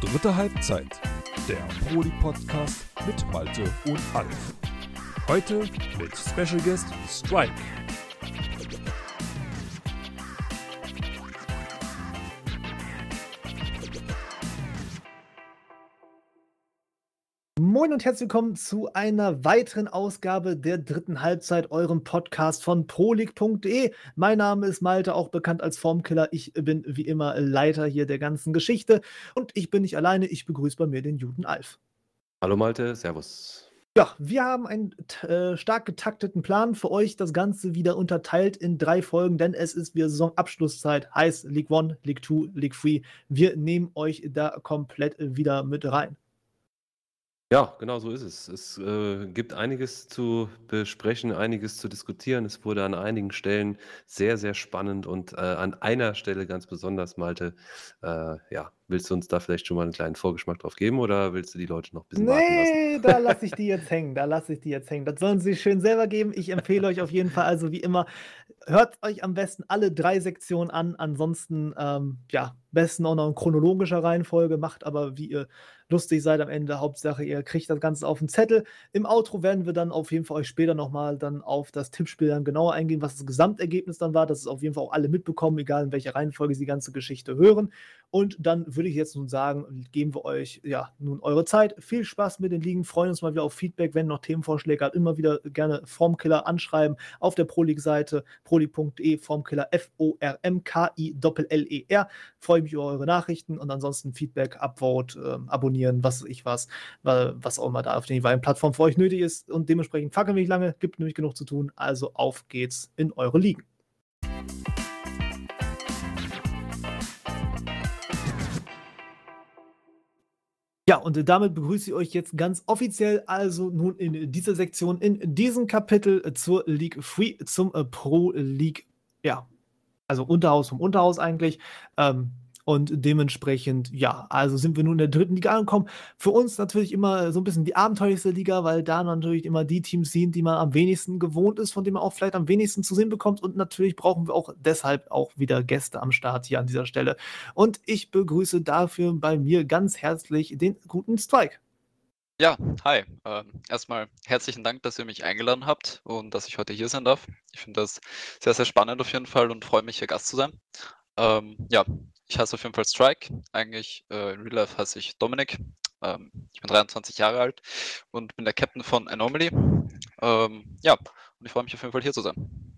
Dritte Halbzeit, der Poli-Podcast mit Malte und Alf. Heute mit Special Guest Strike. Moin und herzlich willkommen zu einer weiteren Ausgabe der dritten Halbzeit, eurem Podcast von prolig.de. Mein Name ist Malte, auch bekannt als Formkiller. Ich bin wie immer Leiter hier der ganzen Geschichte und ich bin nicht alleine. Ich begrüße bei mir den Juden Alf. Hallo Malte, Servus. Ja, wir haben einen äh, stark getakteten Plan für euch. Das Ganze wieder unterteilt in drei Folgen, denn es ist wieder Saisonabschlusszeit. Heißt League One, League Two, League Three. Wir nehmen euch da komplett wieder mit rein. Ja, genau so ist es. Es äh, gibt einiges zu besprechen, einiges zu diskutieren. Es wurde an einigen Stellen sehr, sehr spannend und äh, an einer Stelle ganz besonders, Malte, äh, ja, willst du uns da vielleicht schon mal einen kleinen Vorgeschmack drauf geben oder willst du die Leute noch ein bisschen warten lassen? Nee, da lasse ich die jetzt hängen. Da lasse ich die jetzt hängen. Das sollen sie schön selber geben. Ich empfehle euch auf jeden Fall, also wie immer, hört euch am besten alle drei Sektionen an. Ansonsten, ähm, ja, besten auch noch in chronologischer Reihenfolge, macht aber, wie ihr lustig seid am Ende. Hauptsache, ihr kriegt das Ganze auf den Zettel. Im Outro werden wir dann auf jeden Fall euch später nochmal dann auf das Tippspiel dann genauer eingehen, was das Gesamtergebnis dann war, dass es auf jeden Fall auch alle mitbekommen, egal in welcher Reihenfolge sie die ganze Geschichte hören. Und dann würde ich jetzt nun sagen, geben wir euch ja nun eure Zeit. Viel Spaß mit den Ligen. Freuen uns mal wieder auf Feedback. Wenn noch Themenvorschläge habt, immer wieder gerne Formkiller anschreiben auf der ProLeague-Seite prolig.de Formkiller F-O-R-M-K-I-L-L-E-R. Freue mich über eure Nachrichten und ansonsten Feedback, Upvote, ähm, abonnieren, was ich was, was auch immer da auf den jeweiligen Plattformen für euch nötig ist. Und dementsprechend fackeln wir nicht lange, gibt nämlich genug zu tun. Also auf geht's in eure Ligen. Ja, und damit begrüße ich euch jetzt ganz offiziell also nun in dieser Sektion, in diesem Kapitel zur League Free, zum äh, Pro League, ja, also Unterhaus vom Unterhaus eigentlich. Ähm, und dementsprechend, ja, also sind wir nun in der dritten Liga angekommen. Für uns natürlich immer so ein bisschen die abenteuerlichste Liga, weil da natürlich immer die Teams sind, die man am wenigsten gewohnt ist, von denen man auch vielleicht am wenigsten zu sehen bekommt. Und natürlich brauchen wir auch deshalb auch wieder Gäste am Start hier an dieser Stelle. Und ich begrüße dafür bei mir ganz herzlich den guten Strike. Ja, hi. Ähm, erstmal herzlichen Dank, dass ihr mich eingeladen habt und dass ich heute hier sein darf. Ich finde das sehr, sehr spannend auf jeden Fall und freue mich, hier Gast zu sein. Ähm, ja, ich heiße auf jeden Fall Strike. Eigentlich äh, in Real Life heiße ich Dominik. Ähm, ich bin 23 Jahre alt und bin der Captain von Anomaly. Ähm, ja, und ich freue mich auf jeden Fall hier zu sein.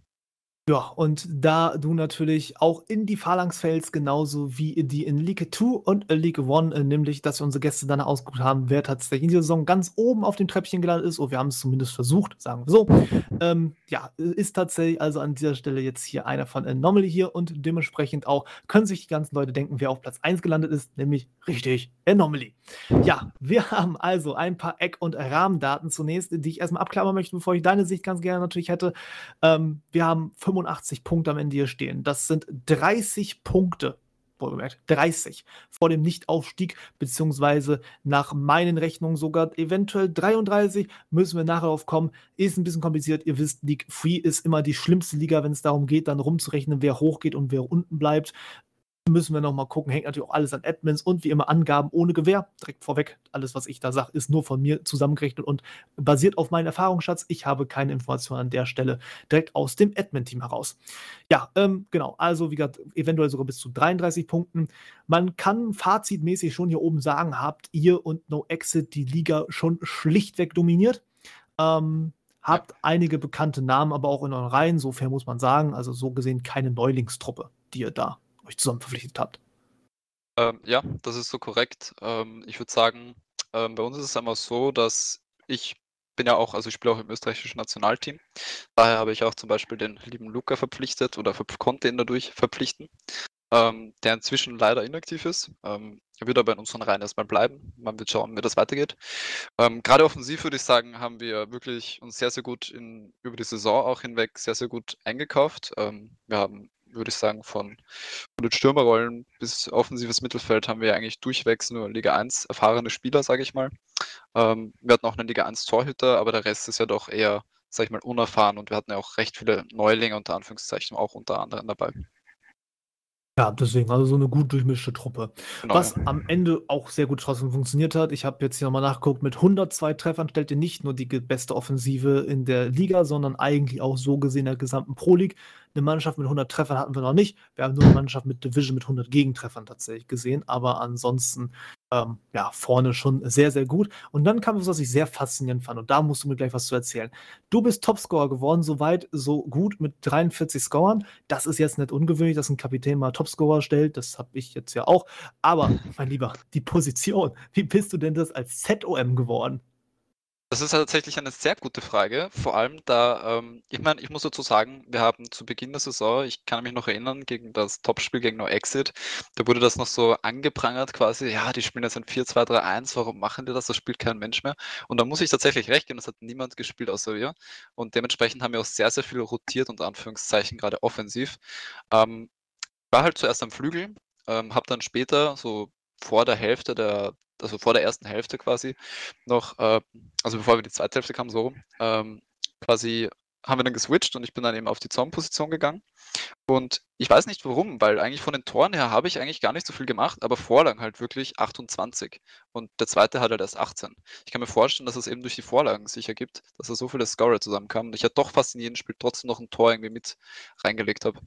Ja, und da du natürlich auch in die Phalanx fällst, genauso wie die in League 2 und League 1, äh, nämlich, dass wir unsere Gäste dann ausgeguckt haben, wer tatsächlich in dieser Saison ganz oben auf dem Treppchen gelandet ist, oder wir haben es zumindest versucht, sagen wir so. Ähm, ja, ist tatsächlich also an dieser Stelle jetzt hier einer von Anomaly hier und dementsprechend auch können sich die ganzen Leute denken, wer auf Platz 1 gelandet ist, nämlich richtig Anomaly. Ja, wir haben also ein paar Eck- und Rahmendaten zunächst, die ich erstmal abklappern möchte, bevor ich deine Sicht ganz gerne natürlich hätte. Ähm, wir haben 85 Punkte am Ende hier stehen. Das sind 30 Punkte, wohlgemerkt, 30 vor dem Nichtaufstieg, beziehungsweise nach meinen Rechnungen sogar eventuell 33. Müssen wir nachher darauf kommen. Ist ein bisschen kompliziert. Ihr wisst, League Free ist immer die schlimmste Liga, wenn es darum geht, dann rumzurechnen, wer hochgeht und wer unten bleibt müssen wir noch mal gucken. Hängt natürlich auch alles an Admins und wie immer Angaben ohne Gewähr. Direkt vorweg, alles, was ich da sage, ist nur von mir zusammengerechnet und basiert auf meinem Erfahrungsschatz. Ich habe keine Informationen an der Stelle direkt aus dem Admin-Team heraus. Ja, ähm, genau. Also, wie gesagt, eventuell sogar bis zu 33 Punkten. Man kann fazitmäßig schon hier oben sagen, habt ihr und No Exit die Liga schon schlichtweg dominiert. Ähm, habt einige bekannte Namen aber auch in euren Reihen, sofern muss man sagen. Also, so gesehen keine Neulingstruppe, die ihr da euch zusammen verpflichtet habt. Ähm, ja, das ist so korrekt. Ähm, ich würde sagen, ähm, bei uns ist es einmal so, dass ich bin ja auch, also ich spiele auch im österreichischen Nationalteam. Daher habe ich auch zum Beispiel den lieben Luca verpflichtet oder konnte ihn dadurch verpflichten, ähm, der inzwischen leider inaktiv ist. Ähm, er wird aber in unseren Reihen erstmal bleiben. Man wird schauen, wie das weitergeht. Ähm, Gerade offensiv würde ich sagen, haben wir wirklich uns sehr, sehr gut in, über die Saison auch hinweg sehr, sehr gut eingekauft. Ähm, wir haben würde ich sagen, von, von den Stürmerrollen bis offensives Mittelfeld haben wir eigentlich durchwegs nur Liga 1 erfahrene Spieler, sage ich mal. Ähm, wir hatten auch einen Liga 1 Torhüter, aber der Rest ist ja doch eher, sage ich mal, unerfahren und wir hatten ja auch recht viele Neulinge unter Anführungszeichen auch unter anderem dabei. Ja, deswegen, also so eine gut durchmischte Truppe. Genau, Was am Ende auch sehr gut trotzdem funktioniert hat. Ich habe jetzt hier nochmal nachgeguckt, mit 102 Treffern stellt ihr nicht nur die beste Offensive in der Liga, sondern eigentlich auch so gesehen der gesamten Pro League. Eine Mannschaft mit 100 Treffern hatten wir noch nicht. Wir haben nur eine Mannschaft mit Division mit 100 Gegentreffern tatsächlich gesehen, aber ansonsten, ähm, ja, vorne schon sehr, sehr gut. Und dann kam was, was ich sehr faszinierend fand und da musst du mir gleich was zu erzählen. Du bist Topscorer geworden, so weit, so gut mit 43 Scorern. Das ist jetzt nicht ungewöhnlich, dass ein Kapitän mal Topscorer stellt. Das habe ich jetzt ja auch. Aber, mein Lieber, die Position. Wie bist du denn das als ZOM geworden? Das ist tatsächlich eine sehr gute Frage. Vor allem da, ähm, ich meine, ich muss dazu sagen, wir haben zu Beginn der Saison, ich kann mich noch erinnern, gegen das Topspiel gegen No Exit, da wurde das noch so angeprangert quasi, ja, die spielen jetzt ein 4-2-3-1, warum machen die das? Das spielt kein Mensch mehr. Und da muss ich tatsächlich recht geben, das hat niemand gespielt außer wir. Und dementsprechend haben wir auch sehr, sehr viel rotiert, unter Anführungszeichen, gerade offensiv. Ähm, war halt zuerst am Flügel, ähm, habe dann später, so vor der Hälfte der, also vor der ersten Hälfte quasi, noch, äh, also bevor wir die zweite Hälfte kamen, so ähm, quasi haben wir dann geswitcht und ich bin dann eben auf die Zornposition gegangen. Und ich weiß nicht warum, weil eigentlich von den Toren her habe ich eigentlich gar nicht so viel gemacht, aber Vorlagen halt wirklich 28. Und der zweite hat halt erst 18. Ich kann mir vorstellen, dass es eben durch die Vorlagen sich ergibt, dass da so viele Scorer zusammenkamen und ich ja doch fast in jedem Spiel trotzdem noch ein Tor irgendwie mit reingelegt habe.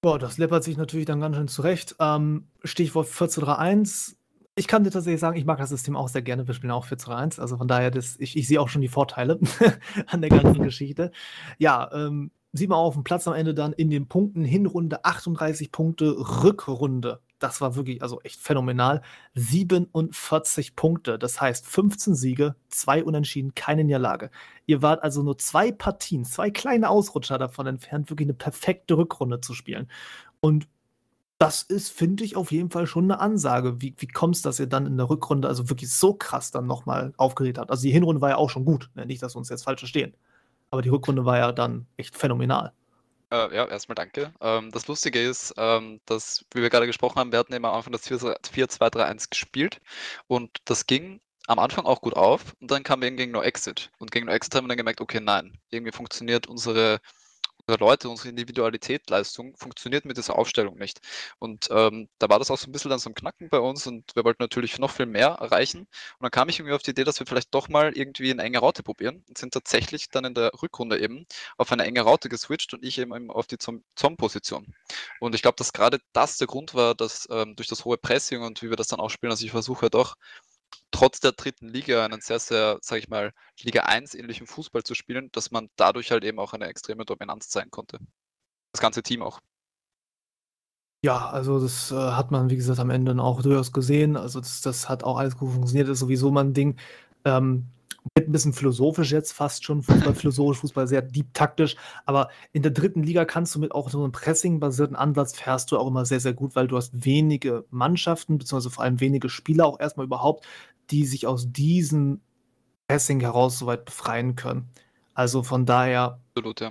Boah, das läppert sich natürlich dann ganz schön zurecht. Ähm, Stichwort 14.3.1. Ich kann dir tatsächlich sagen, ich mag das System auch sehr gerne. Wir spielen auch 14.1. Also von daher, das, ich, ich sehe auch schon die Vorteile an der ganzen Geschichte. Ja, ähm, sieht man auch auf dem Platz am Ende dann in den Punkten. Hinrunde 38 Punkte, Rückrunde. Das war wirklich also echt phänomenal. 47 Punkte. Das heißt 15 Siege, zwei Unentschieden, keine Niederlage. Ihr wart also nur zwei Partien, zwei kleine Ausrutscher davon entfernt, wirklich eine perfekte Rückrunde zu spielen. Und das ist, finde ich, auf jeden Fall schon eine Ansage. Wie, wie kommt es, dass ihr dann in der Rückrunde also wirklich so krass dann nochmal aufgeregt habt? Also die Hinrunde war ja auch schon gut, ne? nicht, dass wir uns jetzt falsch verstehen. Aber die Rückrunde war ja dann echt phänomenal. Äh, ja, erstmal danke. Ähm, das Lustige ist, ähm, dass, wie wir gerade gesprochen haben, wir hatten immer am Anfang das 4-2-3-1 gespielt und das ging am Anfang auch gut auf und dann kam eben gegen No Exit. Und gegen No Exit haben wir dann gemerkt, okay, nein, irgendwie funktioniert unsere Leute, unsere Individualität, Leistung funktioniert mit dieser Aufstellung nicht. Und ähm, da war das auch so ein bisschen dann so ein Knacken bei uns und wir wollten natürlich noch viel mehr erreichen. Und dann kam ich irgendwie auf die Idee, dass wir vielleicht doch mal irgendwie eine enge Raute probieren und sind tatsächlich dann in der Rückrunde eben auf eine enge Raute geswitcht und ich eben auf die Zom-Position. Und ich glaube, dass gerade das der Grund war, dass ähm, durch das hohe Pressing und wie wir das dann auch spielen, also ich versuche doch trotz der dritten Liga einen sehr, sehr, sage ich mal, Liga 1 ähnlichen Fußball zu spielen, dass man dadurch halt eben auch eine extreme Dominanz zeigen konnte. Das ganze Team auch. Ja, also das äh, hat man, wie gesagt, am Ende dann auch durchaus gesehen. Also das, das hat auch alles gut funktioniert. Das ist sowieso mal ein Ding. Ähm, ein bisschen philosophisch jetzt fast schon, Fußball philosophisch, Fußball sehr deep taktisch, aber in der dritten Liga kannst du mit auch so einem Pressing-basierten Ansatz fährst du auch immer sehr, sehr gut, weil du hast wenige Mannschaften, beziehungsweise vor allem wenige Spieler auch erstmal überhaupt, die sich aus diesem Pressing heraus soweit befreien können. Also von daher, Absolut, ja.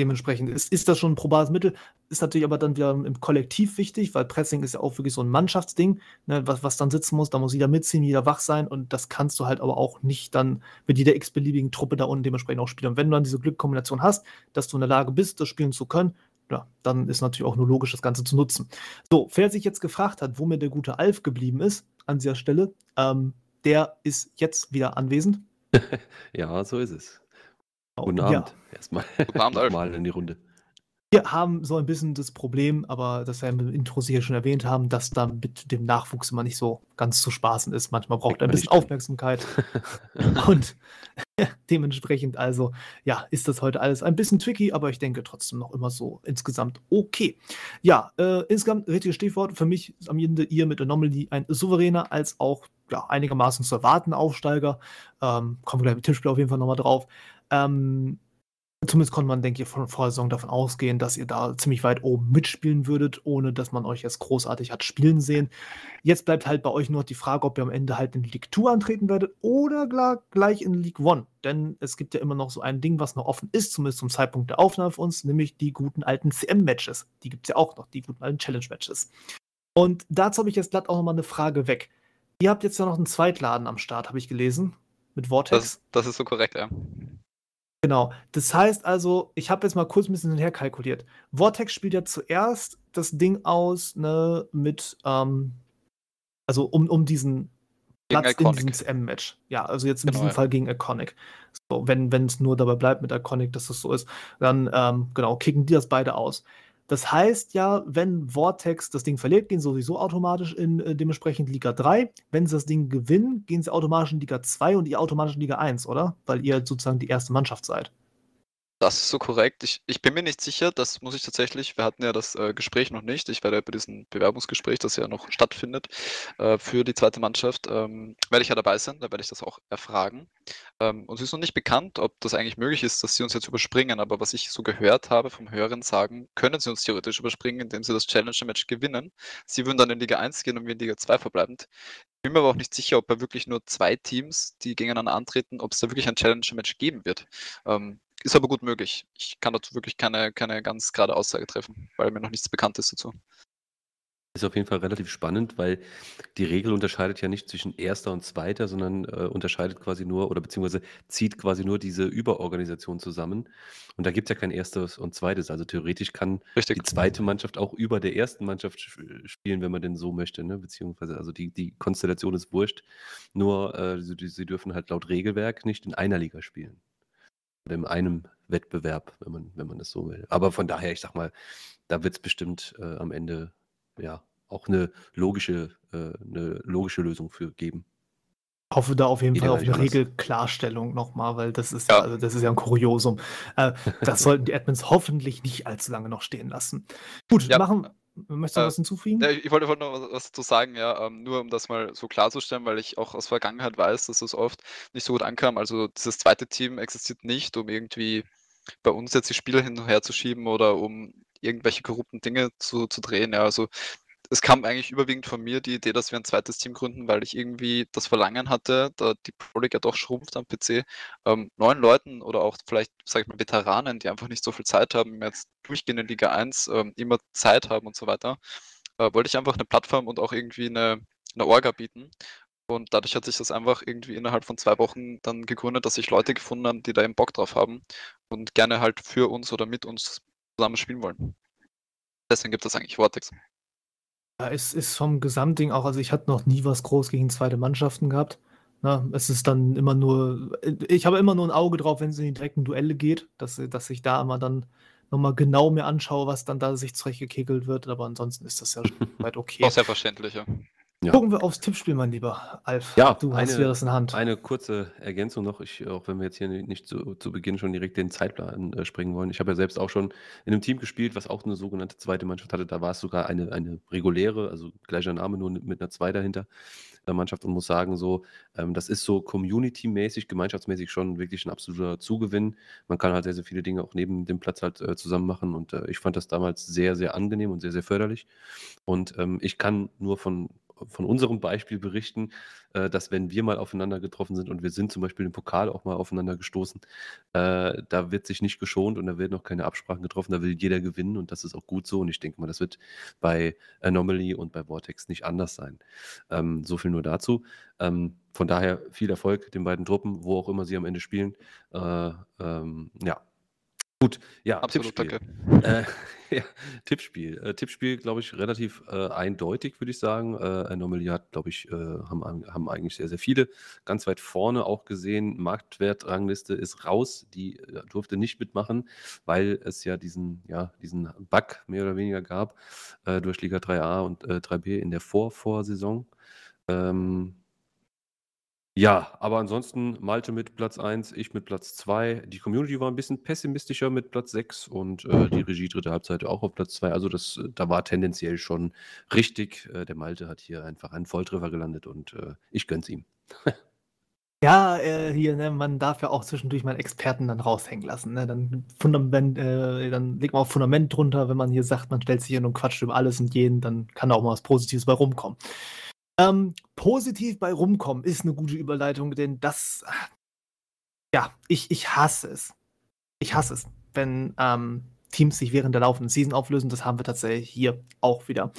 dementsprechend ist, ist das schon ein probates Mittel. Ist natürlich aber dann wieder im Kollektiv wichtig, weil Pressing ist ja auch wirklich so ein Mannschaftsding, ne, was, was dann sitzen muss. Da muss jeder mitziehen, jeder wach sein und das kannst du halt aber auch nicht dann mit jeder x-beliebigen Truppe da unten dementsprechend auch spielen. Und wenn du dann diese Glückkombination hast, dass du in der Lage bist, das spielen zu können, ja, dann ist natürlich auch nur logisch, das Ganze zu nutzen. So, wer sich jetzt gefragt hat, wo mir der gute Alf geblieben ist, an dieser Stelle, ähm, der ist jetzt wieder anwesend. Ja, so ist es. Guten Ja. Abend. Erstmal Guten Abend, Alf. mal in die Runde. Wir haben so ein bisschen das Problem, aber das wir im Intro sicher schon erwähnt haben, dass da mit dem Nachwuchs immer nicht so ganz zu spaßen ist. Manchmal braucht er ein bisschen. Aufmerksamkeit. Und dementsprechend also, ja, ist das heute alles ein bisschen tricky, aber ich denke trotzdem noch immer so insgesamt okay. Ja, äh, insgesamt richtiges Stichwort. Für mich ist am Ende ihr mit Anomaly ein souveräner als auch ja, einigermaßen zu erwarten Aufsteiger. Ähm, kommen wir gleich mit Tippspiel auf jeden Fall nochmal drauf. Ähm, Zumindest konnte man, denke ich, von vor der Saison davon ausgehen, dass ihr da ziemlich weit oben mitspielen würdet, ohne dass man euch jetzt großartig hat spielen sehen. Jetzt bleibt halt bei euch nur noch die Frage, ob ihr am Ende halt in League 2 antreten werdet oder gleich in League 1. Denn es gibt ja immer noch so ein Ding, was noch offen ist, zumindest zum Zeitpunkt der Aufnahme für uns, nämlich die guten alten CM-Matches. Die gibt es ja auch noch, die guten alten Challenge-Matches. Und dazu habe ich jetzt glatt auch nochmal eine Frage weg. Ihr habt jetzt ja noch einen Zweitladen am Start, habe ich gelesen, mit Vortex. Das, das ist so korrekt, ja. Genau. Das heißt also, ich habe jetzt mal kurz ein bisschen hinher kalkuliert. Vortex spielt ja zuerst das Ding aus, ne, mit, ähm, also um, um diesen Gegen Platz in diesem Iconic. CM-Match. Ja, also jetzt in Genau, diesem ja. Fall gegen Iconic. So, wenn es nur dabei bleibt mit Iconic, dass das so ist, dann ähm, genau, kicken die das beide aus. Das heißt ja, wenn Vortex das Ding verliert, gehen sie sowieso automatisch in äh, dementsprechend Liga 3. Wenn sie das Ding gewinnen, gehen sie automatisch in Liga 2 und ihr automatisch in Liga 1, oder? Weil ihr sozusagen die erste Mannschaft seid. Das ist so korrekt. Ich, ich bin mir nicht sicher, das muss ich tatsächlich, wir hatten ja das äh, Gespräch noch nicht. Ich werde bei diesem Bewerbungsgespräch, das ja noch stattfindet, äh, für die zweite Mannschaft, ähm, werde ich ja dabei sein, da werde ich das auch erfragen. Ähm, uns ist noch nicht bekannt, ob das eigentlich möglich ist, dass sie uns jetzt überspringen, aber was ich so gehört habe vom Hören sagen, können sie uns theoretisch überspringen, indem sie das Challenger-Match gewinnen. Sie würden dann in Liga 1 gehen und wir in Liga 2 verbleibend. Ich bin mir aber auch nicht sicher, ob bei wirklich nur zwei Teams, die gegeneinander antreten, ob es da wirklich ein Challenger-Match geben wird. Ähm, ist aber gut möglich. Ich kann dazu wirklich keine, keine ganz gerade Aussage treffen, weil mir noch nichts bekannt ist dazu. Ist auf jeden Fall relativ spannend, weil die Regel unterscheidet ja nicht zwischen erster und zweiter, sondern äh, unterscheidet quasi nur oder beziehungsweise zieht quasi nur diese Überorganisation zusammen. Und da gibt es ja kein erstes und zweites. Also theoretisch kann Richtig. die zweite Mannschaft auch über der ersten Mannschaft sch- spielen, wenn man denn so möchte. Ne? Beziehungsweise, also die, die Konstellation ist wurscht. Nur äh, sie, sie dürfen halt laut Regelwerk nicht in einer Liga spielen. Oder in einem Wettbewerb, wenn man, wenn man das so will. Aber von daher, ich sag mal, da wird es bestimmt äh, am Ende ja auch eine logische, äh, eine logische Lösung für geben. Ich hoffe da auf jeden Jeder Fall auf eine. Regelklarstellung nochmal, weil das ist Ja. ja, also das ist ja ein Kuriosum. Äh, das sollten die Admins hoffentlich nicht allzu lange noch stehen lassen. Gut, Ja. machen. Möchtest du Äh, was hinzufügen? Ja, ich wollte, wollte noch was- was dazu sagen, ja, ähm, nur um das mal so klarzustellen, weil ich auch aus Vergangenheit weiß, dass das oft nicht so gut ankam. Also dieses zweite Team existiert nicht, um irgendwie bei uns jetzt die Spieler hin und her zu schieben oder um irgendwelche korrupten Dinge zu, zu drehen. Ja, also es kam eigentlich überwiegend von mir die Idee, dass wir ein zweites Team gründen, weil ich irgendwie das Verlangen hatte, da die Pro League ja doch schrumpft am PC, ähm, neuen Leuten oder auch vielleicht, sag ich mal, Veteranen, die einfach nicht so viel Zeit haben, jetzt durchgehend in Liga 1 ähm, immer Zeit haben und so weiter, äh, wollte ich einfach eine Plattform und auch irgendwie eine, eine Orga bieten. Und dadurch hat sich das einfach irgendwie innerhalb von zwei Wochen dann gegründet, dass sich Leute gefunden haben, die da eben Bock drauf haben und gerne halt für uns oder mit uns zusammen spielen wollen. Deswegen gibt es eigentlich Vortex. Ja, es ist vom Gesamtding auch, also ich hatte noch nie was groß gegen zweite Mannschaften gehabt. Na, es ist dann immer nur, ich habe immer nur ein Auge drauf, wenn es in die direkten Duelle geht, dass, dass ich da immer dann nochmal genau mir anschaue, was dann da sich zurechtgekickelt wird. Aber ansonsten ist das ja weit okay. Auch selbstverständlich, ja. Ja. Gucken wir aufs Tippspiel, mein Lieber Alf. Ja, du hast wieder das in der Hand. Eine kurze Ergänzung noch, ich, auch wenn wir jetzt hier nicht zu, zu Beginn schon direkt den Zeitplan äh, springen wollen. Ich habe ja selbst auch schon in einem Team gespielt, was auch eine sogenannte zweite Mannschaft hatte. Da war es sogar eine, eine reguläre, also gleicher Name, nur mit einer 2 dahinter, äh, Mannschaft und muss sagen, so, ähm, das ist so community-mäßig, gemeinschaftsmäßig schon wirklich ein absoluter Zugewinn. Man kann halt sehr, sehr viele Dinge auch neben dem Platz halt äh, zusammen machen und äh, ich fand das damals sehr, sehr angenehm und sehr, sehr förderlich. Und ähm, ich kann nur von, von unserem Beispiel berichten, äh, dass wenn wir mal aufeinander getroffen sind und wir sind zum Beispiel im Pokal auch mal aufeinander gestoßen, äh, da wird sich nicht geschont und da werden auch keine Absprachen getroffen, da will jeder gewinnen und das ist auch gut so und ich denke mal, das wird bei Anomaly und bei Vortex nicht anders sein. Ähm, so viel nur dazu. Ähm, von daher viel Erfolg den beiden Truppen, wo auch immer sie am Ende spielen. Äh, ähm, ja. Gut, ja, Absolut, Tippspiel. danke. Äh, ja, Tippspiel. Äh, Tippspiel, glaube ich, relativ äh, eindeutig, würde ich sagen. Äh, Anomaly hat, glaube ich, äh, haben, haben eigentlich sehr, sehr viele. Ganz weit vorne auch gesehen, Marktwertrangliste ist raus. Die äh, durfte nicht mitmachen, weil es ja diesen, ja, diesen Bug mehr oder weniger gab äh, durch Liga 3a und äh, 3b in der Vorvorsaison. Ähm, ja, aber ansonsten Malte mit Platz 1, ich mit Platz 2. Die Community war ein bisschen pessimistischer mit Platz 6 und äh, die Regie dritte Halbzeit auch auf Platz 2. Also das, äh, da war tendenziell schon richtig. Äh, der Malte hat hier einfach einen Volltreffer gelandet und äh, ich gönn's ihm. Ja, äh, hier, ne, man darf ja auch zwischendurch mal Experten dann raushängen lassen. Ne? Dann, Fundament, äh, dann legt man auch Fundament drunter, wenn man hier sagt, man stellt sich hin und quatscht über alles und jeden, dann kann da auch mal was Positives bei rumkommen. Ähm, positiv bei rumkommen ist eine gute Überleitung, denn das, ja, ich, ich hasse es. Ich hasse es, wenn ähm, Teams sich während der laufenden Season auflösen. Das haben wir tatsächlich hier auch wieder.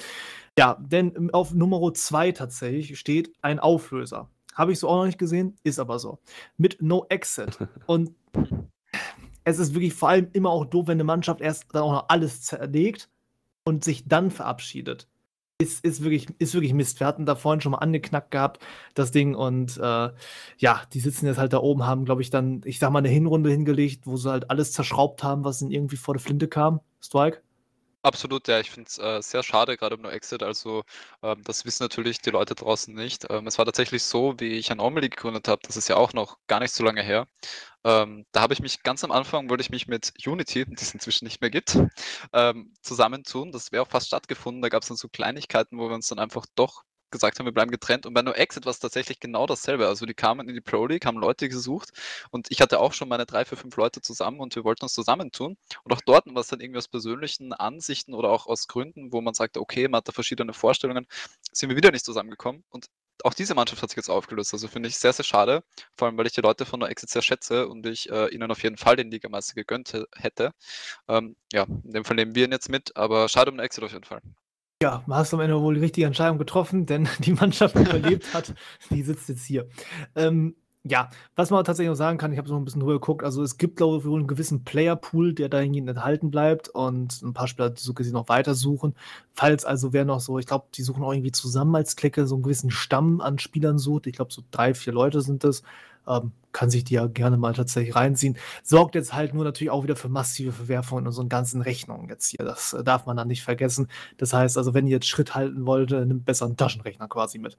Ja, denn auf Nummer 2 tatsächlich steht ein Auflöser. Habe ich so auch noch nicht gesehen, ist aber so. Mit No Exit. Und es ist wirklich vor allem immer auch doof, wenn eine Mannschaft erst dann auch noch alles zerlegt und sich dann verabschiedet. Ist, ist, wirklich, ist wirklich Mist. Wir hatten da vorhin schon mal angeknackt gehabt, das Ding. Und äh, ja, die sitzen jetzt halt da oben, haben, glaube ich, dann, ich sag mal, eine Hinrunde hingelegt, wo sie halt alles zerschraubt haben, was ihnen irgendwie vor der Flinte kam. Strike? Absolut, ja, ich finde es äh, sehr schade, gerade um No Exit. Also, ähm, das wissen natürlich die Leute draußen nicht. Ähm, es war tatsächlich so, wie ich Anomaly gegründet habe, das ist ja auch noch gar nicht so lange her. Ähm, da habe ich mich ganz am Anfang, wollte ich mich mit Unity, die es inzwischen nicht mehr gibt, ähm, zusammentun. Das wäre auch fast stattgefunden. Da gab es dann so Kleinigkeiten, wo wir uns dann einfach doch gesagt haben, wir bleiben getrennt. Und bei No Exit war es tatsächlich genau dasselbe. Also die kamen in die Pro League, haben Leute gesucht und ich hatte auch schon meine drei, vier, fünf Leute zusammen und wir wollten uns zusammentun. Und auch dort war es dann irgendwie aus persönlichen Ansichten oder auch aus Gründen, wo man sagte, okay, man hat da verschiedene Vorstellungen, sind wir wieder nicht zusammengekommen. Und auch diese Mannschaft hat sich jetzt aufgelöst. Also finde ich sehr, sehr schade. Vor allem, weil ich die Leute von No Exit sehr schätze und ich äh, ihnen auf jeden Fall den Ligameister gegönnt hätte. Ähm, ja, in dem Fall nehmen wir ihn jetzt mit, aber schade um No Exit auf jeden Fall. Ja, hast du am Ende wohl die richtige Entscheidung getroffen, denn die Mannschaft, die überlebt hat, die sitzt jetzt hier. Ähm, ja, was man tatsächlich noch sagen kann, ich habe so ein bisschen drüber geguckt, also es gibt, glaube ich, wohl einen gewissen Player-Pool, der dahingehend enthalten bleibt und ein paar Spieler, die so gesehen noch weitersuchen. Falls also wer noch so, ich glaube, die suchen auch irgendwie zusammen als Clique so einen gewissen Stamm an Spielern sucht. Ich glaube, so drei, vier Leute sind das ähm, kann sich die ja gerne mal tatsächlich reinziehen. Sorgt jetzt halt nur natürlich auch wieder für massive Verwerfungen in unseren ganzen Rechnungen jetzt hier. Das äh, darf man dann nicht vergessen. Das heißt also, wenn ihr jetzt Schritt halten wollt, äh, nimmt besser einen Taschenrechner quasi mit.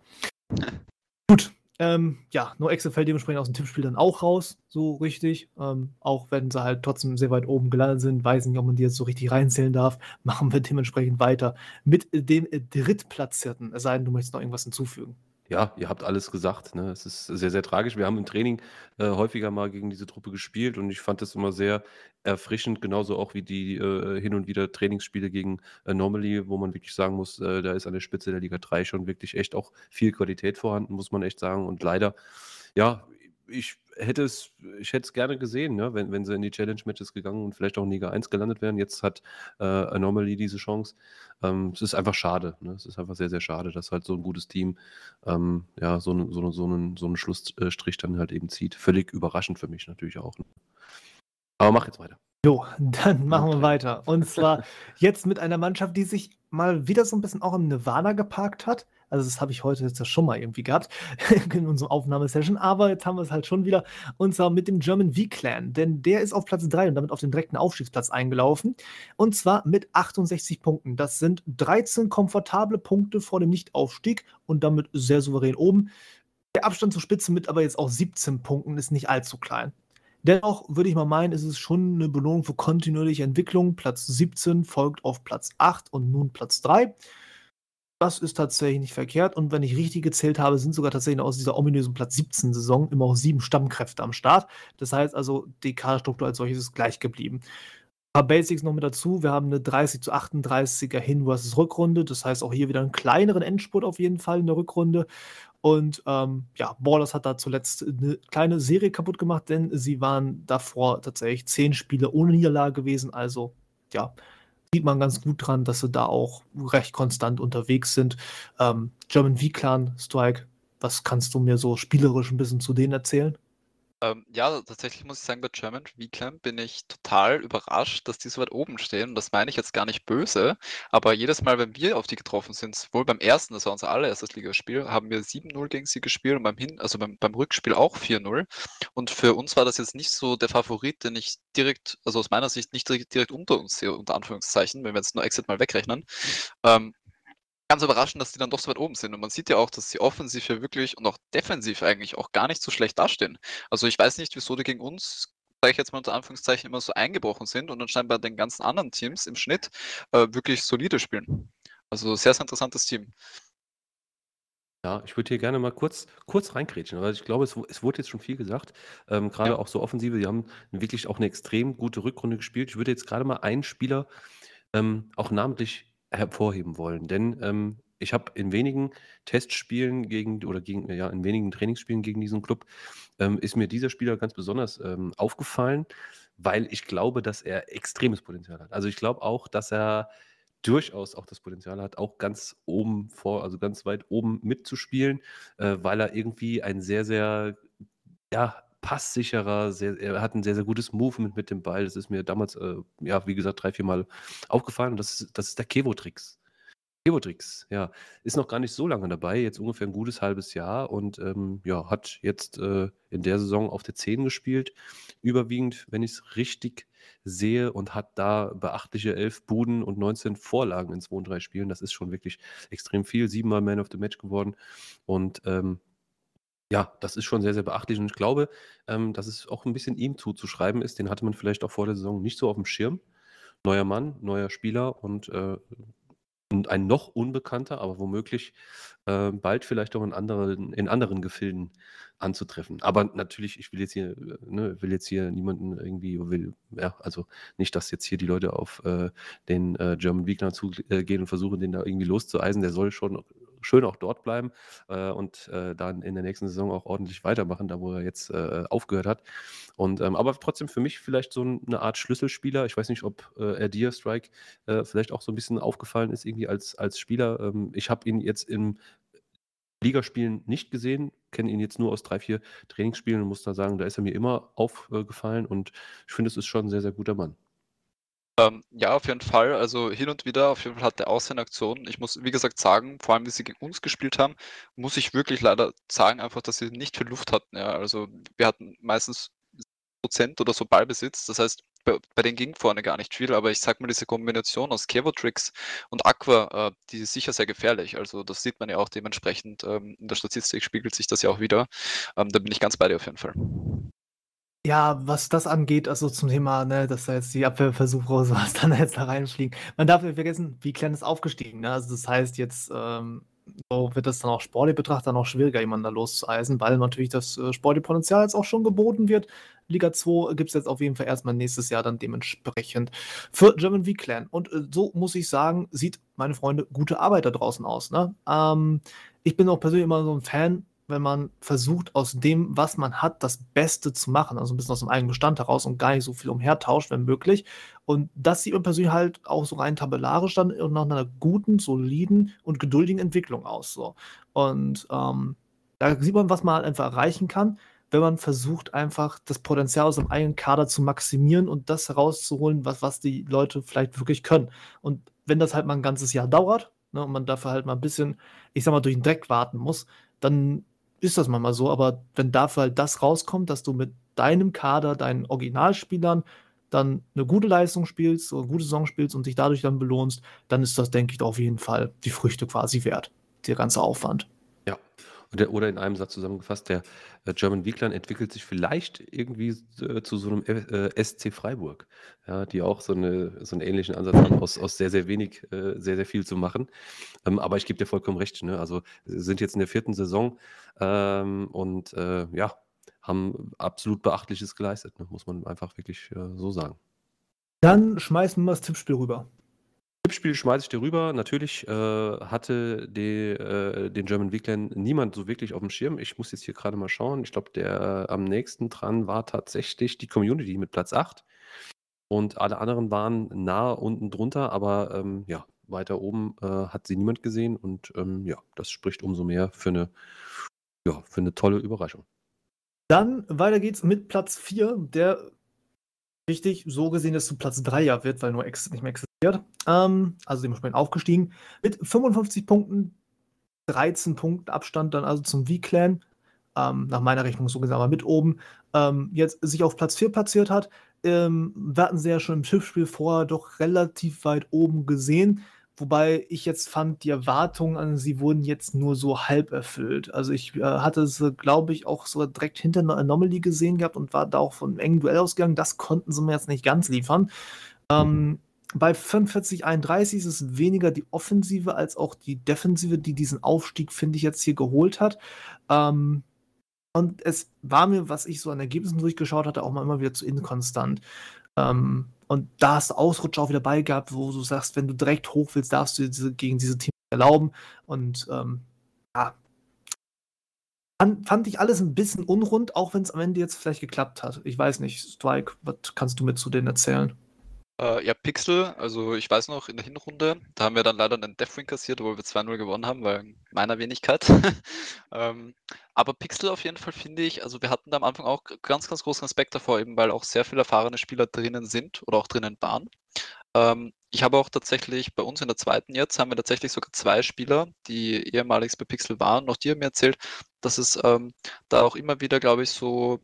Gut, ähm, ja, No Excel fällt dementsprechend aus dem Tippspiel dann auch raus, so richtig. Ähm, auch wenn sie halt trotzdem sehr weit oben gelandet sind, weiß nicht, ob man die jetzt so richtig reinzählen darf. Machen wir dementsprechend weiter mit dem Drittplatzierten. Es sei denn, du möchtest noch irgendwas hinzufügen. Ja, ihr habt alles gesagt, ne? Es ist sehr, sehr tragisch. Wir haben im Training, äh, häufiger mal gegen diese Truppe gespielt und ich fand das immer sehr erfrischend, genauso auch wie die, äh, hin und wieder Trainingsspiele gegen Anomaly, wo man wirklich sagen muss, äh, da ist an der Spitze der Liga 3 schon wirklich echt auch viel Qualität vorhanden, muss man echt sagen. Und leider, ja, ich hätte es, ich hätte es gerne gesehen, ne, wenn, wenn sie in die Challenge-Matches gegangen und vielleicht auch in Liga 1 gelandet wären. Jetzt hat äh, Anomaly diese Chance. Ähm, es ist einfach schade. Ne? Es ist einfach sehr, sehr schade, dass halt so ein gutes Team ähm, ja, so, ne, so, so, einen, so einen Schlussstrich dann halt eben zieht. Völlig überraschend für mich natürlich auch. Ne? Aber mach jetzt weiter. Jo, dann machen wir weiter. Und zwar jetzt mit einer Mannschaft, die sich mal wieder so ein bisschen auch im Nirvana geparkt hat. Also das habe ich heute jetzt schon mal irgendwie gehabt in unserer Aufnahmesession, aber jetzt haben wir es halt schon wieder und zwar mit dem German V-Clan, denn der ist auf Platz 3 und damit auf den direkten Aufstiegsplatz eingelaufen und zwar mit 68 Punkten. Das sind 13 komfortable Punkte vor dem Nichtaufstieg und damit sehr souverän oben. Der Abstand zur Spitze mit aber jetzt auch 17 Punkten ist nicht allzu klein. Dennoch würde ich mal meinen, ist es schon eine Belohnung für kontinuierliche Entwicklung. Platz 17 folgt auf Platz 8 und nun Platz 3. Das ist tatsächlich nicht verkehrt. Und wenn ich richtig gezählt habe, sind sogar tatsächlich aus dieser ominösen Platz 17 Saison immer auch sieben Stammkräfte am Start. Das heißt also, die Kaderstruktur als solches ist gleich geblieben. Ein paar Basics noch mit dazu. Wir haben eine 30 zu 38er Hin versus Rückrunde. Das heißt auch hier wieder einen kleineren Endspurt auf jeden Fall in der Rückrunde. Und ähm, ja, Ballers hat da zuletzt eine kleine Serie kaputt gemacht, denn sie waren davor tatsächlich zehn Spiele ohne Niederlage gewesen. Also ja, sieht man ganz gut dran, dass sie da auch recht konstant unterwegs sind. Ähm, German V-Clan, Strike, was kannst du mir so spielerisch ein bisschen zu denen erzählen? Ähm, ja, tatsächlich muss ich sagen, bei German V-Clan bin ich total überrascht, dass die so weit oben stehen. Und das meine ich jetzt gar nicht böse, aber jedes Mal, wenn wir auf die getroffen sind, sowohl beim ersten, das war unser allererstes Ligaspiel, haben wir 7-0 gegen sie gespielt und beim Hin also beim, beim Rückspiel auch 4-0. Und für uns war das jetzt nicht so der Favorit, den ich direkt, also aus meiner Sicht nicht direkt, direkt unter uns sehe, unter Anführungszeichen, wenn wir jetzt nur Exit mal wegrechnen. Ähm, ganz überraschend, dass die dann doch so weit oben sind. Und man sieht ja auch, dass sie offensiv ja wirklich und auch defensiv eigentlich auch gar nicht so schlecht dastehen. Also ich weiß nicht, wieso die gegen uns, sage ich jetzt mal unter Anführungszeichen, immer so eingebrochen sind und anscheinend bei den ganzen anderen Teams im Schnitt äh, wirklich solide spielen. Also sehr, sehr interessantes Team. Ja, ich würde hier gerne mal kurz, kurz reinkrätschen, weil ich glaube, es, es wurde jetzt schon viel gesagt. Ähm, gerade Ja. auch so Offensive, die haben wirklich auch eine extrem gute Rückrunde gespielt. Ich würde jetzt gerade mal einen Spieler ähm, auch namentlich hervorheben wollen. Denn ähm, ich habe in wenigen Testspielen gegen oder gegen, ja, in wenigen Trainingsspielen gegen diesen Club ähm, ist mir dieser Spieler ganz besonders ähm, aufgefallen, weil ich glaube, dass er extremes Potenzial hat. Also ich glaube auch, dass er durchaus auch das Potenzial hat, auch ganz oben vor, also ganz weit oben mitzuspielen, äh, weil er irgendwie ein sehr, sehr ja, passsicherer, sehr, er hat ein sehr, sehr gutes Movement mit dem Ball. Das ist mir damals, äh, ja, wie gesagt, drei, vier Mal aufgefallen. Und das ist, das ist der Kevo-Tricks. Kevotrix, ja, ist noch gar nicht so lange dabei, jetzt ungefähr ein gutes halbes Jahr und ähm, ja, hat jetzt äh, in der Saison auf der 10 gespielt, überwiegend, wenn ich es richtig sehe, und hat da beachtliche 11 Buden und 19 Vorlagen in 2 und 3 Spielen. Das ist schon wirklich extrem viel. Siebenmal Man of the Match geworden und ähm, ja, das ist schon sehr, sehr beachtlich und ich glaube, ähm, dass es auch ein bisschen ihm zuzuschreiben ist. Den hatte man vielleicht auch vor der Saison nicht so auf dem Schirm. Neuer Mann, neuer Spieler und äh, und ein noch unbekannter, aber womöglich äh, bald vielleicht auch in anderen, in anderen Gefilden anzutreffen. Aber natürlich, ich will jetzt hier, äh, ne, will jetzt hier niemanden irgendwie, will, ja, also nicht, dass jetzt hier die Leute auf äh, den äh, German Weekler zugehen und versuchen, den da irgendwie loszueisen. Der soll schon schön auch dort bleiben äh, und äh, dann in der nächsten Saison auch ordentlich weitermachen, da wo er jetzt äh, aufgehört hat. Und ähm, aber trotzdem für mich vielleicht so eine Art Schlüsselspieler. Ich weiß nicht, ob äh, Erdia Strike äh, vielleicht auch so ein bisschen aufgefallen ist, irgendwie als, als Spieler. Ähm, ich habe ihn jetzt im Ligaspielen nicht gesehen, kenne ihn jetzt nur aus drei, vier Trainingsspielen und muss da sagen, da ist er mir immer aufgefallen und ich finde, es ist schon ein sehr, sehr guter Mann. Ähm, ja, auf jeden Fall. Also hin und wieder, auf jeden Fall hat er auch seine Aktionen. Ich muss, wie gesagt, sagen, vor allem, wie sie gegen uns gespielt haben, muss ich wirklich leider sagen, einfach, dass sie nicht viel Luft hatten. Ja. Also wir hatten meistens Prozent oder so Ballbesitz. Das heißt, bei, bei denen ging vorne gar nicht viel, aber ich sag mal, diese Kombination aus Kevotrix und Aqua, äh, die ist sicher sehr gefährlich. Also das sieht man ja auch dementsprechend. Ähm, in der Statistik spiegelt sich das ja auch wieder. Ähm, da bin ich ganz bei dir auf jeden Fall. Ja, was das angeht, also zum Thema, ne, dass da jetzt die Abwehrversuche oder sowas dann jetzt da reinfliegen. Man darf nicht vergessen, wie Klein ist aufgestiegen. Ne? Also das heißt, jetzt ähm, so wird es dann auch sportlich betrachtet auch schwieriger, jemanden da loszueisen, weil natürlich das äh, sportliche Potenzial jetzt auch schon geboten wird. Liga 2 gibt es jetzt auf jeden Fall erstmal nächstes Jahr dann dementsprechend für German V-Clan. Und äh, so muss ich sagen, sieht, meine Freunde, gute Arbeit da draußen aus. Ne? Ähm, ich bin auch persönlich immer so ein Fan wenn man versucht, aus dem, was man hat, das Beste zu machen, also ein bisschen aus dem eigenen Bestand heraus und gar nicht so viel umhertauscht, wenn möglich. Und das sieht man persönlich halt auch so rein tabellarisch dann nach einer guten, soliden und geduldigen Entwicklung aus. So. Und ähm, da sieht man, was man halt einfach erreichen kann, wenn man versucht, einfach das Potenzial aus dem eigenen Kader zu maximieren und das herauszuholen, was, was die Leute vielleicht wirklich können. Und wenn das halt mal ein ganzes Jahr dauert, ne, und man dafür halt mal ein bisschen, ich sag mal, durch den Dreck warten muss, dann ist das manchmal so, aber wenn dafür halt das rauskommt, dass du mit deinem Kader, deinen Originalspielern dann eine gute Leistung spielst, eine gute Saison spielst und dich dadurch dann belohnst, dann ist das, denke ich, auf jeden Fall die Früchte quasi wert, der ganze Aufwand. Ja, oder, oder in einem Satz zusammengefasst, der äh, German Weekland entwickelt sich vielleicht irgendwie äh, zu so einem äh, SC Freiburg, ja, die auch so, eine, so einen ähnlichen Ansatz haben, aus, aus sehr, sehr wenig äh, sehr, sehr viel zu machen. Ähm, aber ich gebe dir vollkommen recht, ne? also sind jetzt in der vierten Saison ähm, und äh, ja, haben absolut Beachtliches geleistet, ne? muss man einfach wirklich äh, so sagen. Dann schmeißen wir das Tippspiel rüber. Tippspiel schmeiße ich dir rüber. Natürlich äh, hatte die, äh, den German Weekend niemand so wirklich auf dem Schirm. Ich muss jetzt hier gerade mal schauen. Ich glaube, der äh, am nächsten dran war tatsächlich die Community mit Platz 8. Und alle anderen waren nah unten drunter, aber ähm, ja, weiter oben äh, hat sie niemand gesehen. Und ähm, ja, das spricht umso mehr für eine, ja, für eine tolle Überraschung. Dann weiter geht's mit Platz 4, der richtig so gesehen, dass zu Platz 3 ja wird, weil nur X nicht mehr existiert. Ähm, also dementsprechend aufgestiegen. Mit 55 Punkten, 13 Punkten Abstand dann also zum V-Clan. Ähm, nach meiner Rechnung so gesehen, aber mit oben. Ähm, jetzt sich auf Platz 4 platziert hat. Ähm, wir hatten sie ja schon im Tippspiel vorher doch relativ weit oben gesehen. Wobei ich jetzt fand, die Erwartungen an sie wurden jetzt nur so halb erfüllt. Also ich äh, hatte sie, glaube ich, auch so direkt hinter einer Anomaly gesehen gehabt und war da auch von einem engen Duell ausgegangen. Das konnten sie mir jetzt nicht ganz liefern. Ähm, bei 45-31 ist es weniger die Offensive als auch die Defensive, die diesen Aufstieg, finde ich, jetzt hier geholt hat. Ähm, und es war mir, was ich so an Ergebnissen durchgeschaut hatte, auch mal immer wieder zu inkonstant. Ähm, und da hast du Ausrutscher auch wieder bei gehabt, wo du sagst, wenn du direkt hoch willst, darfst du diese, gegen diese Teams erlauben. Und ähm, ja, fand, fand ich alles ein bisschen unrund, auch wenn es am Ende jetzt vielleicht geklappt hat. Ich weiß nicht, Strike, was kannst du mir zu denen erzählen? Äh, ja, Pixel, also ich weiß noch, in der Hinrunde, da haben wir dann leider einen Deathwing kassiert, obwohl wir 2-0 gewonnen haben, weil meiner Wenigkeit. ähm, aber Pixel auf jeden Fall finde ich, also wir hatten da am Anfang auch ganz, ganz großen Respekt davor, eben weil auch sehr viele erfahrene Spieler drinnen sind oder auch drinnen waren. Ähm, ich habe auch tatsächlich bei uns in der zweiten jetzt, haben wir tatsächlich sogar zwei Spieler, die ehemalig bei Pixel waren, noch die haben mir erzählt, dass es ähm, da auch immer wieder, glaube ich, so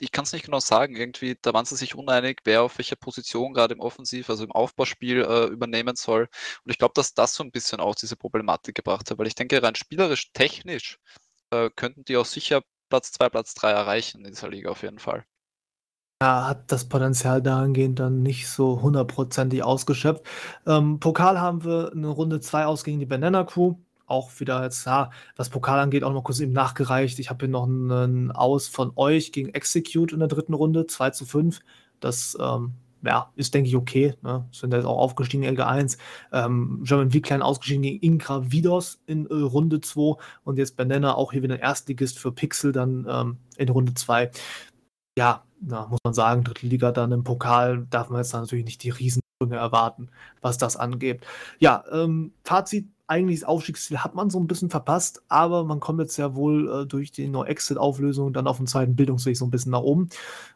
ich kann es nicht genau sagen, irgendwie, da waren sie sich uneinig, wer auf welcher Position gerade im Offensiv, also im Aufbauspiel äh, übernehmen soll. Und ich glaube, dass das so ein bisschen auch diese Problematik gebracht hat, weil ich denke, rein spielerisch, technisch äh, könnten die auch sicher Platz 2, Platz 3 erreichen in dieser Liga auf jeden Fall. Ja, hat das Potenzial dahingehend dann nicht so hundertprozentig ausgeschöpft. Ähm, Pokal haben wir eine Runde 2 aus gegen die Banana Crew auch wieder jetzt, ja, was Pokal angeht, auch noch kurz eben nachgereicht. Ich habe hier noch einen Aus von euch gegen Execute in der dritten Runde, 2 zu 5. Das ähm, ja, ist, denke ich, okay. Ne? Sind jetzt auch aufgestiegen, LG 1. Ähm, German Klein ausgestiegen gegen Inkra Vidos in äh, Runde 2 und jetzt Banana auch hier wieder Erstligist für Pixel dann ähm, in Runde 2. Ja, na, muss man sagen, dritte Liga dann im Pokal darf man jetzt natürlich nicht die Riesensprünge erwarten, was das angeht. Ja, ähm, Fazit eigentlich das Aufstiegsziel hat man so ein bisschen verpasst, aber man kommt jetzt ja wohl äh, durch die No-Exit-Auflösung dann auf dem zweiten Bildungsweg so ein bisschen nach oben.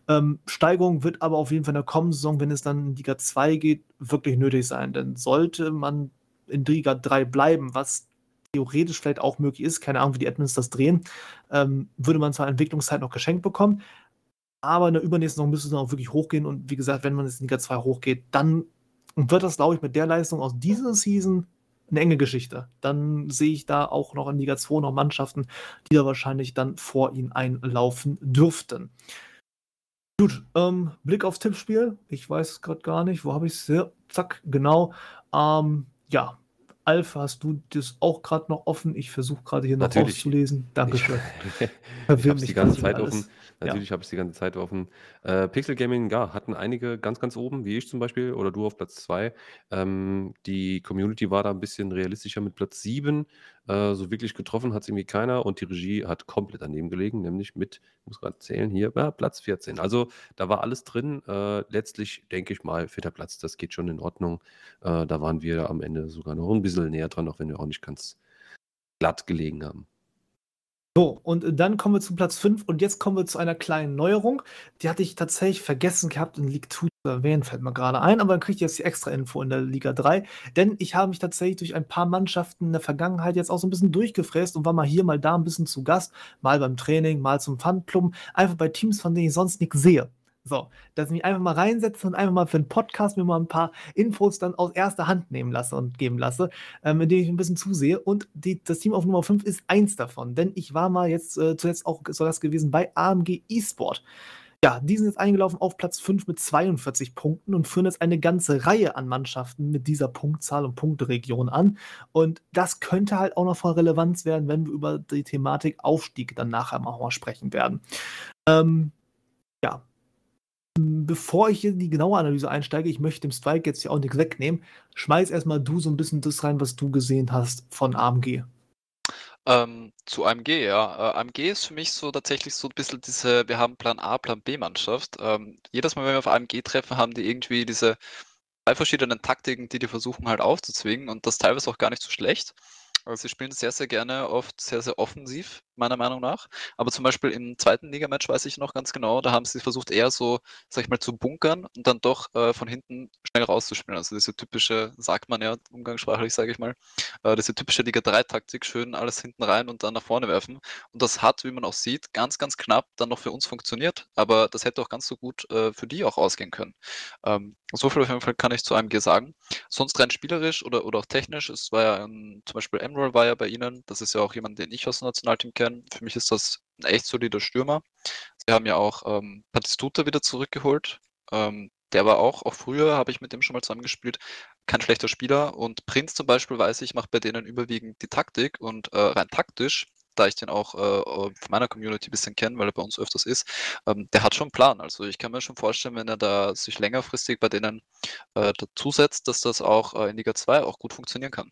Ähm, Steigerung wird aber auf jeden Fall in der kommenden Saison, wenn es dann in Liga 2 geht, wirklich nötig sein. Denn sollte man in Liga 3 bleiben, was theoretisch vielleicht auch möglich ist, keine Ahnung, wie die Admins das drehen, ähm, würde man zwar Entwicklungszeit noch geschenkt bekommen, aber in der übernächsten Saison müsste es dann auch wirklich hochgehen. Und wie gesagt, wenn man jetzt in Liga 2 hochgeht, dann wird das, glaube ich, mit der Leistung aus dieser Season eine enge Geschichte. Dann sehe ich da auch noch in Liga 2 noch Mannschaften, die da wahrscheinlich dann vor ihnen einlaufen dürften. Gut, ähm, Blick aufs Tippspiel. Ich weiß gerade gar nicht, wo habe ich es? Ja, zack, genau. Ähm, ja, Alpha, hast du das auch gerade noch offen? Ich versuche gerade hier noch Natürlich. auszulesen. Dankeschön. Ich, ich habe es die ganze Zeit offen. Natürlich ja. habe ich die ganze Zeit offen. Äh, Pixel Gaming, ja, hatten einige ganz, ganz oben, wie ich zum Beispiel, oder du auf Platz 2. Ähm, die Community war da ein bisschen realistischer mit Platz 7. Äh, so wirklich getroffen hat es irgendwie keiner und die Regie hat komplett daneben gelegen, nämlich mit, ich muss gerade zählen, hier, ja, Platz 14. Also da war alles drin. Äh, letztlich denke ich mal, vierter Platz, das geht schon in Ordnung. Äh, da waren wir am Ende sogar noch ein bisschen näher dran, auch wenn wir auch nicht ganz glatt gelegen haben. So, und dann kommen wir zu Platz 5 und jetzt kommen wir zu einer kleinen Neuerung. Die hatte ich tatsächlich vergessen gehabt in League 2 erwähnen, fällt mir gerade ein, aber dann kriege ich jetzt die extra Info in der Liga 3. Denn ich habe mich tatsächlich durch ein paar Mannschaften in der Vergangenheit jetzt auch so ein bisschen durchgefräst und war mal hier, mal da ein bisschen zu Gast, mal beim Training, mal zum Pfandklubben, einfach bei Teams, von denen ich sonst nichts sehe. So, dass ich mich einfach mal reinsetze und einfach mal für einen Podcast mir mal ein paar Infos dann aus erster Hand nehmen lasse und geben lasse, ähm, indem ich ein bisschen zusehe. Und die, das Team auf Nummer 5 ist eins davon, denn ich war mal jetzt äh, zuletzt auch so das gewesen bei AMG eSport. Ja, die sind jetzt eingelaufen auf Platz 5 mit 42 Punkten und führen jetzt eine ganze Reihe an Mannschaften mit dieser Punktzahl und Punkteregion an. Und das könnte halt auch noch von Relevanz werden, wenn wir über die Thematik Aufstieg dann nachher mal sprechen werden. Ähm, ja, Bevor ich in die genaue Analyse einsteige, ich möchte dem Strike jetzt ja auch nichts wegnehmen, schmeiß erstmal du so ein bisschen das rein, was du gesehen hast von AMG. Ähm, zu AMG, ja. Äh, AMG ist für mich so tatsächlich so ein bisschen diese, wir haben Plan A, Plan B Mannschaft. Ähm, jedes Mal, wenn wir auf AMG treffen, haben die irgendwie diese drei verschiedenen Taktiken, die die versuchen halt aufzuzwingen und das teilweise auch gar nicht so schlecht. Also sie spielen sehr, sehr gerne oft sehr, sehr offensiv, meiner Meinung nach. Aber zum Beispiel im zweiten Ligamatch weiß ich noch ganz genau, da haben sie versucht eher so, sag ich mal, zu bunkern und dann doch äh, von hinten schnell rauszuspielen. Also diese typische, sagt man ja umgangssprachlich, sage ich mal, äh, diese typische Liga 3-Taktik, schön alles hinten rein und dann nach vorne werfen. Und das hat, wie man auch sieht, ganz, ganz knapp dann noch für uns funktioniert. Aber das hätte auch ganz so gut äh, für die auch ausgehen können. Ähm, so viel auf jeden Fall kann ich zu AMG sagen. Sonst rein spielerisch oder, oder auch technisch, es war ja ein, zum Beispiel Emerald war ja bei Ihnen, das ist ja auch jemand, den ich aus dem Nationalteam kenne. Für mich ist das ein echt solider Stürmer. Sie haben ja auch ähm, Batistuta wieder zurückgeholt. Ähm, der war auch, auch früher habe ich mit dem schon mal zusammengespielt, kein schlechter Spieler. Und Prinz zum Beispiel, weiß ich, macht bei denen überwiegend die Taktik und äh, rein taktisch da ich den auch äh, äh, von meiner Community ein bisschen kenne, weil er bei uns öfters ist, ähm, der hat schon einen Plan. Also ich kann mir schon vorstellen, wenn er da sich längerfristig bei denen äh, dazusetzt, dass das auch äh, in Liga 2 auch gut funktionieren kann.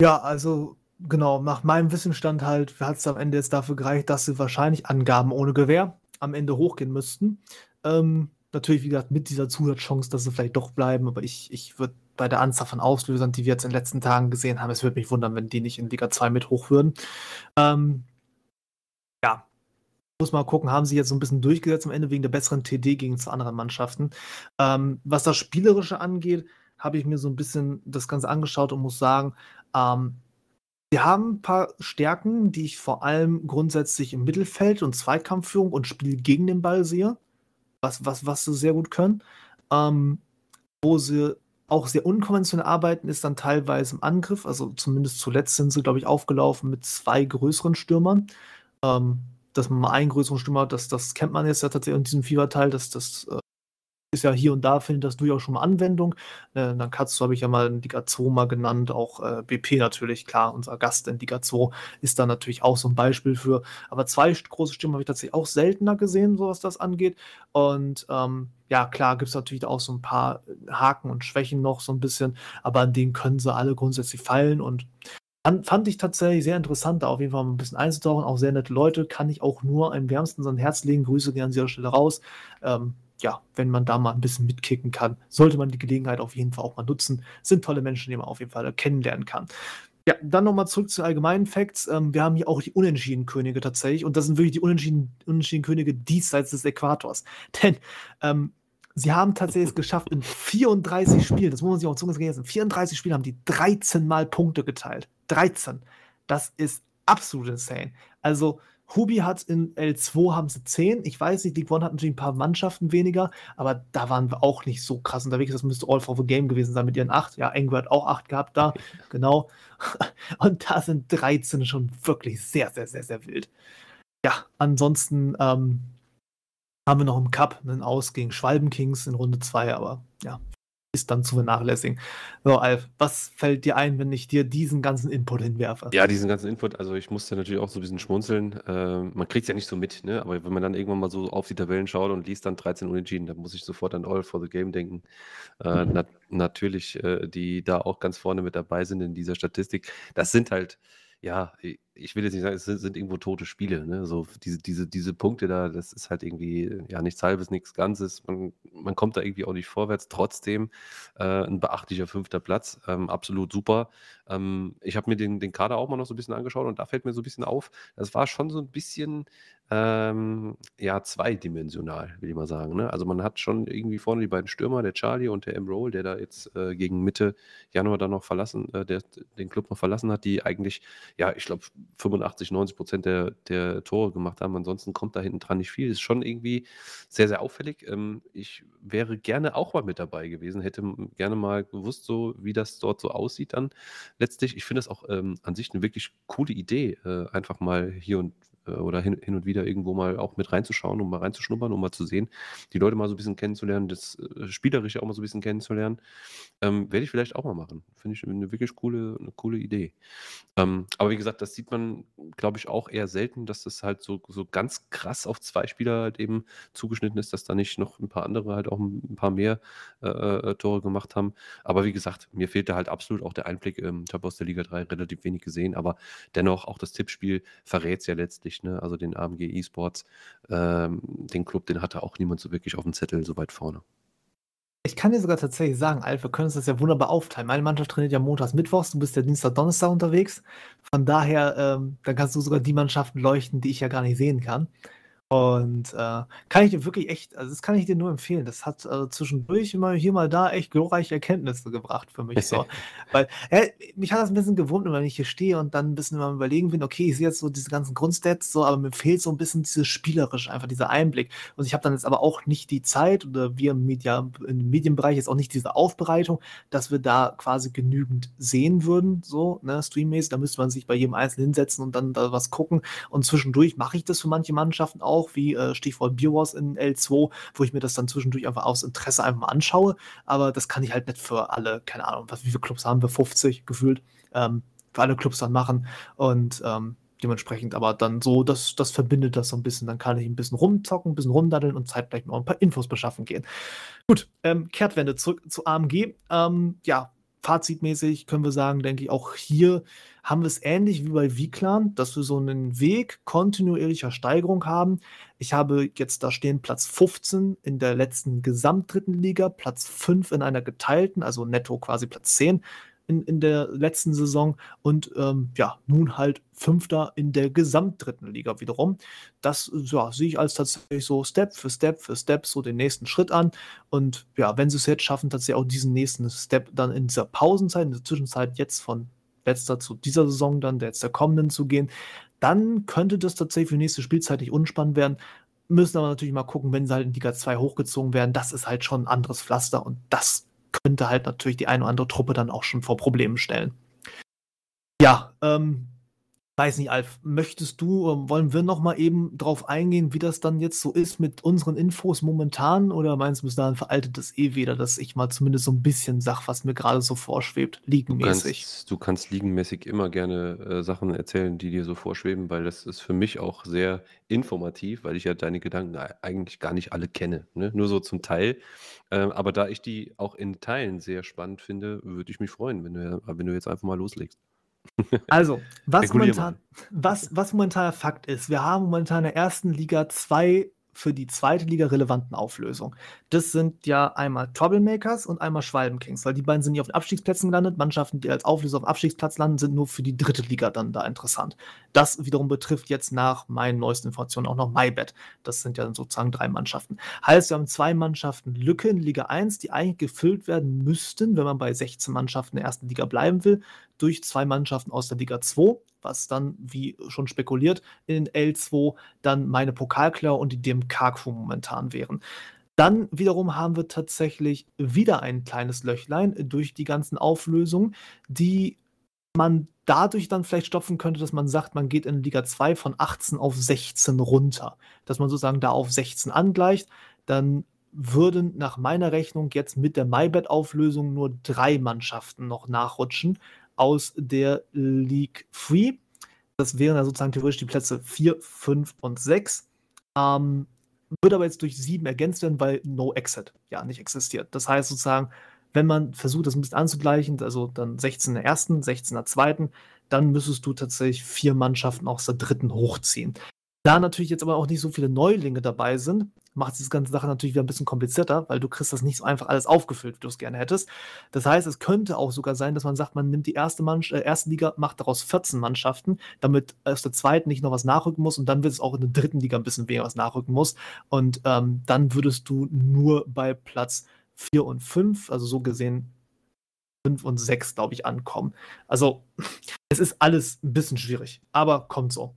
Ja, also genau, nach meinem Wissensstand halt hat es am Ende jetzt dafür gereicht, dass sie wahrscheinlich Angaben ohne Gewehr am Ende hochgehen müssten. Ähm, natürlich, wie gesagt, mit dieser Zusatzchance, dass sie vielleicht doch bleiben, aber ich, ich würde bei der Anzahl von Auslösern, die wir jetzt in den letzten Tagen gesehen haben, es würde mich wundern, wenn die nicht in Liga 2 mit hoch würden. Ähm, ja, muss mal gucken, haben sie jetzt so ein bisschen durchgesetzt am Ende wegen der besseren TD gegen zu anderen Mannschaften. Ähm, was das Spielerische angeht, habe ich mir so ein bisschen das Ganze angeschaut und muss sagen, ähm, wir haben ein paar Stärken, die ich vor allem grundsätzlich im Mittelfeld und Zweikampfführung und Spiel gegen den Ball sehe, was, was, was sie sehr gut können. Ähm, wo sie auch sehr unkonventionell arbeiten, ist dann teilweise im Angriff. Also zumindest zuletzt sind sie, glaube ich, aufgelaufen mit zwei größeren Stürmern. Ähm, dass man mal einen größeren Stürmer hat, das, das kennt man jetzt ja tatsächlich in diesem Fieberteil, dass das äh, ist ja hier und da, findet das durchaus schon mal Anwendung. Äh, dann Katsu habe ich ja mal in Liga 2 mal genannt, auch äh, BP natürlich, klar, unser Gast in Liga 2 ist da natürlich auch so ein Beispiel für. Aber zwei große Stimmen habe ich tatsächlich auch seltener gesehen, so was das angeht. Und ähm, ja, klar, gibt es natürlich auch so ein paar Haken und Schwächen noch so ein bisschen, aber an denen können sie alle grundsätzlich fallen und Fand, ich tatsächlich sehr interessant, da auf jeden Fall ein bisschen einzutauchen. Auch sehr nette Leute, kann ich auch nur am wärmsten sein Herz legen. Grüße gerne an dieser Stelle raus. Ähm, ja, wenn man da mal ein bisschen mitkicken kann, sollte man die Gelegenheit auf jeden Fall auch mal nutzen. Sind tolle Menschen, die man auf jeden Fall kennenlernen kann. Ja, dann nochmal zurück zu allgemeinen Facts. Ähm, wir haben hier auch die Unentschieden-Könige tatsächlich. Und das sind wirklich die Unentschieden-Könige diesseits des Äquators. Denn ähm, sie haben tatsächlich es geschafft, in 34 Spielen, das muss man sich auch zunge in 34 Spielen haben die 13 Mal Punkte geteilt. 13. Das ist absolut insane. Also, Hubi hat in L2 haben sie 10. Ich weiß nicht, League One hat natürlich ein paar Mannschaften weniger, aber da waren wir auch nicht so krass unterwegs. Das müsste All for the Game gewesen sein mit ihren 8. Ja, Engwer hat auch 8 gehabt da. Genau. Und da sind 13 schon wirklich sehr, sehr, sehr, sehr wild. Ja, ansonsten ähm, haben wir noch im Cup einen Aus gegen Schwalben Kings in Runde 2, aber ja, ist dann zu vernachlässigen. So, Alf, was fällt dir ein, wenn ich dir diesen ganzen Input hinwerfe? Ja, diesen ganzen Input, also ich musste natürlich auch so ein bisschen schmunzeln. Äh, man kriegt es ja nicht so mit, ne? aber wenn man dann irgendwann mal so auf die Tabellen schaut und liest dann 13 Unentschieden, dann muss ich sofort an All for the Game denken. Äh, mhm. na natürlich, äh, die da auch ganz vorne mit dabei sind in dieser Statistik. Das sind halt ja, ich will jetzt nicht sagen, es sind, irgendwo tote Spiele. Ne? So diese, diese, diese Punkte da, das ist halt irgendwie ja nichts Halbes, nichts Ganzes. Man, man kommt da irgendwie auch nicht vorwärts. Trotzdem äh, ein beachtlicher fünfter Platz, ähm, absolut super. Ähm, ich habe mir den, den Kader auch mal noch so ein bisschen angeschaut und da fällt mir so ein bisschen auf, das war schon so ein bisschen ähm, ja, zweidimensional, will ich mal sagen. Ne? Also man hat schon irgendwie vorne die beiden Stürmer, der Charlie und der M-Roll, der da jetzt äh, gegen Mitte Januar dann noch verlassen, äh, der den Club noch verlassen hat, die eigentlich, ja, ich glaube, 85, 90 Prozent der, der Tore gemacht haben. Ansonsten kommt da hinten dran nicht viel. Ist schon irgendwie sehr, sehr auffällig. Ähm, ich wäre gerne auch mal mit dabei gewesen, hätte gerne mal gewusst, so wie das dort so aussieht dann letztlich. Ich finde das auch ähm, an sich eine wirklich coole Idee, äh, einfach mal hier und oder hin, hin und wieder irgendwo mal auch mit reinzuschauen, um mal reinzuschnuppern, um mal zu sehen, die Leute mal so ein bisschen kennenzulernen, das äh, Spielerische auch mal so ein bisschen kennenzulernen. Ähm, werde ich vielleicht auch mal machen. Finde ich eine wirklich coole, eine coole Idee. Ähm, aber wie gesagt, das sieht man, glaube ich, auch eher selten, dass das halt so, so ganz krass auf zwei Spieler halt eben zugeschnitten ist, dass da nicht noch ein paar andere halt auch ein paar mehr äh, äh Tore gemacht haben. Aber wie gesagt, mir fehlt da halt absolut auch der Einblick. Ähm, ich habe aus der Liga 3 relativ wenig gesehen, aber dennoch auch das Tippspiel verrät es ja letztlich, ne? also den AMG eSports, ähm, den Club, den hatte auch niemand so wirklich auf dem Zettel so weit vorne. Ich kann dir sogar tatsächlich sagen, Alf, wir können uns das ja wunderbar aufteilen. Meine Mannschaft trainiert ja montags, mittwochs, du bist ja Dienstag, Donnerstag unterwegs. Von daher, ähm, dann kannst du sogar die Mannschaften leuchten, die ich ja gar nicht sehen kann. Und äh, kann ich dir wirklich echt, also das kann ich dir nur empfehlen. Das hat äh, zwischendurch immer hier mal da echt glorreiche Erkenntnisse gebracht für mich. So. Weil äh, mich hat das ein bisschen gewundert, wenn ich hier stehe und dann ein bisschen mal überlegen bin, okay, ich sehe jetzt so diese ganzen Grundstats, so, aber mir fehlt so ein bisschen dieses spielerisch, einfach dieser Einblick. Und ich habe dann jetzt aber auch nicht die Zeit oder wir im, Media, im Medienbereich jetzt auch nicht diese Aufbereitung, dass wir da quasi genügend sehen würden, so, ne, streammäßig. Da müsste man sich bei jedem Einzelnen hinsetzen und dann da was gucken. Und zwischendurch mache ich das für manche Mannschaften auch auch, wie äh, Stichwort Beer Wars in L2, wo ich mir das dann zwischendurch einfach aus Interesse einfach mal anschaue. Aber das kann ich halt nicht für alle, keine Ahnung, was, wie viele Clubs haben wir? 50 gefühlt, ähm, für alle Clubs dann machen. Und ähm, dementsprechend aber dann so, das, das verbindet das so ein bisschen. Dann kann ich ein bisschen rumzocken, ein bisschen rumdaddeln und zeitgleich noch ein paar Infos beschaffen gehen. Gut, ähm, Kehrtwende zurück zu AMG. Ähm, ja, fazitmäßig können wir sagen, denke ich, auch hier haben wir es ähnlich wie bei Viklan, dass wir so einen Weg kontinuierlicher Steigerung haben. Ich habe jetzt da stehen Platz 15 in der letzten Gesamtdritten Liga, Platz 5 in einer geteilten, also netto quasi Platz 10 in, in der letzten Saison und ähm, ja, nun halt Fünfter in der Gesamtdritten Liga wiederum. Das ja, sehe ich als tatsächlich so Step für Step für Step so den nächsten Schritt an. Und ja, wenn sie es jetzt schaffen, tatsächlich auch diesen nächsten Step dann in dieser Pausenzeit, in der Zwischenzeit jetzt von letzter zu dieser Saison dann, der jetzt der kommenden zu gehen, dann könnte das tatsächlich für die nächste Spielzeit nicht unspannend werden. Müssen aber natürlich mal gucken, wenn sie halt in Liga 2 hochgezogen werden. Das ist halt schon ein anderes Pflaster und das könnte halt natürlich die eine oder andere Truppe dann auch schon vor Problemen stellen. Ja, ähm, weiß nicht, Alf, möchtest du, ähm, wollen wir noch mal eben drauf eingehen, wie das dann jetzt so ist mit unseren Infos momentan? Oder meinst du, bis dahin veraltet das eh wieder, dass ich mal zumindest so ein bisschen sag, was mir gerade so vorschwebt, Du liegenmäßig? kannst, du kannst liegenmäßig immer gerne äh, Sachen erzählen, die dir so vorschweben, weil das ist für mich auch sehr informativ, weil ich ja deine Gedanken ei- eigentlich gar nicht alle kenne, ne? Nur so zum Teil. Ähm, aber da ich die auch in Teilen sehr spannend finde, würde ich mich freuen, wenn du, wenn du jetzt einfach mal loslegst. Also, was momentan, was, was momentaner Fakt ist, wir haben momentan in der ersten Liga zwei für die zweite Liga relevanten Auflösungen. Das sind ja einmal Troublemakers und einmal Schwalbenkings, weil die beiden sind nicht auf den Abstiegsplätzen gelandet. Mannschaften, die als Auflöser auf dem Abstiegsplatz landen, sind nur für die dritte Liga dann da interessant. Das wiederum betrifft jetzt nach meinen neuesten Informationen auch noch MyBet. Das sind ja sozusagen drei Mannschaften. Heißt, wir haben zwei Mannschaften Lücke in Liga 1, die eigentlich gefüllt werden müssten, wenn man bei 16 Mannschaften der ersten Liga bleiben will, durch zwei Mannschaften aus der Liga 2, was dann, wie schon spekuliert, in L2 dann meine Pokalklau und die DMK-Crew momentan wären. Dann wiederum haben wir tatsächlich wieder ein kleines Löchlein durch die ganzen Auflösungen, die man dadurch dann vielleicht stopfen könnte, dass man sagt, man geht in Liga 2 von 18 auf 16 runter. Dass man sozusagen da auf 16 angleicht. Dann würden nach meiner Rechnung jetzt mit der MyBet-Auflösung nur drei Mannschaften noch nachrutschen aus der League 3. Das wären dann sozusagen theoretisch die Plätze 4, 5 und 6. Ähm, wird aber jetzt durch 7 ergänzt werden, weil No Exit ja nicht existiert. Das heißt sozusagen, wenn man versucht, das ein bisschen anzugleichen, also dann 16 der ersten, 16 der zweiten, dann müsstest du tatsächlich vier Mannschaften aus der dritten hochziehen. Da natürlich jetzt aber auch nicht so viele Neulinge dabei sind, macht diese ganze Sache natürlich wieder ein bisschen komplizierter, weil du kriegst das nicht so einfach alles aufgefüllt, wie du es gerne hättest. Das heißt, es könnte auch sogar sein, dass man sagt, man nimmt die erste, Mannsch äh, erste Liga, macht daraus 14 Mannschaften, damit aus der zweiten nicht noch was nachrücken muss und dann wird es auch in der dritten Liga ein bisschen weniger was nachrücken muss. Und ähm, dann würdest du nur bei Platz 4 und 5, also so gesehen 5 und 6, glaube ich, ankommen. Also es ist alles ein bisschen schwierig, aber kommt so.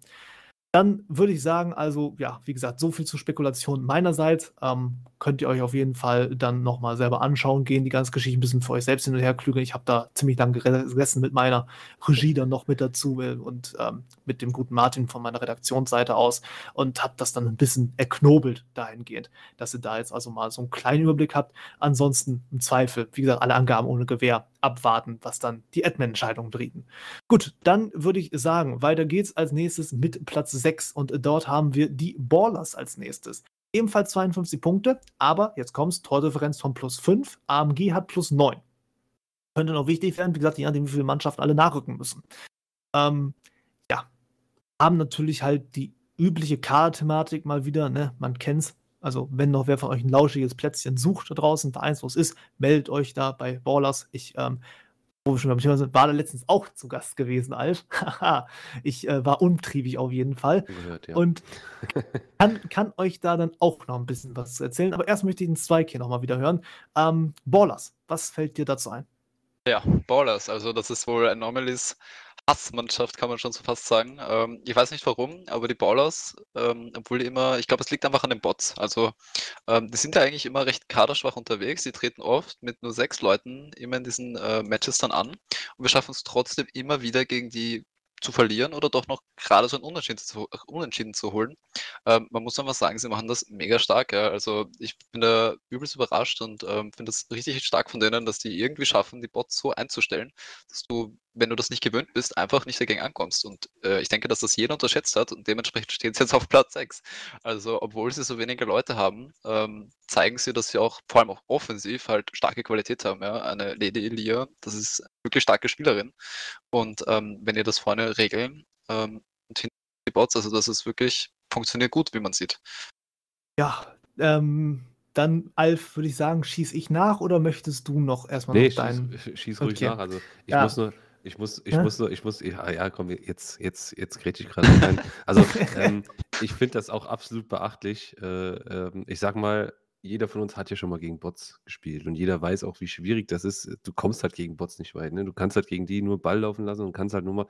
Dann würde ich sagen, also ja, wie gesagt, so viel zur Spekulation meinerseits. Ähm, könnt ihr euch auf jeden Fall dann nochmal selber anschauen, gehen die ganze Geschichte ein bisschen für euch selbst hin und her klügeln. Ich habe da ziemlich lange gesessen mit meiner Regie dann noch mit dazu äh, und ähm, mit dem guten Martin von meiner Redaktionsseite aus und habe das dann ein bisschen erknobelt dahingehend, dass ihr da jetzt also mal so einen kleinen Überblick habt. Ansonsten im Zweifel, wie gesagt, alle Angaben ohne Gewähr abwarten, was dann die Admin-Entscheidungen bringen. Gut, dann würde ich sagen, weiter geht's als nächstes mit Platz 6 und dort haben wir die Ballers als nächstes. Ebenfalls 52 Punkte, aber jetzt kommt's, Tordifferenz von plus 5, AMG hat plus 9. Könnte noch wichtig werden, wie gesagt, je nachdem, wie viele Mannschaften alle nachrücken müssen. Ähm, ja, haben natürlich halt die übliche Kader-Thematik mal wieder, ne? Man kennt's. Also, wenn noch wer von euch ein lauschiges Plätzchen sucht da draußen, vereinslos ist, meldet euch da bei Ballers. Ich, ähm, wo wir schon beim Thema sind, war da letztens auch zu Gast gewesen, Alf. Haha, ich äh, war umtriebig auf jeden Fall. Gehört, ja. Und kann, kann euch da dann auch noch ein bisschen was erzählen. Aber erst möchte ich den Strike hier nochmal wieder hören. Ähm, Ballers, was fällt dir dazu ein? Ja, Ballers, also das ist wohl Anomalies Hassmannschaft, kann man schon so fast sagen. Ähm, ich weiß nicht warum, aber die Ballers, ähm, obwohl immer, ich glaube, es liegt einfach an den Bots. Also, ähm, die sind ja eigentlich immer recht kaderschwach unterwegs. Die treten oft mit nur sechs Leuten immer in diesen äh, Matches dann an. Und wir schaffen es trotzdem immer wieder gegen die zu verlieren oder doch noch gerade so ein Unentschieden zu, Unentschieden zu holen. Ähm, man muss einfach sagen, sie machen das mega stark. Ja. Also ich bin da übelst überrascht und ähm, finde das richtig stark von denen, dass die irgendwie schaffen, die Bots so einzustellen, dass du wenn du das nicht gewöhnt bist, einfach nicht dagegen ankommst. Und äh, ich denke, dass das jeder unterschätzt hat und dementsprechend steht es jetzt auf Platz 6. Also, obwohl sie so wenige Leute haben, ähm, zeigen sie, dass sie auch vor allem auch offensiv halt starke Qualität haben. Ja? Eine Lady Elia, das ist eine wirklich starke Spielerin. Und ähm, wenn ihr das vorne regeln ähm, und hinten die Bots, also das ist wirklich, funktioniert gut, wie man sieht. Ja, ähm, dann, Alf, würde ich sagen, schieß ich nach oder möchtest du noch erstmal Nee, noch schieß, deinen. schieß ruhig Okay. nach. Also ich Ja. muss nur, ich muss, ich Ja? muss nur, ich muss, ja, ja komm, jetzt, jetzt, jetzt grätsch ich gerade rein. Also ähm, ich finde das auch absolut beachtlich. Äh, ähm, ich sag mal, jeder von uns hat ja schon mal gegen Bots gespielt und jeder weiß auch, wie schwierig das ist. Du kommst halt gegen Bots nicht weit. Ne? Du kannst halt gegen die nur Ball laufen lassen und kannst halt nur mal,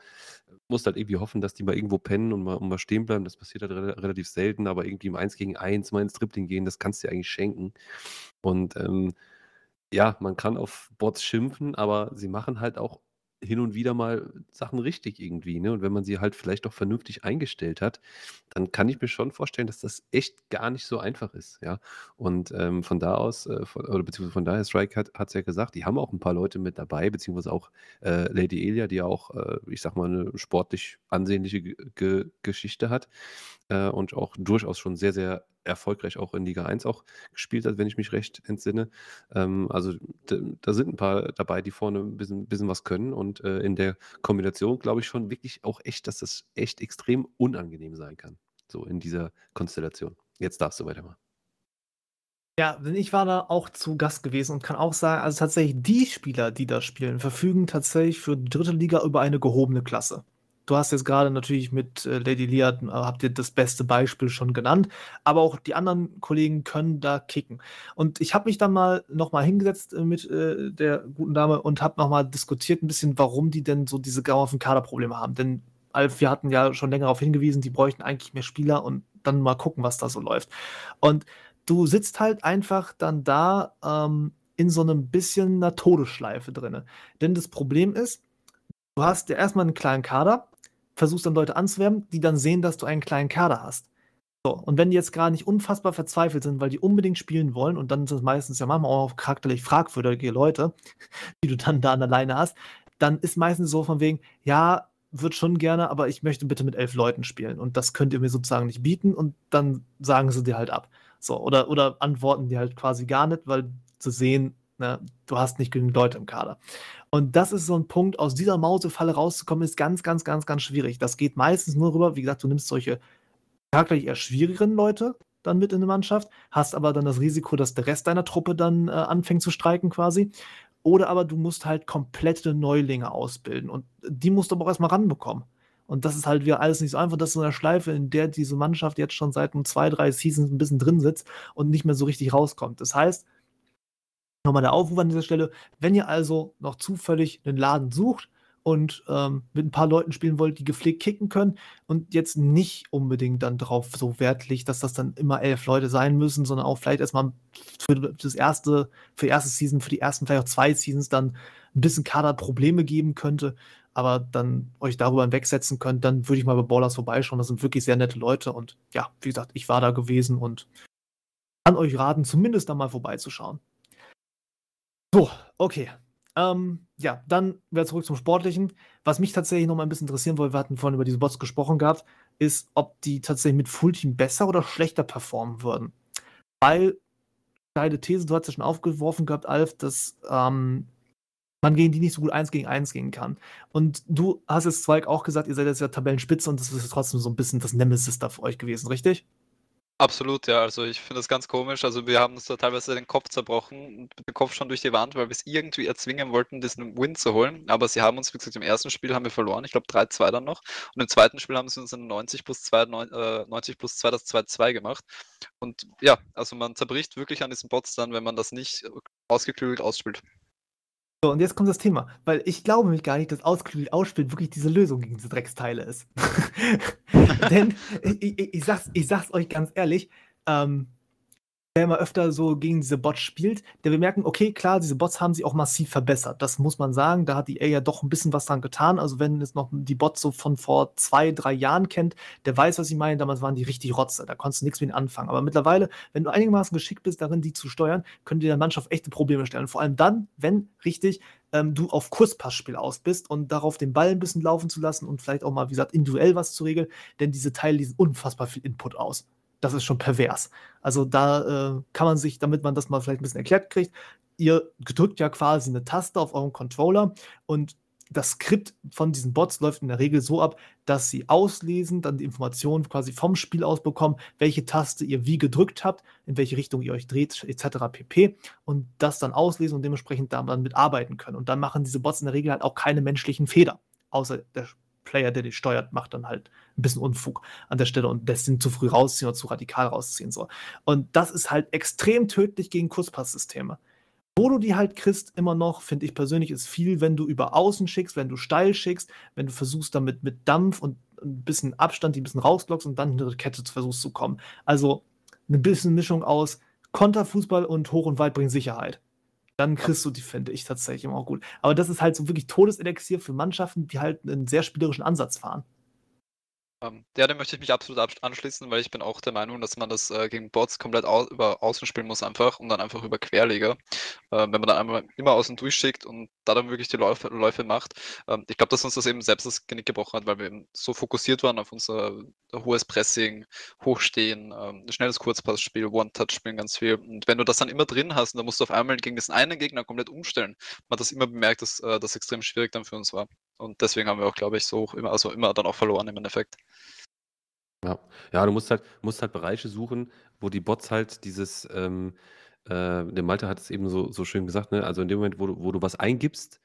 musst halt irgendwie hoffen, dass die mal irgendwo pennen und mal, und mal stehen bleiben. Das passiert halt rela- relativ selten, aber irgendwie im 1 gegen 1 mal ins Tripling gehen, das kannst du dir eigentlich schenken. Und ähm, ja, man kann auf Bots schimpfen, aber sie machen halt auch hin und wieder mal Sachen richtig irgendwie, ne? Und wenn man sie halt vielleicht auch vernünftig eingestellt hat, dann kann ich mir schon vorstellen, dass das echt gar nicht so einfach ist, ja. Und ähm, von da aus, äh, von, oder beziehungsweise von daher, Strike hat es ja gesagt, die haben auch ein paar Leute mit dabei, beziehungsweise auch äh, Lady Elia, die ja auch, äh, ich sag mal, eine sportlich ansehnliche Ge Ge Geschichte hat äh, und auch durchaus schon sehr, sehr erfolgreich auch in Liga 1 auch gespielt hat, wenn ich mich recht entsinne. Ähm, also da sind ein paar dabei, die vorne ein bisschen, bisschen was können und äh, in der Kombination glaube ich schon wirklich auch echt, dass das echt extrem unangenehm sein kann. So in dieser Konstellation. Jetzt darfst du weitermachen. Ja, denn ich war da auch zu Gast gewesen und kann auch sagen, also tatsächlich die Spieler, die da spielen, verfügen tatsächlich für die dritte Liga über eine gehobene Klasse. Du hast jetzt gerade natürlich mit äh, Lady Liat, äh, habt ihr das beste Beispiel schon genannt, aber auch die anderen Kollegen können da kicken. Und ich habe mich dann mal nochmal hingesetzt äh, mit äh, der guten Dame und habe nochmal diskutiert ein bisschen, warum die denn so diese grauenhaften Kaderprobleme haben. Denn Alf, wir hatten ja schon länger darauf hingewiesen, die bräuchten eigentlich mehr Spieler und dann mal gucken, was da so läuft. Und du sitzt halt einfach dann da ähm, in so einem bisschen einer Todesschleife drin. Denn das Problem ist, du hast ja erstmal einen kleinen Kader, versuchst dann Leute anzuwerben, die dann sehen, dass du einen kleinen Kader hast. So, und wenn die jetzt gerade nicht unfassbar verzweifelt sind, weil die unbedingt spielen wollen, und dann sind es meistens ja manchmal auch charakterlich fragwürdige Leute, die du dann da an der Leine hast, dann ist meistens so von wegen, ja, würde schon gerne, aber ich möchte bitte mit elf Leuten spielen und das könnt ihr mir sozusagen nicht bieten und dann sagen sie dir halt ab. So, oder, oder antworten die halt quasi gar nicht, weil sie sehen, ne, du hast nicht genügend Leute im Kader. Und das ist so ein Punkt, aus dieser Mausefalle rauszukommen, ist ganz, ganz, ganz, ganz schwierig. Das geht meistens nur rüber, wie gesagt, du nimmst solche charakterlich eher schwierigeren Leute dann mit in der Mannschaft, hast aber dann das Risiko, dass der Rest deiner Truppe dann äh, anfängt zu streiken quasi. Oder aber du musst halt komplette Neulinge ausbilden und die musst du aber auch erstmal ranbekommen. Und das ist halt wieder alles nicht so einfach. Das ist so eine Schleife, in der diese Mannschaft jetzt schon seit um zwei, drei Seasons ein bisschen drin sitzt und nicht mehr so richtig rauskommt. Das heißt, nochmal der Aufruf an dieser Stelle, wenn ihr also noch zufällig einen Laden sucht und ähm, mit ein paar Leuten spielen wollt, die gepflegt kicken können und jetzt nicht unbedingt dann drauf so Wert liegt, dass das dann immer elf Leute sein müssen, sondern auch vielleicht erstmal für das erste, für die erste Season, für die ersten vielleicht auch zwei Seasons dann ein bisschen Kaderprobleme geben könnte, aber dann euch darüber hinwegsetzen könnt, dann würde ich mal bei Ballers vorbeischauen. Das sind wirklich sehr nette Leute und ja, wie gesagt, ich war da gewesen und kann euch raten, zumindest da mal vorbeizuschauen. So, okay. Ähm, ja, dann wieder zurück zum Sportlichen. Was mich tatsächlich noch mal ein bisschen interessieren wollte, wir hatten vorhin über diese Bots gesprochen gehabt, ist, ob die tatsächlich mit Fullteam besser oder schlechter performen würden. Weil, deine These, du hast ja schon aufgeworfen gehabt, Alf, dass ähm, man gegen die nicht so gut eins gegen eins gehen kann. Und du hast jetzt, Zweig, auch gesagt, ihr seid jetzt ja Tabellenspitze und das ist trotzdem so ein bisschen das Nemesis da für euch gewesen, richtig? Absolut, ja. Also ich finde das ganz komisch. Also wir haben uns da teilweise den Kopf zerbrochen, und den Kopf schon durch die Wand, weil wir es irgendwie erzwingen wollten, diesen Win zu holen. Aber sie haben uns, wie gesagt, im ersten Spiel haben wir verloren. Ich glaube 3-2 dann noch. Und im zweiten Spiel haben sie uns in 90 plus 2, äh, 90 plus 2 das 2-2 gemacht. Und ja, also man zerbricht wirklich an diesen Bots dann, wenn man das nicht ausgeklügelt ausspielt. So, und jetzt kommt das Thema, weil ich glaube mich gar nicht, dass ausgeklügelt ausspielt wirklich diese Lösung gegen diese Drecksteile ist. Denn ich, ich, ich, sag's, ich sag's euch ganz ehrlich, ähm, der immer öfter so gegen diese Bots spielt, der wir merken, okay, klar, diese Bots haben sich auch massiv verbessert. Das muss man sagen. Da hat die EA ja doch ein bisschen was dran getan. Also, wenn es noch die Bots so von vor zwei, drei Jahren kennt, der weiß, was ich meine. Damals waren die richtig Rotze. Da konntest du nichts mit ihnen anfangen. Aber mittlerweile, wenn du einigermaßen geschickt bist, darin, die zu steuern, können die der Mannschaft echte Probleme stellen. Vor allem dann, wenn richtig ähm, du auf Kurzpassspiel aus bist und darauf den Ball ein bisschen laufen zu lassen und vielleicht auch mal, wie gesagt, individuell was zu regeln. Denn diese Teile, sind unfassbar viel Input aus das ist schon pervers. Also da äh, kann man sich, damit man das mal vielleicht ein bisschen erklärt kriegt, ihr drückt ja quasi eine Taste auf eurem Controller und das Skript von diesen Bots läuft in der Regel so ab, dass sie auslesen, dann die Informationen quasi vom Spiel aus bekommen, welche Taste ihr wie gedrückt habt, in welche Richtung ihr euch dreht, etc. pp. Und das dann auslesen und dementsprechend dann mitarbeiten können. Und dann machen diese Bots in der Regel halt auch keine menschlichen Fehler, außer der Player, der die steuert, macht dann halt ein bisschen Unfug an der Stelle und lässt ihn zu früh rausziehen oder zu radikal rausziehen soll. Und das ist halt extrem tödlich gegen Kurzpasssysteme. Wo du die halt kriegst, immer noch, finde ich persönlich, ist viel, wenn du über außen schickst, wenn du steil schickst, wenn du versuchst, damit mit Dampf und ein bisschen Abstand die ein bisschen rausblockst und dann hinter die Kette versuchst zu kommen. Also eine bisschen Mischung aus Konterfußball und hoch und weit bringt Sicherheit dann kriegst du die, finde ich tatsächlich immer auch gut. Aber das ist halt so wirklich Todeselixier für Mannschaften, die halt einen sehr spielerischen Ansatz fahren. Ähm, ja, dem möchte ich mich absolut anschließen, weil ich bin auch der Meinung, dass man das äh, gegen Bots komplett au über Außen spielen muss einfach und dann einfach über Querleger. Äh, wenn man dann einmal immer außen durchschickt und da dann wirklich die Läufe, Läufe macht. Ähm, ich glaube, dass uns das eben selbst das Genick gebrochen hat, weil wir eben so fokussiert waren auf unser hohes Pressing, Hochstehen, ähm, schnelles Kurzpassspiel, One-Touch-Spielen ganz viel. Und wenn du das dann immer drin hast, dann musst du auf einmal gegen diesen einen Gegner komplett umstellen. Man hat das immer bemerkt, dass äh, das extrem schwierig dann für uns war. Und deswegen haben wir auch, glaube ich, so immer, also immer dann auch verloren im Endeffekt. Ja. Ja, du musst halt musst halt Bereiche suchen, wo die Bots halt dieses, ähm, äh, der Malte hat es eben so so schön gesagt, ne? Also, in dem Moment, wo du wo du was eingibst,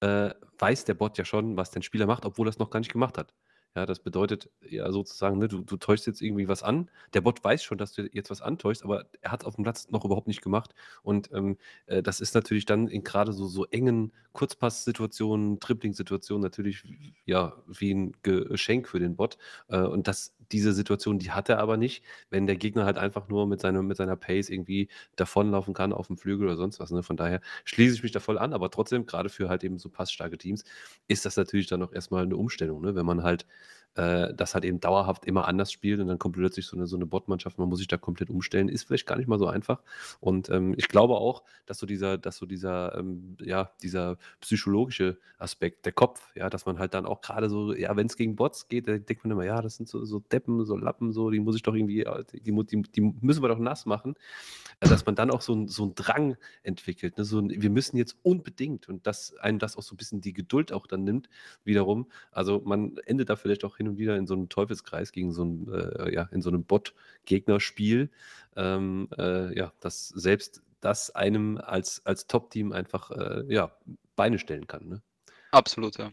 äh, weiß der Bot ja schon, was dein Spieler macht, obwohl er es noch gar nicht gemacht hat. Ja, das bedeutet ja sozusagen, ne, du, du täuschst jetzt irgendwie was an. Der Bot weiß schon, dass du jetzt was antäuschst, aber er hat es auf dem Platz noch überhaupt nicht gemacht. Und ähm, äh, das ist natürlich dann in gerade so, so engen Kurzpass-Situationen, Tripling-Situationen natürlich ja wie ein Geschenk für den Bot. Äh, und das, diese Situation, die hat er aber nicht, wenn der Gegner halt einfach nur mit, seine, mit seiner Pace irgendwie davonlaufen kann auf dem Flügel oder sonst was. Ne? Von daher schließe ich mich da voll an, aber trotzdem, gerade für halt eben so passstarke Teams, ist das natürlich dann auch erstmal eine Umstellung, ne? wenn man halt äh, das halt eben dauerhaft immer anders spielt und dann kommt plötzlich so eine, so eine Bot-Mannschaft, man muss sich da komplett umstellen, ist vielleicht gar nicht mal so einfach. Und ähm, ich glaube auch, dass so dieser, dass so dieser, ähm, ja, dieser psychologische Aspekt, der Kopf, ja, dass man halt dann auch gerade so, ja, wenn es gegen Bots geht, da denkt man immer, ja, das sind so, so Deppen, so Lappen, so, die muss ich doch irgendwie, die, die, die müssen wir doch nass machen. Äh, dass man dann auch so, so einen Drang entwickelt, ne? so ein, wir müssen jetzt unbedingt und dass einem das auch so ein bisschen die Geduld auch dann nimmt, wiederum. Also man endet da vielleicht auch hin und wieder in so einem Teufelskreis gegen so ein, äh, ja, in so einem Bot-Gegnerspiel. Ähm, äh, ja, dass selbst das einem als, als Top-Team einfach äh, ja, Beine stellen kann. Ne? Absolut, ja.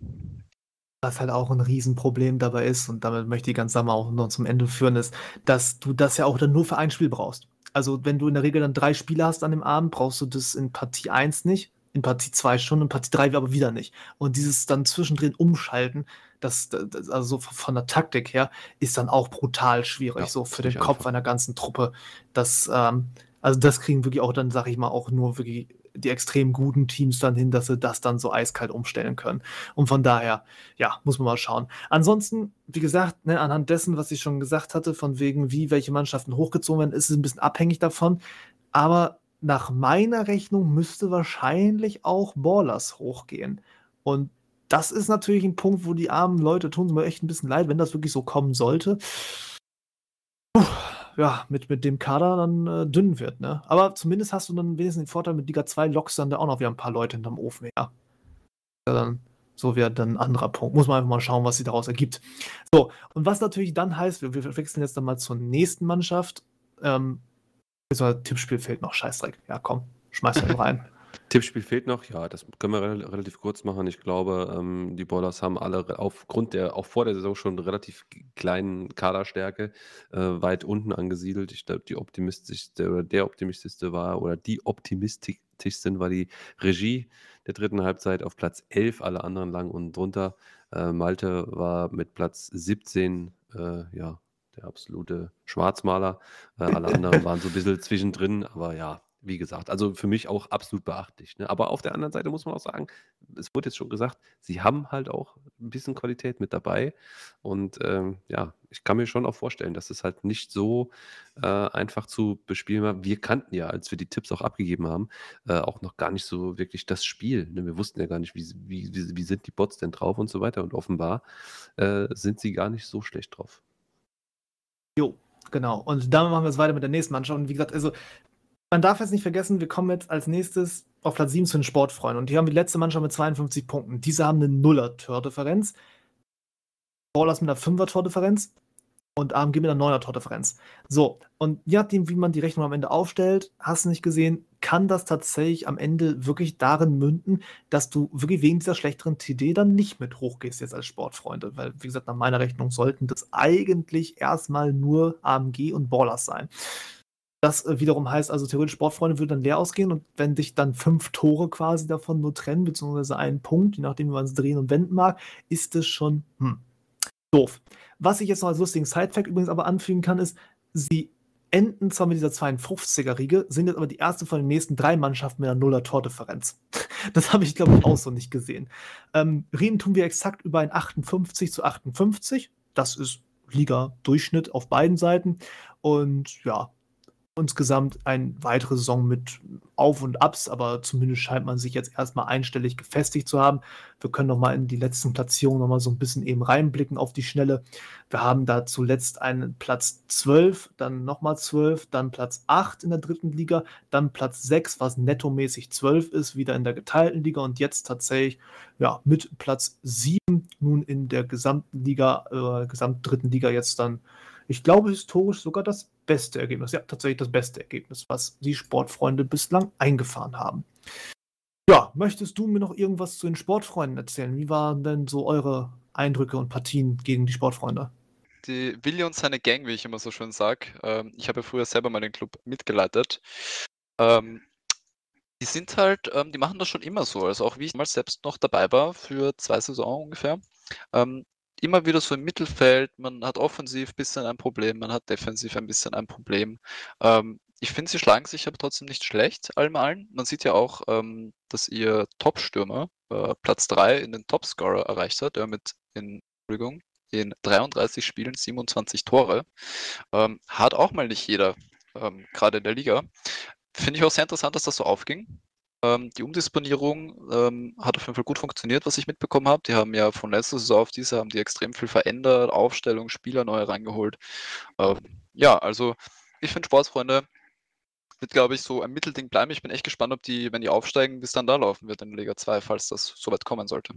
Was halt auch ein Riesenproblem dabei ist, und damit möchte ich ganz Sache auch noch zum Ende führen, ist, dass du das ja auch dann nur für ein Spiel brauchst. Also, wenn du in der Regel dann drei Spiele hast an dem Abend, brauchst du das in Partie 1 nicht, in Partie 2 schon, in Partie 3 aber wieder nicht. Und dieses dann zwischendrin umschalten, das, das also von der Taktik her, ist dann auch brutal schwierig, ja, so für den Kopf einfach. einer ganzen Truppe. Das, ähm, also das kriegen wirklich auch dann, sag ich mal, auch nur wirklich die extrem guten Teams dann hin, dass sie das dann so eiskalt umstellen können. Und von daher, ja, muss man mal schauen. Ansonsten, wie gesagt, ne, anhand dessen, was ich schon gesagt hatte, von wegen, wie welche Mannschaften hochgezogen werden, ist es ein bisschen abhängig davon. Aber nach meiner Rechnung müsste wahrscheinlich auch Ballers hochgehen. Und das ist natürlich ein Punkt, wo die armen Leute tun mir echt ein bisschen leid, wenn das wirklich so kommen sollte. Puh, ja, mit, mit dem Kader dann äh, dünn wird, ne? Aber zumindest hast du dann wenigstens den Vorteil, mit Liga 2 lockst dann da auch noch wieder ein paar Leute hinterm Ofen her. Ja, dann, so wäre dann ein anderer Punkt. Muss man einfach mal schauen, was sich daraus ergibt. So, und was natürlich dann heißt, wir, wir wechseln jetzt dann mal zur nächsten Mannschaft. Ähm, so Tippspiel fehlt noch, Scheißdreck. Ja, komm, schmeiß den rein. Tippspiel fehlt noch, ja, das können wir rel relativ kurz machen. Ich glaube, ähm, die Ballers haben alle aufgrund der auch vor der Saison schon relativ kleinen Kaderstärke äh, weit unten angesiedelt. Ich glaube, die optimistischste oder der optimistischste war oder die optimistischsten war die Regie der dritten Halbzeit auf Platz 11, alle anderen lang unten drunter. Äh, Malte war mit Platz 17, äh, ja, der absolute Schwarzmaler. Äh, alle anderen waren so ein bisschen zwischendrin, aber ja, wie gesagt, also für mich auch absolut beachtlich. Ne? Aber auf der anderen Seite muss man auch sagen, es wurde jetzt schon gesagt, sie haben halt auch ein bisschen Qualität mit dabei. Und ähm, ja, ich kann mir schon auch vorstellen, dass es halt nicht so äh, einfach zu bespielen war. Wir kannten ja, als wir die Tipps auch abgegeben haben, äh, auch noch gar nicht so wirklich das Spiel. Ne? Wir wussten ja gar nicht, wie, wie, wie, wie, sind die Bots denn drauf und so weiter. Und offenbar äh, sind sie gar nicht so schlecht drauf. Jo, Genau. Und damit machen wir es weiter mit der nächsten Mannschaft. Und wie gesagt, also man darf jetzt nicht vergessen, wir kommen jetzt als nächstes auf Platz 7 zu den Sportfreunden. Und die haben die letzte Mannschaft mit 52 Punkten. Diese haben eine Nuller-Tordifferenz. Ballers mit einer 5er-Tordifferenz und AMG mit einer 9er-Tordifferenz. So, und je nachdem, wie man die Rechnung am Ende aufstellt, hast du nicht gesehen, kann das tatsächlich am Ende wirklich darin münden, dass du wirklich wegen dieser schlechteren TD dann nicht mit hochgehst jetzt als Sportfreunde. Weil, wie gesagt, nach meiner Rechnung sollten das eigentlich erstmal nur AMG und Ballers sein. Das äh, wiederum heißt also, theoretisch Sportfreunde würde dann leer ausgehen und wenn dich dann fünf Tore quasi davon nur trennen, beziehungsweise einen Punkt, je nachdem, wie man es drehen und wenden mag, ist es schon hm, doof. Was ich jetzt noch als lustigen Sidefact übrigens aber anfügen kann, ist, sie enden zwar mit dieser 52er-Riege, sind jetzt aber die erste von den nächsten drei Mannschaften mit einer Nuller-Tordifferenz. Das habe ich, glaube ich, auch so nicht gesehen. Ähm, reden tun wir exakt über ein 58 zu 58. Das ist Liga-Durchschnitt auf beiden Seiten. Und ja, insgesamt eine weitere Saison mit Auf und Abs, aber zumindest scheint man sich jetzt erstmal einstellig gefestigt zu haben. Wir können nochmal in die letzten Platzierungen nochmal so ein bisschen eben reinblicken auf die Schnelle. Wir haben da zuletzt einen Platz 12, dann nochmal 12, dann Platz 8 in der dritten Liga, dann Platz 6, was nettomäßig 12 ist, wieder in der geteilten Liga und jetzt tatsächlich ja, mit Platz 7 nun in der gesamten Liga, äh, gesamt dritten Liga jetzt dann ich glaube, historisch sogar das beste Ergebnis. Ja, tatsächlich das beste Ergebnis, was die Sportfreunde bislang eingefahren haben. Ja, möchtest du mir noch irgendwas zu den Sportfreunden erzählen? Wie waren denn so eure Eindrücke und Partien gegen die Sportfreunde? Die Willi und seine Gang, wie ich immer so schön sage. Ähm, ich habe ja früher selber mal den Club mitgeleitet. Ähm, die sind halt, ähm, die machen das schon immer so. Also auch wie ich mal selbst noch dabei war für zwei Saisons ungefähr. Ähm, immer wieder so im Mittelfeld. Man hat offensiv ein bisschen ein Problem, man hat defensiv ein bisschen ein Problem. Ähm, ich finde, sie schlagen sich aber trotzdem nicht schlecht, allem allen. Man sieht ja auch, ähm, dass ihr Top-Stürmer äh, Platz 3 in den Topscorer erreicht hat, der mit in, Entschuldigung, in 33 Spielen 27 Tore. Ähm, hat auch mal nicht jeder, ähm, gerade in der Liga. Finde ich auch sehr interessant, dass das so aufging. Ähm, die Umdisponierung ähm, hat auf jeden Fall gut funktioniert, was ich mitbekommen habe. Die haben ja von letzter Saison auf diese haben die extrem viel verändert, Aufstellung, Spieler neu reingeholt. Ähm, ja, also ich finde Sportsfreunde wird, glaube ich, so ein Mittelding bleiben. Ich bin echt gespannt, ob die, wenn die aufsteigen, bis dann da laufen wird in Liga 2, falls das soweit kommen sollte.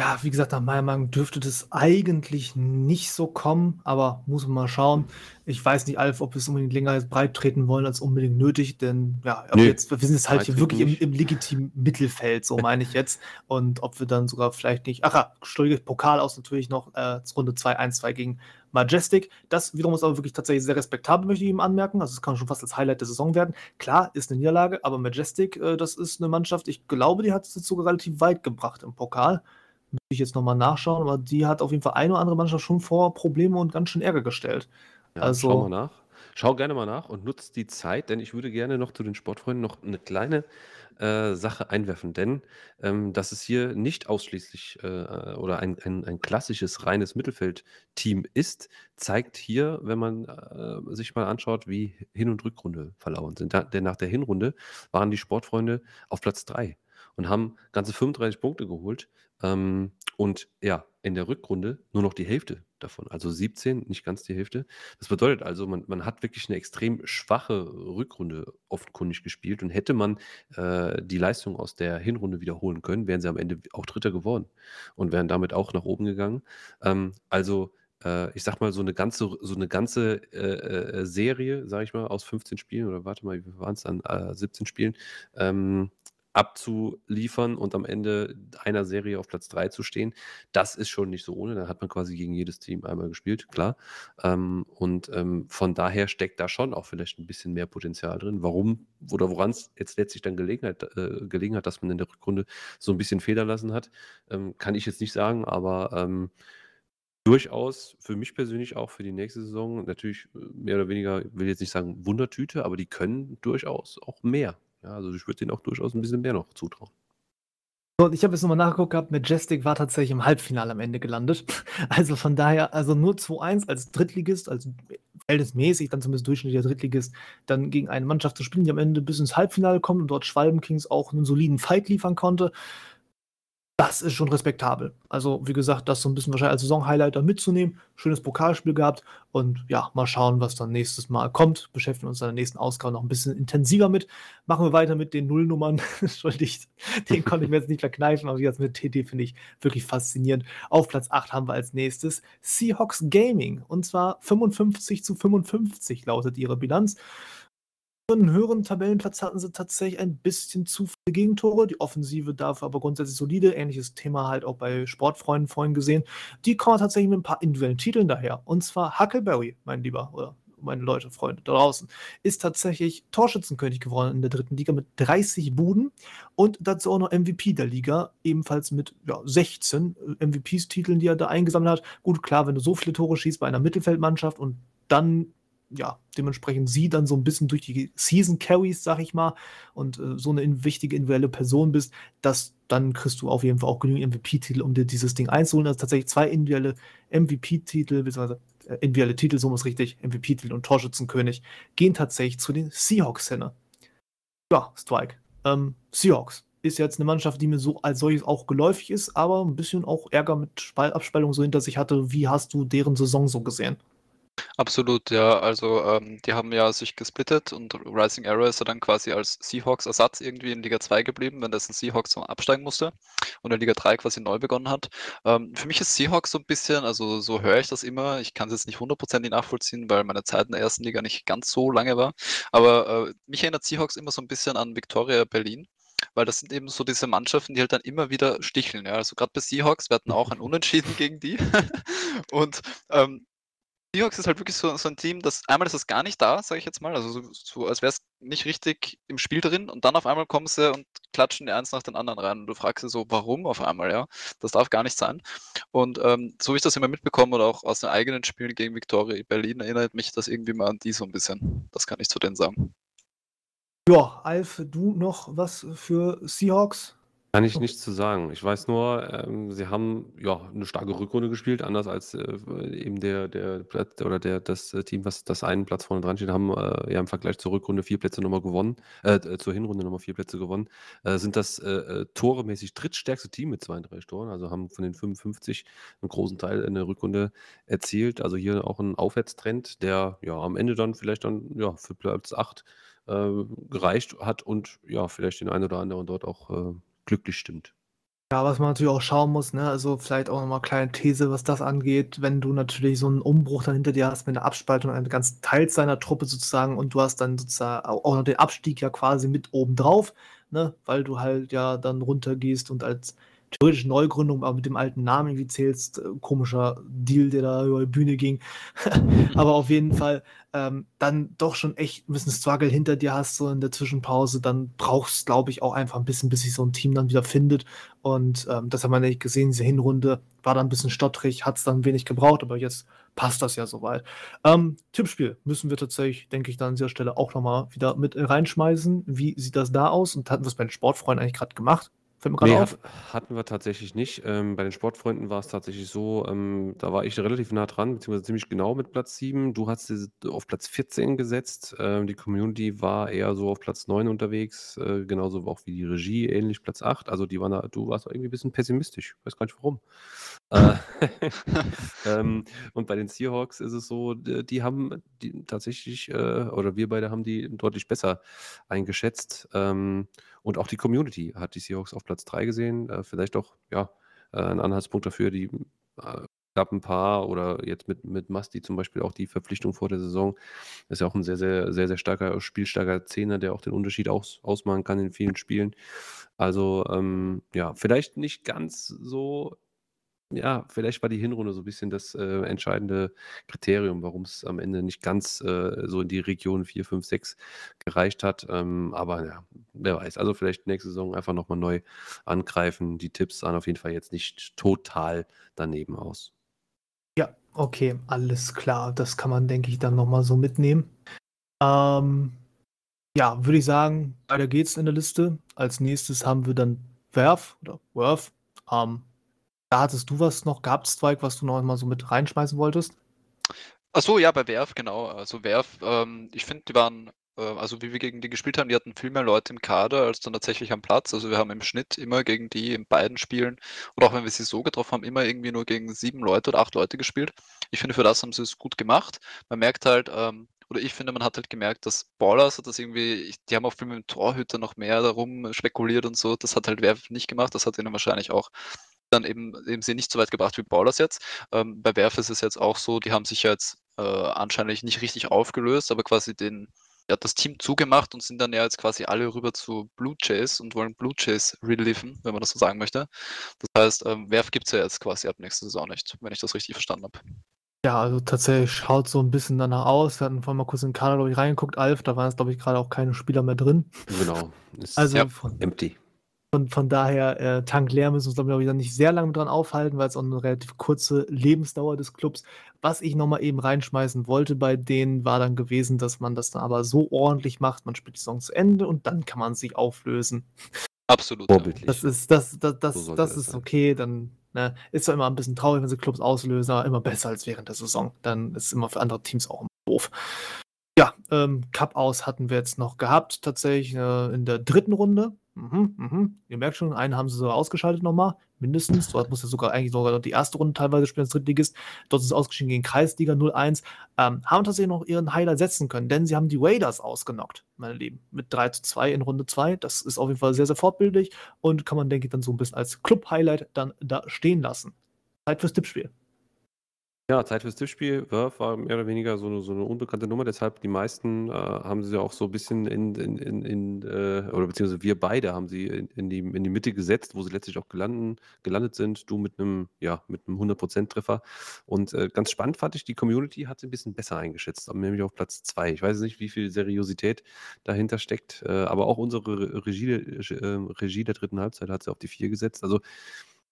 Ja, wie gesagt, nach meiner Meinung dürfte das eigentlich nicht so kommen, aber muss man mal schauen. Ich weiß nicht, Alf, ob wir es unbedingt länger breit treten wollen als unbedingt nötig, denn ja, nee, jetzt, wir sind jetzt halt hier wirklich im, im, legitimen Mittelfeld, so meine ich jetzt. Und ob wir dann sogar vielleicht nicht, ach ja, Entschuldige, Pokal aus natürlich noch, äh, Runde 2, 1-2 gegen Majestic. Das wiederum ist aber wirklich tatsächlich sehr respektabel, möchte ich ihm anmerken. Also es kann schon fast als Highlight der Saison werden. Klar, ist eine Niederlage, aber Majestic, äh, das ist eine Mannschaft, ich glaube, die hat es jetzt sogar relativ weit gebracht im Pokal. Müsste ich jetzt nochmal nachschauen, aber die hat auf jeden Fall eine oder andere Mannschaft schon vor Probleme und ganz schön Ärger gestellt. Ja, also, schau mal nach. Schau gerne mal nach und nutzt die Zeit, denn ich würde gerne noch zu den Sportfreunden noch eine kleine äh, Sache einwerfen, denn ähm, dass es hier nicht ausschließlich äh, oder ein, ein, ein klassisches reines Mittelfeldteam ist, zeigt hier, wenn man äh, sich mal anschaut, wie Hin- und Rückrunde verlaufen sind. Da, denn nach der Hinrunde waren die Sportfreunde auf Platz 3 und haben ganze 35 Punkte geholt. Ähm, und ja, in der Rückrunde nur noch die Hälfte davon, also 17, nicht ganz die Hälfte. Das bedeutet also, man, man hat wirklich eine extrem schwache Rückrunde offenkundig gespielt und hätte man äh, die Leistung aus der Hinrunde wiederholen können, wären sie am Ende auch Dritter geworden und wären damit auch nach oben gegangen. Ähm, also äh, ich sag mal, so eine ganze, so eine ganze äh, äh Serie, sage ich mal, aus 15 Spielen oder warte mal, wie waren es dann, 17 äh, Spielen, ähm, abzuliefern und am Ende einer Serie auf Platz 3 zu stehen, das ist schon nicht so ohne. Da hat man quasi gegen jedes Team einmal gespielt, klar. Ähm, und ähm, von daher steckt da schon auch vielleicht ein bisschen mehr Potenzial drin. Warum oder woran es jetzt letztlich dann Gelegenheit, äh, gelegen hat, dass man in der Rückrunde so ein bisschen Feder lassen hat, ähm, kann ich jetzt nicht sagen, aber ähm, durchaus für mich persönlich auch für die nächste Saison natürlich äh, mehr oder weniger, will jetzt nicht sagen Wundertüte, aber die können durchaus auch mehr. Ja, also ich würde denen auch durchaus ein bisschen mehr noch zutrauen. Und ich habe jetzt nochmal nachgeguckt gehabt, Majestic war tatsächlich im Halbfinale am Ende gelandet. Also von daher, also nur 2-1 als Drittligist, als verhältnismäßig, dann zumindest durchschnittlicher Drittligist, dann gegen eine Mannschaft zu spielen, die am Ende bis ins Halbfinale kommt und dort Schwalben Kings auch einen soliden Fight liefern konnte das ist schon respektabel. Also, wie gesagt, das so ein bisschen wahrscheinlich als Saison-Highlighter mitzunehmen. Schönes Pokalspiel gehabt und ja, mal schauen, was dann nächstes Mal kommt. Beschäftigen uns in der nächsten Ausgabe noch ein bisschen intensiver mit. Machen wir weiter mit den Nullnummern. Entschuldigt, den konnte ich mir jetzt nicht verkneifen, aber jetzt mit TT finde ich wirklich faszinierend. Auf Platz 8 haben wir als nächstes Seahawks Gaming und zwar 55 zu 55 lautet ihre Bilanz einen höheren Tabellenplatz hatten sie tatsächlich ein bisschen zu viele Gegentore. Die Offensive dafür aber grundsätzlich solide. Ähnliches Thema halt auch bei Sportfreunden vorhin gesehen. Die kommen tatsächlich mit ein paar individuellen Titeln daher. Und zwar Huckleberry, mein Lieber, oder meine Leute, Freunde da draußen, ist tatsächlich Torschützenkönig geworden in der dritten Liga mit 30 Buden und dazu auch noch MVP der Liga, ebenfalls mit ja, 16 MVPs-Titeln, die er da eingesammelt hat. Gut, klar, wenn du so viele Tore schießt bei einer Mittelfeldmannschaft und dann ja, dementsprechend sie dann so ein bisschen durch die Season carries, sag ich mal, und äh, so eine in, wichtige individuelle Person bist, dass dann kriegst du auf jeden Fall auch genügend MVP-Titel, um dir dieses Ding einzuholen. Also tatsächlich zwei individuelle MVP-Titel, beziehungsweise äh, individuelle Titel, so muss richtig, MVP-Titel und Torschützenkönig, gehen tatsächlich zu den Seahawks hin. Ja, Strike. Ähm, Seahawks ist jetzt eine Mannschaft, die mir so als solches auch geläufig ist, aber ein bisschen auch Ärger mit Abspaltung so hinter sich hatte. Wie hast du deren Saison so gesehen? Absolut, ja. Also, ähm, die haben ja sich gesplittet und Rising Arrow ist ja dann quasi als Seahawks-Ersatz irgendwie in Liga 2 geblieben, wenn das ein Seahawks absteigen musste und in Liga 3 quasi neu begonnen hat. Ähm, für mich ist Seahawks so ein bisschen, also so höre ich das immer, ich kann es jetzt nicht hundertprozentig nachvollziehen, weil meine Zeit in der ersten Liga nicht ganz so lange war, aber äh, mich erinnert Seahawks immer so ein bisschen an Victoria Berlin weil das sind eben so diese Mannschaften, die halt dann immer wieder sticheln. Ja. Also gerade bei Seahawks, wir hatten auch ein Unentschieden gegen die. und ähm, Seahawks ist halt wirklich so, so ein Team, das einmal ist es gar nicht da, sage ich jetzt mal, also so, so als wäre es nicht richtig im Spiel drin und dann auf einmal kommen sie und klatschen die eins nach den anderen rein und du fragst sie so, warum auf einmal, ja? Das darf gar nicht sein. Und ähm, so wie ich das immer mitbekomme oder auch aus den eigenen Spielen gegen Victoria Berlin erinnert mich das irgendwie mal an die so ein bisschen. Das kann ich zu denen sagen. Ja, Alf, du noch was für Seahawks? Kann ich nichts zu sagen. Ich weiß nur, ähm, sie haben ja eine starke Rückrunde gespielt, anders als äh, eben der, der Platz oder der, das äh, Team, was das einen Platz vorne dran steht, haben äh, ja im Vergleich zur Rückrunde vier Plätze nochmal gewonnen, äh, zur Hinrunde nochmal vier Plätze gewonnen. Äh, sind das toremäßig drittstärkste Team mit 32 Toren, also haben von den 55 einen großen Teil in der Rückrunde erzielt. Also hier auch ein Aufwärtstrend, der ja am Ende dann vielleicht dann ja für Platz 8 äh, gereicht hat und ja, vielleicht den einen oder anderen dort auch glücklich stimmt. Ja, was man natürlich auch schauen muss, ne, also vielleicht auch nochmal kleine These, was das angeht, wenn du natürlich so einen Umbruch dann hinter dir hast mit einer Abspaltung eines ganzen Teils seiner Truppe sozusagen und du hast dann sozusagen auch noch den Abstieg ja quasi mit oben drauf, ne, weil du halt ja dann runtergehst und als theoretisch Neugründung, aber mit dem alten Namen irgendwie zählst. Äh, komischer Deal, der da über die Bühne ging. aber auf jeden Fall ähm, dann doch schon echt ein bisschen Struggle hinter dir hast, so in der Zwischenpause, dann brauchst glaube ich auch einfach ein bisschen, bis sich so ein Team dann wieder findet. Und ähm, das haben wir nicht gesehen, diese Hinrunde war dann ein bisschen stottrig, hat es dann wenig gebraucht, aber jetzt passt das ja soweit. Ähm, Tippspiel müssen wir tatsächlich, denke ich, dann an dieser Stelle auch nochmal wieder mit reinschmeißen. Wie sieht das da aus? Und hatten wir es bei den Sportfreunden eigentlich gerade gemacht? Fällt mir gerade Nee, auf. hatten wir tatsächlich nicht. Ähm, bei den Sportfreunden war es tatsächlich so, ähm, da war ich relativ nah dran, beziehungsweise ziemlich genau mit Platz 7. Du hast sie auf Platz 14 gesetzt. Ähm, die Community war eher so auf Platz 9 unterwegs, äh, genauso auch wie die Regie, ähnlich Platz 8. Also die waren da, du warst irgendwie ein bisschen pessimistisch. Ich weiß gar nicht warum. Äh, ähm, und bei den Seahawks ist es so, die haben die tatsächlich, äh, oder wir beide haben die deutlich besser eingeschätzt. Ähm, und auch die Community hat die Seahawks auf Platz 3 gesehen. Äh, vielleicht auch ja, äh, ein Anhaltspunkt dafür, die äh, gab ein paar oder jetzt mit, mit Masti zum Beispiel auch die Verpflichtung vor der Saison. Ist ja auch ein sehr, sehr, sehr, sehr starker, spielstarker Zehner, der auch den Unterschied aus, ausmachen kann in vielen Spielen. Also ähm, ja, vielleicht nicht ganz so ja, vielleicht war die Hinrunde so ein bisschen das äh, entscheidende Kriterium, warum es am Ende nicht ganz äh, so in die Region 4, 5, 6 gereicht hat. Ähm, aber ja, wer weiß. Also vielleicht nächste Saison einfach nochmal neu angreifen. Die Tipps sahen auf jeden Fall jetzt nicht total daneben aus. Ja, Okay, alles klar. Das kann man, denke ich, dann nochmal so mitnehmen. Ähm, ja, würde ich sagen, weiter geht's in der Liste. Als nächstes haben wir dann Werf oder Worth. Ähm, da hattest du was noch gehabt, Strike, was du noch mal so mit reinschmeißen wolltest? Ach so, ja, bei Werf, genau. Also Werf, ähm, ich finde, die waren, äh, also wie wir gegen die gespielt haben, die hatten viel mehr Leute im Kader als dann tatsächlich am Platz. Also wir haben im Schnitt immer gegen die in beiden Spielen oder auch wenn wir sie so getroffen haben, immer irgendwie nur gegen sieben Leute oder acht Leute gespielt. Ich finde, für das haben sie es gut gemacht. Man merkt halt, ähm, oder ich finde, man hat halt gemerkt, dass Ballers hat das irgendwie, die haben auch viel mit dem Torhüter noch mehr darum spekuliert und so. Das hat halt Werf nicht gemacht. Das hat ihnen wahrscheinlich auch dann eben, eben sie nicht so weit gebracht wie Ballers jetzt. Ähm, bei Werf ist es jetzt auch so, die haben sich ja jetzt äh, anscheinend nicht richtig aufgelöst, aber quasi den, ja, das Team zugemacht und sind dann ja jetzt quasi alle rüber zu Blue Jays und wollen Blue Jays reliven, wenn man das so sagen möchte. Das heißt, ähm, Werf gibt es ja jetzt quasi ab nächster Saison nicht, wenn ich das richtig verstanden habe. Ja, also tatsächlich schaut so ein bisschen danach aus. Wir hatten vorhin mal kurz in den Kader, glaube ich, reingeguckt, Alf, da waren jetzt, glaube ich, gerade auch keine Spieler mehr drin. Genau. Ist Also Ja. von, empty. Von, von daher, äh, Tank leer müssen wir uns, glaube ich, wieder nicht sehr lange dran aufhalten, weil es auch eine relativ kurze Lebensdauer des Clubs. Was ich nochmal eben reinschmeißen wollte bei denen, war dann gewesen, dass man das dann aber so ordentlich macht, man spielt die Saison zu Ende und dann kann man sich auflösen. Absolut. Vorbildlich. Das ist, das, das, das, So das ist okay, dann ne, ist zwar immer ein bisschen traurig, wenn sie Clubs auslösen, aber immer besser als während der Saison. Dann ist es immer für andere Teams auch immer doof. Ja, ähm, Cup aus hatten wir jetzt noch gehabt, tatsächlich äh, in der dritten Runde. Mhm, mhm. Ihr merkt schon, einen haben sie sogar ausgeschaltet nochmal, mindestens. Dort muss ja sogar eigentlich sogar die erste Runde teilweise spielen als Drittligist. Dort ist es ausgeschieden gegen Kreisliga 01. Ähm, haben tatsächlich noch ihren Highlight setzen können, denn sie haben die Raiders ausgenockt, meine Lieben. Mit 3 zu 2 in Runde 2. Das ist auf jeden Fall sehr, sehr fortbildlich und kann man, denke ich, dann so ein bisschen als Club-Highlight dann da stehen lassen. Zeit fürs Tippspiel. Ja, Zeit fürs Tippspiel. Verve war mehr oder weniger so eine, so eine unbekannte Nummer, deshalb die meisten äh, haben sie auch so ein bisschen in, in, in, in äh, oder beziehungsweise wir beide haben sie in, in, die, in die Mitte gesetzt, wo sie letztlich auch gelanden, gelandet sind. Du mit einem, ja, mit einem 100%-Treffer. Und äh, ganz spannend fand ich, die Community hat sie ein bisschen besser eingeschätzt, nämlich auf Platz 2. Ich weiß nicht, wie viel Seriosität dahinter steckt, äh, aber auch unsere Regie, äh, Regie der dritten Halbzeit hat sie auf die 4 gesetzt. Also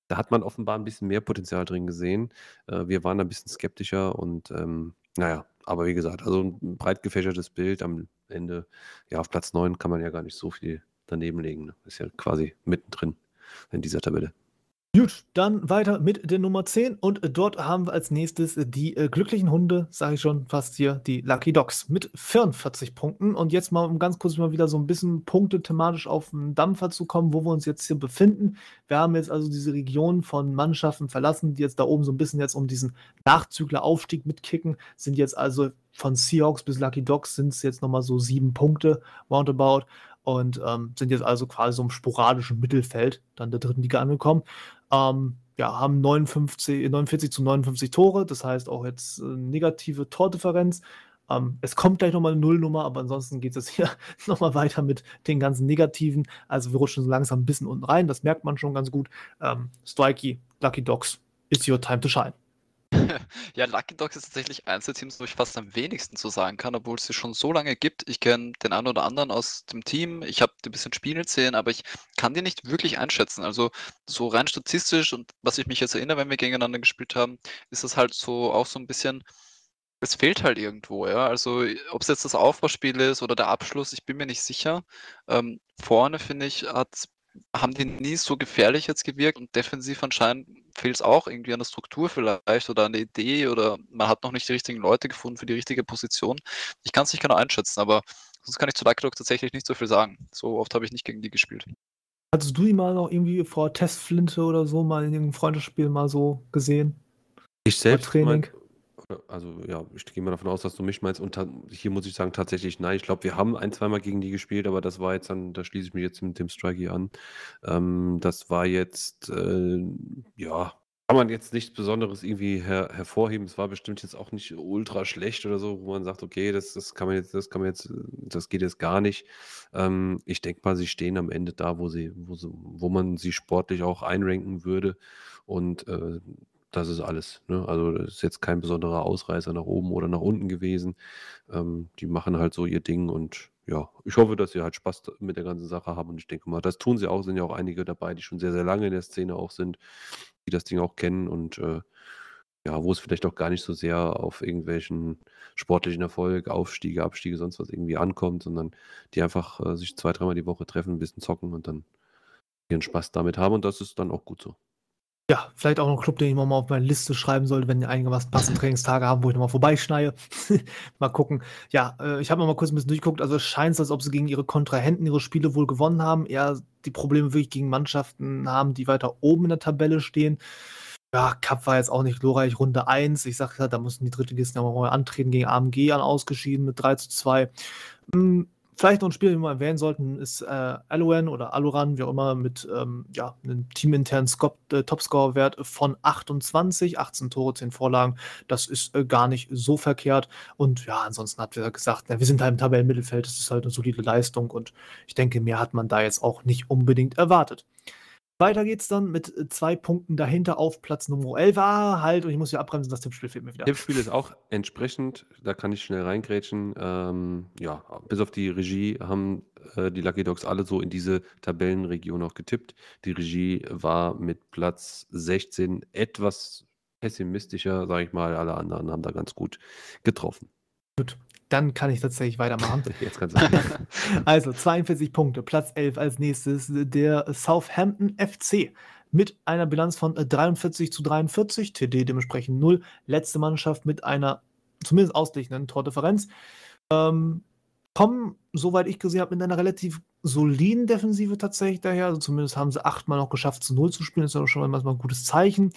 da hat man offenbar ein bisschen mehr Potenzial drin gesehen. Äh, wir waren ein bisschen skeptischer und ähm, naja, aber wie gesagt, also ein breit gefächertes Bild am Ende. Ja, auf Platz 9 kann man ja gar nicht so viel daneben legen. Ne? Ist ja quasi mittendrin in dieser Tabelle. Gut, dann weiter mit der Nummer 10 und dort haben wir als nächstes die äh, glücklichen Hunde, sage ich schon fast hier, die Lucky Dogs mit 44 Punkten. Und jetzt mal, um ganz kurz mal wieder so ein bisschen Punkte thematisch auf den Dampfer zu kommen, wo wir uns jetzt hier befinden. Wir haben jetzt also diese Region von Mannschaften verlassen, die jetzt da oben so ein bisschen jetzt um diesen Nachzügler-Aufstieg mitkicken, sind jetzt also von Seahawks bis Lucky Dogs sind es jetzt nochmal so sieben Punkte roundabout und ähm, sind jetzt also quasi so im sporadischen Mittelfeld dann der dritten Liga angekommen. Ähm, ja, haben 59, 49 zu 59 Tore, das heißt auch jetzt äh, negative Tordifferenz. Ähm, es kommt gleich nochmal eine Nullnummer, aber ansonsten geht es hier nochmal weiter mit den ganzen Negativen. Also wir rutschen so langsam ein bisschen unten rein, das merkt man schon ganz gut. Ähm, Strikey, Lucky Dogs, it's your time to shine. Ja, Lucky Dogs ist tatsächlich eins der Teams, wo ich fast am wenigsten zu sagen kann, obwohl es sie schon so lange gibt. Ich kenne den einen oder anderen aus dem Team. Ich habe die ein bisschen spielen sehen, aber ich kann die nicht wirklich einschätzen. Also so rein statistisch und was ich mich jetzt erinnere, wenn wir gegeneinander gespielt haben, ist das halt so auch so ein bisschen, es fehlt halt irgendwo, ja. Also ob es jetzt das Aufbauspiel ist oder der Abschluss, ich bin mir nicht sicher. Ähm, vorne, finde ich, hat haben die nie so gefährlich jetzt gewirkt und defensiv anscheinend fehlt es auch irgendwie an der Struktur vielleicht oder an der Idee oder man hat noch nicht die richtigen Leute gefunden für die richtige Position. Ich kann es nicht genau einschätzen, aber sonst kann ich zu Lucky Dog tatsächlich nicht so viel sagen. So oft habe ich nicht gegen die gespielt. Hattest du ihn mal noch irgendwie vor Testflinte oder so mal in irgendeinem Freundesspiel mal so gesehen? Ich selbst Training? mein, also ja, ich gehe mal davon aus, dass du mich meinst. Und hier muss ich sagen, tatsächlich nein. Ich glaube, wir haben ein, zweimal gegen die gespielt, aber das war jetzt dann, da schließe ich mich jetzt mit dem Strikey an. Ähm, das war jetzt, äh, ja, kann man jetzt nichts Besonderes irgendwie her hervorheben. Es war bestimmt jetzt auch nicht ultra schlecht oder so, wo man sagt, okay, das, das kann man jetzt, das kann man jetzt, das geht jetzt gar nicht. Ähm, ich denke mal, sie stehen am Ende da, wo sie, wo sie, wo man sie sportlich auch einranken würde. Und äh, das ist alles. Ne? Also das ist jetzt kein besonderer Ausreißer nach oben oder nach unten gewesen. Ähm, die machen halt so ihr Ding und ja, ich hoffe, dass sie halt Spaß mit der ganzen Sache haben und ich denke mal, das tun sie auch. Sind ja auch einige dabei, die schon sehr, sehr lange in der Szene auch sind, die das Ding auch kennen und äh, ja, wo es vielleicht auch gar nicht so sehr auf irgendwelchen sportlichen Erfolg, Aufstiege, Abstiege, sonst was irgendwie ankommt, sondern die einfach äh, sich zwei, dreimal die Woche treffen, ein bisschen zocken und dann ihren Spaß damit haben und das ist dann auch gut so. Ja, vielleicht auch noch 'n Club, den ich mal auf meine Liste schreiben sollte, wenn die einigermaßen passende Trainingstage haben, wo ich noch mal vorbeischneie. Mal gucken. Ja, äh, ich habe noch mal kurz 'n bisschen durchgeguckt. Also, es scheint als ob sie gegen ihre Kontrahenten ihre Spiele wohl gewonnen haben, eher die Probleme wirklich gegen Mannschaften haben, die weiter oben in der Tabelle stehen. Ja, Cup war jetzt auch nicht glorreich, Runde 1. Ich sage ja, da mussten die Drittligisten ja mal antreten gegen AMG an ausgeschieden mit 3:2. Hm, Vielleicht noch ein Spiel, den wir mal erwähnen sollten, ist äh, Aluan oder Aluran, wie auch immer, mit ähm, ja, einem teaminternen äh, Topscore-Wert von 28, 18 Tore, 10 Vorlagen. Das ist äh, gar nicht so verkehrt. Und ja, ansonsten hat er gesagt, na, wir sind halt im Tabellenmittelfeld, das ist halt eine solide Leistung und ich denke, mehr hat man da jetzt auch nicht unbedingt erwartet. Weiter geht's dann mit äh, zwei Punkten dahinter auf Platz Nummer 11. Ah, halt, und ich muss ja abbremsen, das Tippspiel fehlt mir wieder. Tippspiel ist auch entsprechend, da kann ich schnell reingrätschen. Ähm, ja, bis auf die Regie haben äh, die Lucky Dogs alle so in diese Tabellenregion auch getippt. Die Regie war mit Platz 16 etwas pessimistischer, sage ich mal. Alle anderen haben da ganz gut getroffen. Gut, dann kann ich tatsächlich weitermachen. Jetzt kannst du. also 42 Punkte, Platz 11 als nächstes der Southampton FC mit einer Bilanz von 43 zu 43, TD dementsprechend 0. Letzte Mannschaft mit einer zumindest ausgleichenden Tordifferenz. Ähm, kommen, soweit ich gesehen habe, mit einer relativ soliden Defensive tatsächlich daher. Also zumindest haben sie achtmal noch geschafft, zu Null zu spielen. Das ist ja schon mal ein gutes Zeichen.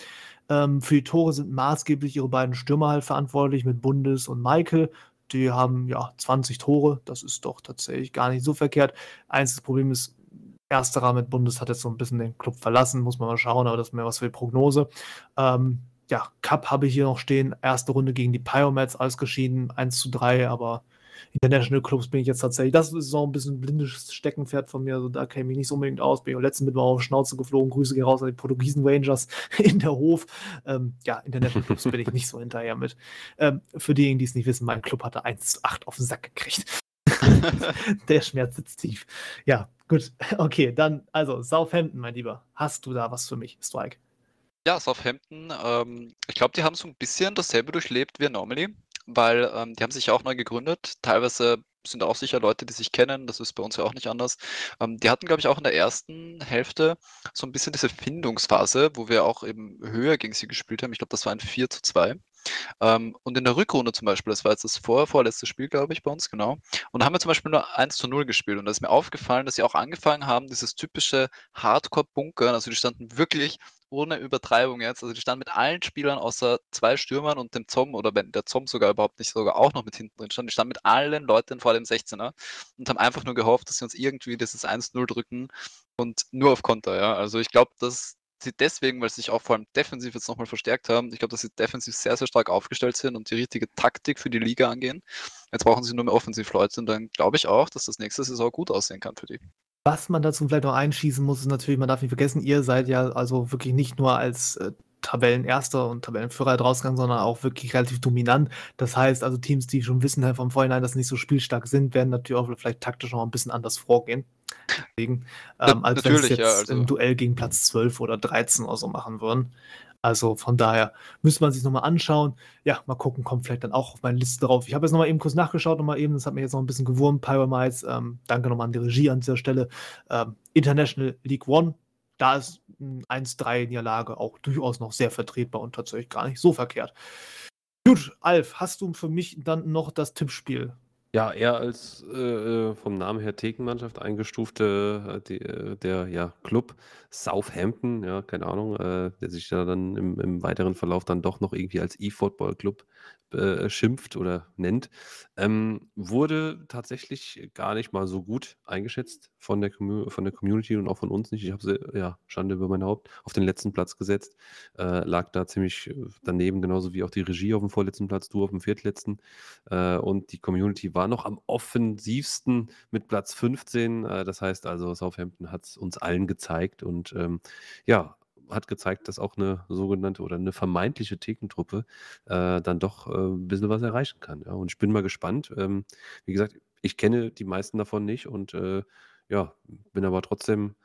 Ähm, für die Tore sind maßgeblich ihre beiden Stürmer halt verantwortlich mit Bundes und Michael. Die haben ja 20 Tore. Das ist doch tatsächlich gar nicht so verkehrt. Einziges Problem ist, ersterer mit Bundes hat jetzt so ein bisschen den Club verlassen. Muss man mal schauen, aber das ist mehr was für die Prognose. Ähm, ja, Cup habe ich hier noch stehen. Erste Runde gegen die Pyomats ausgeschieden. 1 zu 3, aber International Clubs bin ich jetzt tatsächlich, das ist so ein bisschen ein blindes Steckenpferd von mir, also da käme ich nicht so unbedingt aus. Bin ich letzten Mittwoch auf Schnauze geflogen, Grüße gehen raus an die Portugiesen Rangers in der Hof. Ähm, ja, International Clubs bin ich nicht so hinterher mit. Ähm, für diejenigen, die es nicht wissen, mein Club hatte 1 zu 8 auf den Sack gekriegt. der Schmerz sitzt tief. Ja, gut. Okay, dann, also Southampton, mein Lieber. Hast du da was für mich, Strike? Ja, Southampton, ähm, ich glaube, die haben so ein bisschen dasselbe durchlebt wie Anomaly weil ähm, die haben sich ja auch neu gegründet. Teilweise sind auch sicher Leute, die sich kennen. Das ist bei uns ja auch nicht anders. Ähm, die hatten, glaube ich, auch in der ersten Hälfte so ein bisschen diese Findungsphase, wo wir auch eben höher gegen sie gespielt haben. Ich glaube, das war ein 4 zu 2. Ähm, und in der Rückrunde zum Beispiel, das war jetzt das vor, vorletzte Spiel, glaube ich, bei uns, genau. Und da haben wir zum Beispiel nur 1 zu 0 gespielt. Und da ist mir aufgefallen, dass sie auch angefangen haben, dieses typische Hardcore-Bunkern, also die standen wirklich ohne Übertreibung jetzt. Also die standen mit allen Spielern außer zwei Stürmern und dem Zom oder wenn der Zom sogar überhaupt nicht sogar auch noch mit hinten drin stand, die standen mit allen Leuten vor dem 16er und haben einfach nur gehofft, dass sie uns irgendwie dieses 1-0 drücken und nur auf Konter, ja. Also ich glaube, dass sie deswegen, weil sie sich auch vor allem defensiv jetzt nochmal verstärkt haben, ich glaube, dass sie defensiv sehr, sehr stark aufgestellt sind und die richtige Taktik für die Liga angehen. Jetzt brauchen sie nur mehr Offensivleute und dann glaube ich auch, dass das nächste Saison gut aussehen kann für die. Was man dazu vielleicht noch einschießen muss, ist natürlich, man darf nicht vergessen, ihr seid ja also wirklich nicht nur als äh, Tabellenerster und Tabellenführer rausgegangen, sondern auch wirklich relativ dominant. Das heißt also, Teams, die schon wissen halt vom Vorhinein, dass sie nicht so spielstark sind, werden natürlich auch vielleicht taktisch noch ein bisschen anders vorgehen. Deswegen, ähm, als wenn sie jetzt ja, also. im Duell gegen Platz 12 oder 13 oder so machen würden. Also von daher müsste man sich nochmal anschauen. Ja, mal gucken, kommt vielleicht dann auch auf meine Liste drauf. Ich habe jetzt nochmal eben kurz nachgeschaut, nochmal eben, das hat mir jetzt noch ein bisschen gewurmt. Pyramides, ähm, danke nochmal an die Regie an dieser Stelle. Ähm, International League One, da ist eine 1-3-Niederlage auch durchaus noch sehr vertretbar und tatsächlich gar nicht so verkehrt. Gut, Alf, hast du für mich dann noch das Tippspiel? Ja, eher als äh, äh, vom Namen her Thekenmannschaft eingestufte, äh, die, äh, der ja, Club Southampton, ja, keine Ahnung, äh, der sich ja dann im, im weiteren Verlauf dann doch noch irgendwie als E-Football Club äh, schimpft oder nennt, ähm, wurde tatsächlich gar nicht mal so gut eingeschätzt von der, von der Community und auch von uns nicht. Ich habe sie, ja, Schande über mein Haupt, auf den letzten Platz gesetzt. Äh, lag da ziemlich äh, daneben, genauso wie auch die Regie auf dem vorletzten Platz, du auf dem viertletzten. Äh, und die Community war noch am offensivsten mit Platz 15. Äh, das heißt also, Southampton hat es uns allen gezeigt und ähm, ja, hat gezeigt, dass auch eine sogenannte oder eine vermeintliche Thekentruppe äh, dann doch äh, ein bisschen was erreichen kann. Ja. Und ich bin mal gespannt. Ähm, wie gesagt, ich kenne die meisten davon nicht und äh, ja, bin aber trotzdem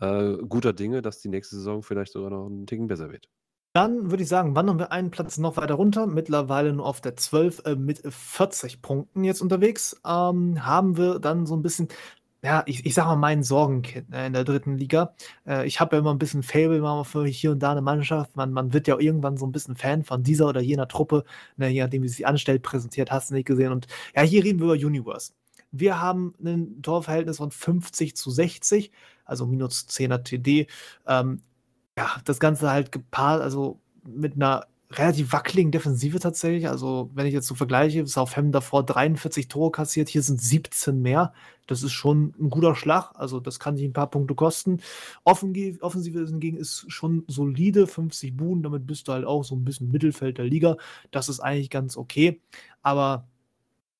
äh, guter Dinge, dass die nächste Saison vielleicht sogar noch ein Ticken besser wird. Dann würde ich sagen, wandern wir einen Platz noch weiter runter, mittlerweile nur auf der 12 äh, mit 40 Punkten jetzt unterwegs. Ähm, haben wir dann so ein bisschen, ja, ich, ich sag mal, mein Sorgenkind ne, in der dritten Liga. Äh, ich habe ja immer ein bisschen Fable mal für hier und da eine Mannschaft. Man, man wird ja irgendwann so ein bisschen Fan von dieser oder jener Truppe, ne, je nachdem, wie sie sich anstellt, präsentiert, hast du nicht gesehen. Und ja, hier reden wir über Universe. Wir haben ein Torverhältnis von 50 zu 60, also minus 10er TD. Ähm, ja, das Ganze halt gepaart, also mit einer relativ wackeligen Defensive tatsächlich. Also, wenn ich jetzt so vergleiche, Southampton davor 43 Tore kassiert, hier sind 17 mehr. Das ist schon ein guter Schlag. Also, das kann sich ein paar Punkte kosten. Offensive, Offensive hingegen ist schon solide, 50 Buhnen, damit bist du halt auch so ein bisschen Mittelfeld der Liga. Das ist eigentlich ganz okay. Aber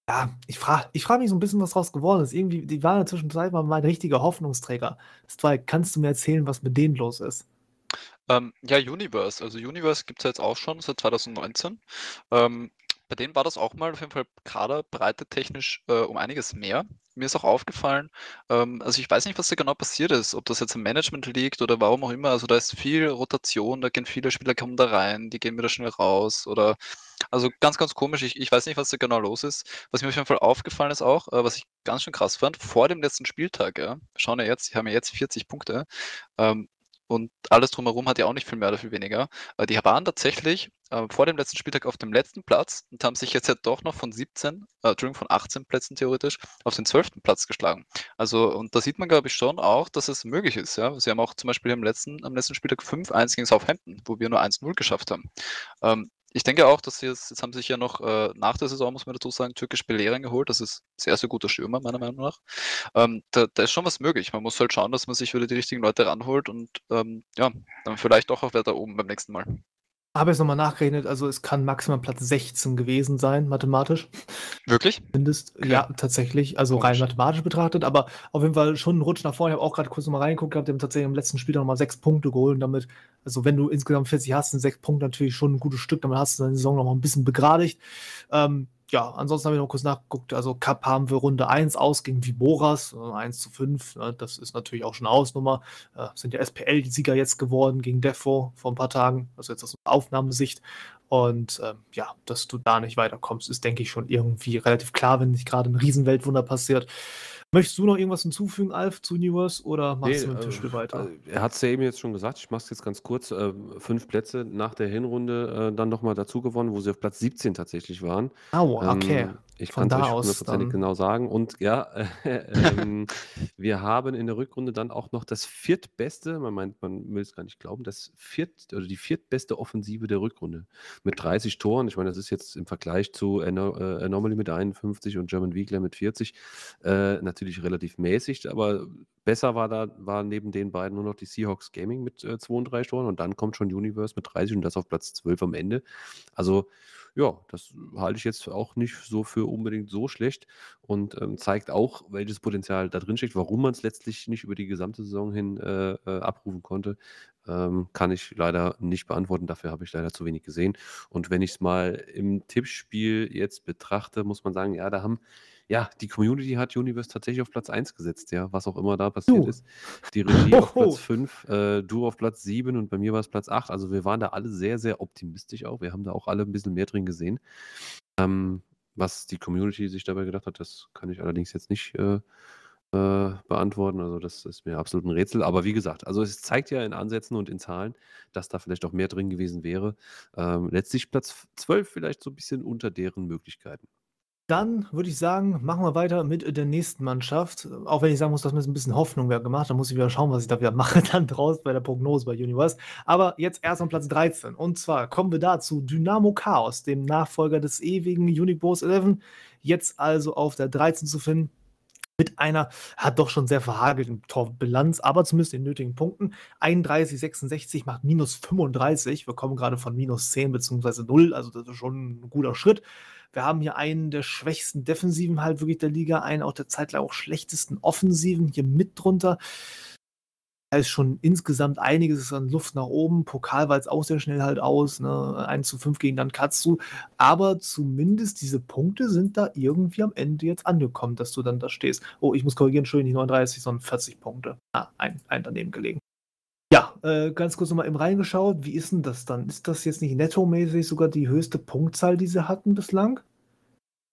ja, ich frage ich frag mich so ein bisschen, was draus geworden ist. Irgendwie, die waren in der Zwischenzeit mal mein richtiger Hoffnungsträger. Zwei, kannst du mir erzählen, was mit denen los ist? Ähm, ja, Universe. Also Universe gibt es ja jetzt auch schon seit 2019. Ähm, bei denen war das auch mal auf jeden Fall Kaderbreite technisch äh, um einiges mehr. Mir ist auch aufgefallen, ähm, also ich weiß nicht, was da genau passiert ist, ob das jetzt im Management liegt oder warum auch immer. Also da ist viel Rotation, da gehen viele Spieler kommen da rein, die gehen wieder schnell raus oder also ganz, ganz komisch. Ich, ich weiß nicht, was da genau los ist. Was mir auf jeden Fall aufgefallen ist auch, äh, was ich ganz schön krass fand, vor dem letzten Spieltag, ja, schauen wir jetzt, die haben ja jetzt 40 Punkte. Ähm, und alles drumherum hat ja auch nicht viel mehr oder viel weniger. Äh, die waren tatsächlich äh, vor dem letzten Spieltag auf dem letzten Platz und haben sich jetzt ja doch noch von 17, äh, Entschuldigung, von 18 Plätzen theoretisch auf den 12. Platz geschlagen. Also, und da sieht man, glaube ich, schon auch, dass es möglich ist. Ja? Sie haben auch zum Beispiel am letzten, am letzten Spieltag 5-1 gegen Southampton, wo wir nur 1-0 geschafft haben. Ähm, ich denke auch, dass sie jetzt, jetzt haben sich ja noch äh, nach der Saison, muss man dazu sagen, türkisch Belehren geholt. Das ist sehr, sehr guter Stürmer, meiner Meinung nach. Ähm, da, da, ist schon was möglich. Man muss halt schauen, dass man sich wieder die richtigen Leute ranholt und ähm, ja, dann vielleicht doch auch weiter oben beim nächsten Mal. Habe jetzt nochmal nachgerechnet, also es kann maximal Platz 16 gewesen sein, mathematisch. Wirklich? Mindest, okay. ja, tatsächlich, also rein mathematisch betrachtet, aber auf jeden Fall schon ein Rutsch nach vorne. Ich habe auch gerade kurz nochmal reingeguckt, gehabt, die haben tatsächlich im letzten Spiel nochmal sechs Punkte geholt und damit, also wenn du insgesamt 40 hast, sind sechs Punkte natürlich schon ein gutes Stück, damit hast du deine Saison nochmal ein bisschen begradigt. Ähm, ja, ansonsten habe ich noch kurz nachgeguckt. Also Cup haben wir Runde 1 aus gegen Viboras, 1 zu 5. Ne, das ist natürlich auch schon eine Ausnummer. Äh, sind ja SPL-Sieger jetzt geworden gegen Defo vor ein paar Tagen, also jetzt aus Aufnahmesicht. Und ähm, ja, dass du da nicht weiterkommst, ist, denke ich, schon irgendwie relativ klar, wenn nicht gerade ein Riesenweltwunder passiert. Möchtest du noch irgendwas hinzufügen, Alf, zu Universe oder machst nee, du mit dem Tischspiel äh, weiter? Er hat es ja eben jetzt schon gesagt, ich mache es jetzt ganz kurz. Äh, fünf Plätze nach der Hinrunde äh, dann nochmal dazu gewonnen, wo sie auf Platz 17 tatsächlich waren. Oh, okay. Ähm, ich kann es euch hundertprozentig genau sagen. Und ja, äh, ähm, wir haben in der Rückrunde dann auch noch das viertbeste, man meint, man will es gar nicht glauben, das viert, oder die viertbeste Offensive der Rückrunde mit 30 Toren. Ich meine, das ist jetzt im Vergleich zu Ano äh, Anomaly mit 51 und German Wiegler mit 40 äh, natürlich relativ mäßig, aber besser war da war neben den beiden nur noch die Seahawks Gaming mit äh, 32 Toren und dann kommt schon Universe mit 30 und das auf Platz 12 am Ende. Also ja, das halte ich jetzt auch nicht so für unbedingt so schlecht und ähm, zeigt auch, welches Potenzial da drin steckt. Warum man es letztlich nicht über die gesamte Saison hin äh, äh, abrufen konnte, ähm, kann ich leider nicht beantworten. Dafür habe ich leider zu wenig gesehen. Und wenn ich es mal im Tippspiel jetzt betrachte, muss man sagen, ja, da haben ja, die Community hat Universe tatsächlich auf Platz 1 gesetzt, ja, was auch immer da passiert du. ist. Die Regie auf Platz 5, äh, du auf Platz 7 und bei mir war es Platz 8. Also wir waren da alle sehr, sehr optimistisch auch. Wir haben da auch alle ein bisschen mehr drin gesehen. Ähm, was die Community sich dabei gedacht hat, das kann ich allerdings jetzt nicht äh, äh, beantworten. Also das ist mir absolut ein Rätsel. Aber wie gesagt, also es zeigt ja in Ansätzen und in Zahlen, dass da vielleicht auch mehr drin gewesen wäre. Ähm, letztlich Platz 12 vielleicht so ein bisschen unter deren Möglichkeiten. Dann würde ich sagen, machen wir weiter mit der nächsten Mannschaft. Auch wenn ich sagen muss, dass mir das ein bisschen Hoffnung wäre gemacht. Da muss ich wieder schauen, was ich da wieder mache dann draus bei der Prognose bei Universe. Aber jetzt erst am Platz 13. Und zwar kommen wir da zu Dynamo Chaos, dem Nachfolger des ewigen Unibos 11. Jetzt also auf der 13 zu finden mit einer, hat doch schon sehr verhagelten Torbilanz, aber zumindest den nötigen Punkten. 31, 66 macht minus 35. Wir kommen gerade von minus 10 bzw. 0, also das ist schon ein guter Schritt. Wir haben hier einen der schwächsten Defensiven halt wirklich der Liga, einen auch der zeitgleich auch schlechtesten Offensiven hier mit drunter. Da ist schon insgesamt einiges an Luft nach oben. Pokal war jetzt auch sehr schnell halt aus. Ne? 1 zu 5 gegen dann Katsu. Aber zumindest diese Punkte sind da irgendwie am Ende jetzt angekommen, dass du dann da stehst. Oh, ich muss korrigieren, Entschuldigung, nicht 39, sondern 40 Punkte. Ah, ein, ein daneben gelegen. Ja, äh, ganz kurz nochmal eben reingeschaut. Wie ist denn das dann? Ist das jetzt nicht nettomäßig sogar die höchste Punktzahl, die sie hatten bislang?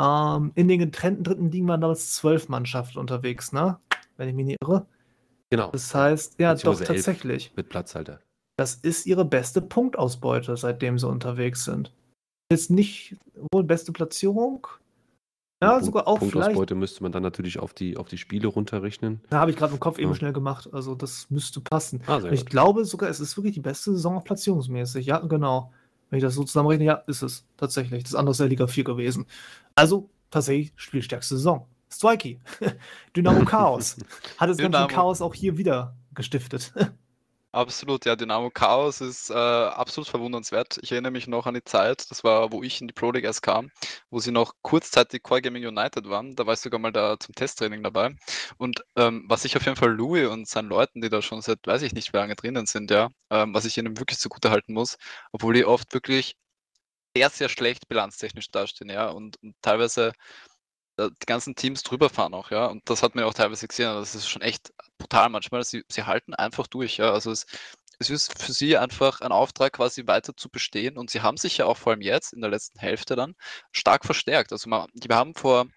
Ähm, in den getrennten dritten Ligen waren damals zwölf Mannschaften unterwegs, ne? Wenn ich mich nicht irre. Genau. Das heißt, ja, doch, tatsächlich. Mit Platzhalter. Das ist ihre beste Punktausbeute, seitdem sie unterwegs sind. Ist nicht wohl beste Platzierung? Ja, Punkt- sogar auch vielleicht. Punktausbeute müsste man dann natürlich auf die, auf die Spiele runterrechnen. Da habe ich gerade im Kopf eben Ja. schnell gemacht. Also das müsste passen. Ah, Ich gut. glaube sogar, es ist wirklich die beste Saison auch platzierungsmäßig. Ja, genau. Wenn ich das so zusammenrechne, ja, ist es tatsächlich. Das andere ist ja Liga 4 gewesen. Also tatsächlich spielstärkste Saison. Strikey. Dynamo Chaos. Hat das ganze Dynamo. Chaos auch hier wieder gestiftet. Absolut, ja, Dynamo Chaos ist äh, absolut verwundernswert. Ich erinnere mich noch an die Zeit, das war, wo ich in die Pro League erst kam, wo sie noch kurzzeitig Core Gaming United waren. Da war ich sogar mal da zum Testtraining dabei. Und ähm, was ich auf jeden Fall Louis und seinen Leuten, die da schon seit weiß ich nicht wie lange drinnen sind, ja, ähm, was ich ihnen wirklich zugute halten muss, obwohl die oft wirklich sehr, sehr schlecht bilanztechnisch dastehen, ja, und, und teilweise die ganzen Teams drüber fahren auch, ja. Und das hat man auch teilweise gesehen. aber Das ist schon echt brutal manchmal. Sie, sie halten einfach durch, ja. Also es, es ist für sie einfach ein Auftrag, quasi weiter zu bestehen. Und sie haben sich ja auch vor allem jetzt in der letzten Hälfte dann stark verstärkt. Also man, wir haben vor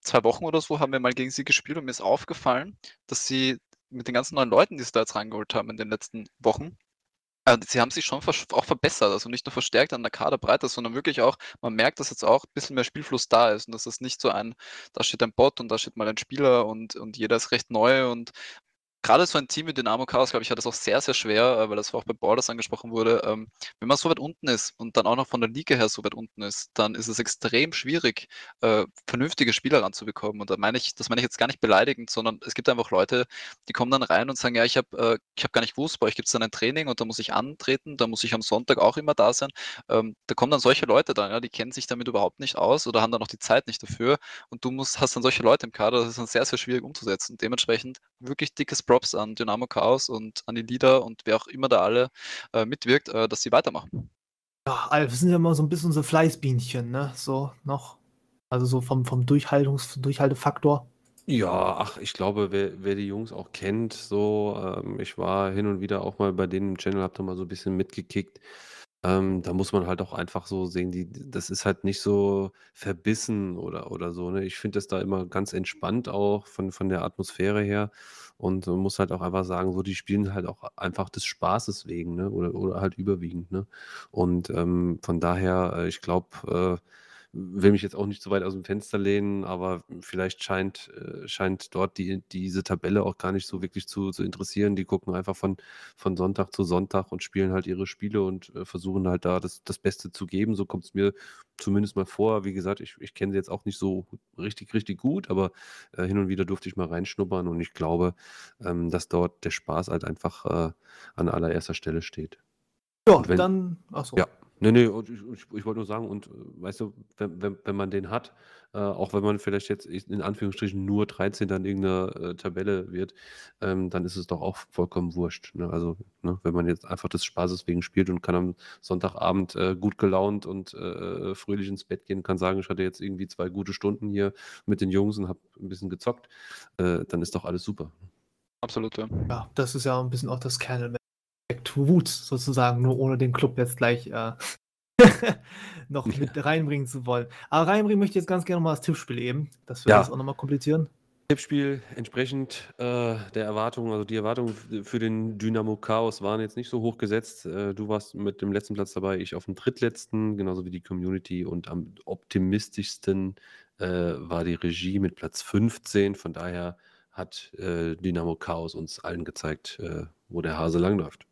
zwei Wochen oder so haben wir mal gegen sie gespielt und mir ist aufgefallen, dass sie mit den ganzen neuen Leuten, die sie da jetzt reingeholt haben in den letzten Wochen, äh, sie haben sich schon auch verbessert, also nicht nur verstärkt an der Kaderbreite, sondern wirklich auch, man merkt, dass jetzt auch ein bisschen mehr Spielfluss da ist und dass es nicht so ein, da steht ein Bot und da steht mal ein Spieler und, und jeder ist recht neu und gerade so ein Team wie Dynamo Chaos, glaube ich, hat es auch sehr, sehr schwer, äh, weil das auch bei Borders angesprochen wurde. Ähm, wenn man so weit unten ist und dann auch noch von der Liga her so weit unten ist, dann ist es extrem schwierig, äh, vernünftige Spieler ranzubekommen. Und da meine ich, das meine ich jetzt gar nicht beleidigend, sondern es gibt einfach Leute, die kommen dann rein und sagen, ja, ich habe äh, ich hab gar nicht gewusst, bei euch gibt es dann ein Training und da muss ich antreten, da muss ich am Sonntag auch immer da sein. Ähm, da kommen dann solche Leute dann, ja, die kennen sich damit überhaupt nicht aus oder haben dann auch die Zeit nicht dafür. Und du musst, hast dann solche Leute im Kader, das ist dann sehr, sehr schwierig umzusetzen. Dementsprechend wirklich dickes Props an Dynamo Chaos und an die Leader und wer auch immer da alle äh, mitwirkt, äh, dass sie weitermachen. Ja, Alter, wir sind ja immer so ein bisschen so Fleißbienchen, ne? So noch. Also so vom, vom Durchhaltungs Durchhaltefaktor. Ja, ach, ich glaube, wer, wer die Jungs auch kennt, so, ähm, ich war hin und wieder auch mal bei denen im Channel, hab da mal so ein bisschen mitgekickt. Ähm, da muss man halt auch einfach so sehen, die, das ist halt nicht so verbissen oder, oder so. Ne? Ich finde das da immer ganz entspannt auch von, von der Atmosphäre her. Und man muss halt auch einfach sagen, so, die spielen halt auch einfach des Spaßes wegen, ne? Oder, oder halt überwiegend, ne? Und ähm, von daher, äh, ich glaube, äh, will mich jetzt auch nicht so weit aus dem Fenster lehnen, aber vielleicht scheint, äh, scheint dort die, diese Tabelle auch gar nicht so wirklich zu, zu interessieren. Die gucken einfach von, von Sonntag zu Sonntag und spielen halt ihre Spiele und äh, versuchen halt da das, das Beste zu geben. So kommt es mir zumindest mal vor. Wie gesagt, ich, ich kenne sie jetzt auch nicht so richtig, richtig gut, aber äh, hin und wieder durfte ich mal reinschnuppern und ich glaube, ähm, dass dort der Spaß halt einfach äh, an allererster Stelle steht. Ja, wenn- dann. Achso. Ja, nee, nee, und ich, ich, ich wollte nur sagen, und äh, weißt du, wenn, wenn, wenn man den hat, äh, auch wenn man vielleicht jetzt in Anführungsstrichen nur 13. in irgendeiner äh, Tabelle wird, ähm, dann ist es doch auch vollkommen wurscht. Ne? Also, ne, wenn man jetzt einfach des Spaßes wegen spielt und kann am Sonntagabend äh, gut gelaunt und äh, fröhlich ins Bett gehen, kann sagen, ich hatte jetzt irgendwie zwei gute Stunden hier mit den Jungs und habe ein bisschen gezockt, äh, dann ist doch alles super. Absolut, ja. Ja, das ist ja ein bisschen auch das Kernel to Roots sozusagen, nur ohne den Club jetzt gleich äh, noch mit reinbringen zu wollen. Aber reinbringen möchte ich jetzt ganz gerne nochmal das Tippspiel eben. Das wird Ja. das auch nochmal komplizieren. Tippspiel entsprechend äh, der Erwartungen, also die Erwartungen für den Dynamo Chaos waren jetzt nicht so hoch gesetzt. Äh, du warst mit dem letzten Platz dabei, ich auf dem drittletzten, genauso wie die Community. Und am optimistischsten äh, war die Regie mit Platz 15. Von daher hat äh, Dynamo Chaos uns allen gezeigt, äh, wo der Hase langläuft.